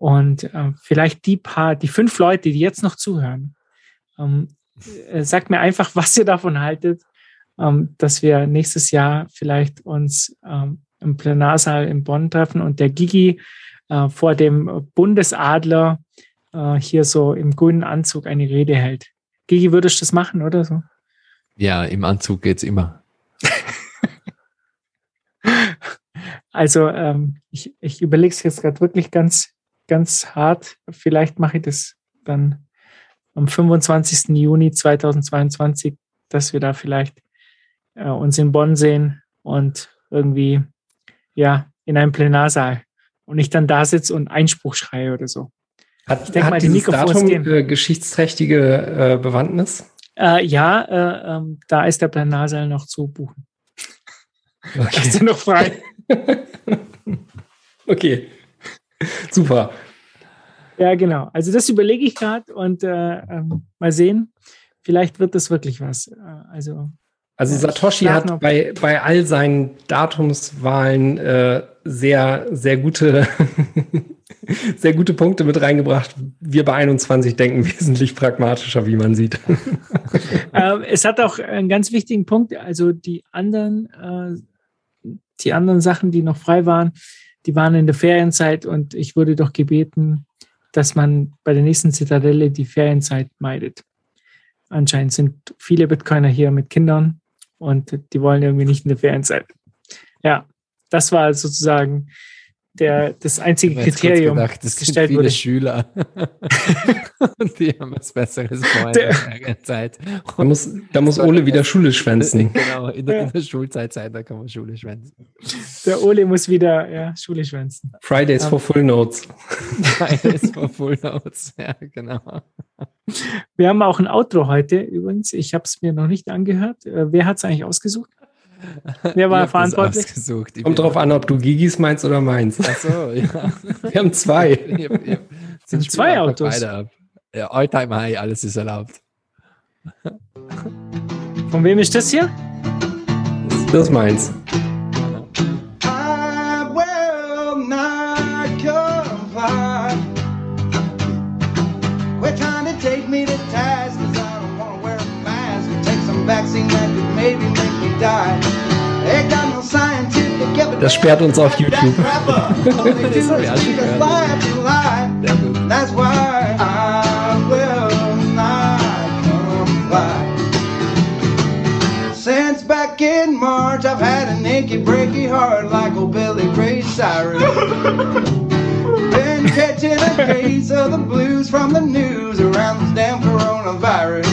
Und äh, vielleicht die paar, die fünf Leute, die jetzt noch zuhören, ähm, äh, sagt mir einfach, *laughs* was ihr davon haltet, ähm, dass wir nächstes Jahr vielleicht uns ähm, im Plenarsaal in Bonn treffen und der Gigi äh, vor dem Bundesadler äh, hier so im grünen Anzug eine Rede hält. Gigi, würdest du das machen oder so? Ja, im Anzug geht's immer. *laughs* Also ähm, ich, ich überlege es jetzt gerade wirklich ganz, ganz hart. Vielleicht mache ich das dann am 25. Juni 2022, dass wir da vielleicht äh, uns in Bonn sehen und irgendwie ja in einem Plenarsaal und ich dann da sitze und Einspruch schreie oder so. Hat, Ich denk hat mal, die Mikrofons Datum gehen. äh, geschichtsträchtige äh, Bewandtnis? Äh, ja, äh, ähm, da ist der Plenarsaal noch zu buchen. Da ist er noch frei. *laughs* Okay. *laughs* Super. Ja, genau. Also das überlege ich gerade und äh, ähm, mal sehen. Vielleicht wird das wirklich was. Äh, also Also Ja, Satoshi hat bei, bei all seinen Datumswahlen äh, sehr, sehr gute, *laughs* sehr gute Punkte mit reingebracht. Wir bei 21 denken *laughs* wesentlich pragmatischer, wie man sieht. äh, es hat auch einen ganz wichtigen Punkt. Also die anderen, äh, die anderen Sachen, die noch frei waren, die waren in der Ferienzeit und ich wurde doch gebeten, dass man bei der nächsten Zitadelle die Ferienzeit meidet. Anscheinend sind viele Bitcoiner hier mit Kindern und die wollen irgendwie nicht in der Ferien sein. Ja, das war sozusagen der, das einzige Kriterium, gedacht, das gestellt viele wurde. Schüler. Und *laughs* die haben was Besseres vor Der- in der Zeit. Da muss, da muss Ole wieder Schule schwänzen. *laughs* Genau, in der, in der Schulzeit sein, da kann man Schule schwänzen. Der Ole muss wieder ja, Schule schwänzen. Fridays for Full Notes. *laughs* Fridays for Full Notes, ja, genau. Wir haben auch ein Outro heute übrigens. Ich habe es mir noch nicht angehört. Äh, wer hat es eigentlich ausgesucht? Wer war verantwortlich? Kommt drauf an, ob du Gigis meinst oder meins. Ach so, ja. Wir haben zwei. Ich hab, ich hab, Sind ich zwei spiel Autos. Ja, Alltime High, alles ist erlaubt. *laughs* Von wem ist das hier? Das ist meins. I will not comply. We're trying to take me to task cause I don't wanna wear a mask or take some vaccine that could maybe make me die. Das sperrt uns auf YouTube. *laughs* das hab ich auch schon gehört. That's why I will not comply. Since back in March, I've had an achy, breaky heart like old Billy Ray Cyrus. *laughs* Been catching a case of the blues from the news around this damn coronavirus.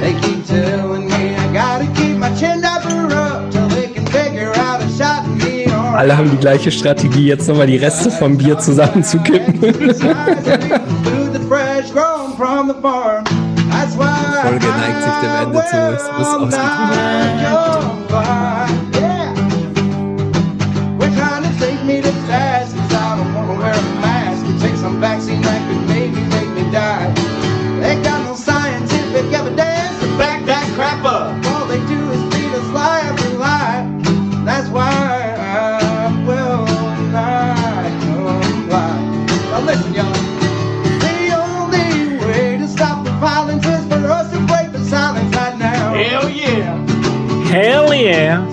They keep telling Alle haben die gleiche Strategie, jetzt nochmal die Reste vom Bier zusammenzukippen. Why Folge neigt sich dem Ende zu. Es muss ausgetrunken werden. Hell yeah!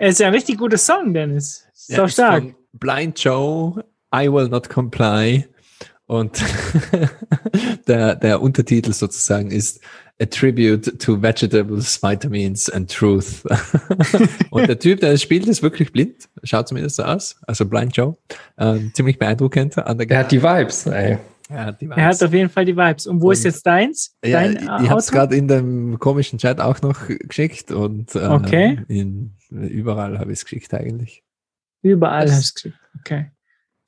Es ist ja ein richtig guter Song, Dennis. So Ja, ist stark. von Blind Joe, I Will Not Comply. Und *laughs* der, der Untertitel sozusagen ist A Tribute to Vegetables, Vitamins and Truth. *laughs* Und der Typ, der das spielt, ist wirklich blind. Schaut zumindest so aus. Also Blind Joe. Ähm, ziemlich beeindruckend. An der Er hat die Vibes, ey. Er hat Er auf jeden Fall die Vibes. Und wo ist Und- jetzt deins? Ja, Dein ich, äh, ich habe es gerade in dem komischen Chat auch noch geschickt und äh, Okay. in, überall habe ich es geschickt eigentlich. Überall Das- hast du geschickt. Okay.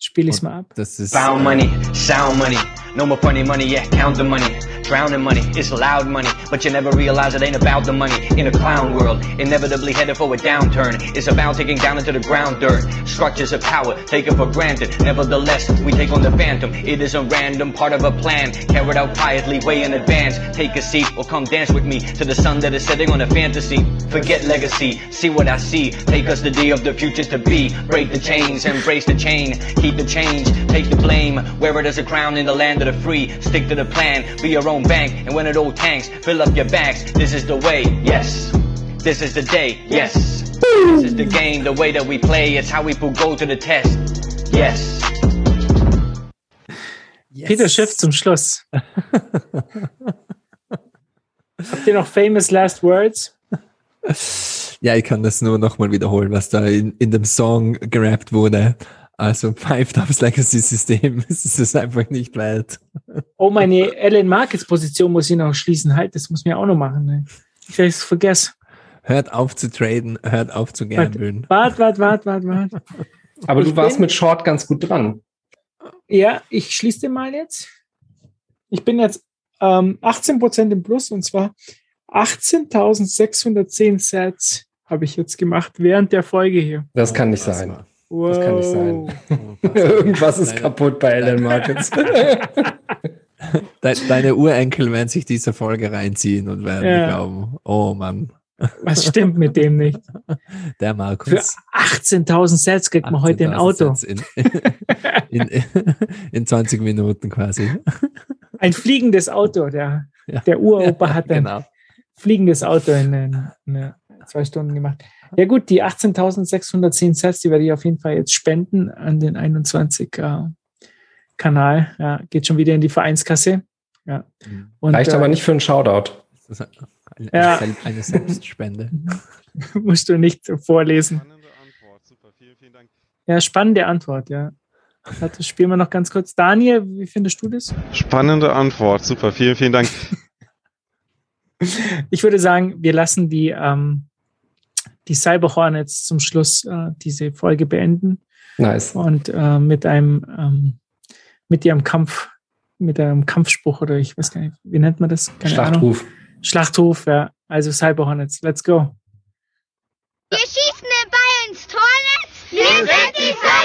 Spiel ich's mal ab. Das ist Found äh, money, sound money, no more funny money, yeah, count the money. Drowning money, it's loud money, but you never realize it ain't about the money. In a clown world, inevitably headed for a downturn. It's about taking down into the ground dirt. Structures of power, taken for granted. Nevertheless, we take on the phantom. It is a random part of a plan, carried out quietly, way in advance. Take a seat or come dance with me to the sun that is setting on a fantasy. Forget legacy, see what I see. Take us the day of the future to be. Break the chains, embrace the chain. Keep the change, take the blame. Wear it as a crown in the land of the free. Stick to the plan, be your own bank. And when it all tanks, fill up your bags. This is the way, yes. This is the day, yes. This is the game, the way that we play. It's how we put go to the test. Yes. Peter Schiff zum Schluss. *laughs* Habt ihr noch famous last words? Ja, ich kann das nur nochmal wiederholen, was da in, in dem Song gerappt wurde. Also *laughs* pfeift aufs Legacy-System. *laughs* Es ist es einfach nicht wert. Oh, meine Ellen Markets Position muss ich noch schließen. Halt, das muss mir auch noch machen. Ne? Ich es vergessen. Hört auf zu traden, hört auf zu gambeln. Wart, wart, wart, wart, wart. Aber du Ich warst bin- mit Short ganz gut dran. Ja, ich schließe den mal jetzt. Ich bin jetzt ähm, 18% im Plus und zwar 18.610 Sets habe ich jetzt gemacht während der Folge hier. Das kann nicht sein. Wow. Das kann nicht sein. *laughs* Irgendwas ist kaputt bei Alan Markets. *laughs* De deine Urenkel werden sich diese Folge reinziehen und werden Ja. glauben, oh Mann, Was stimmt mit dem nicht? *laughs* der Für Markus. 18.000 Sets kriegt man heute ein 18.000 Auto. Sets In, in, in 20 Minuten quasi. Ein fliegendes Auto. Der, Ja. der Uropa hat ein Genau. fliegendes Auto in, in, in zwei Stunden gemacht. Ja gut, die 18.610 Sets, die werde ich auf jeden Fall jetzt spenden an den 21 äh, Kanal. Ja, geht schon wieder in die Vereinskasse. Ja. Und, Reicht äh, aber nicht für einen Shoutout. Das ist eine, ja. eine Selbstspende. *laughs* Musst du nicht vorlesen. Ja, spannende Antwort, ja. Das spielen wir noch ganz kurz. Daniel, wie findest du das? Spannende Antwort, super, vielen, vielen Dank. *laughs* ich würde sagen, wir lassen die, ähm, die Cyber Hornets zum Schluss äh, diese Folge beenden. Nice. Und äh, mit einem, ähm, mit ihrem Kampf, mit einem Kampfspruch oder ich weiß gar nicht, wie nennt man das? Keine Schlachthof. Ahnung. Schlachtruf, ja. Also Cyber Hornets, let's go. Wir schießen den Ball ins Tor. Wir sind die Cyber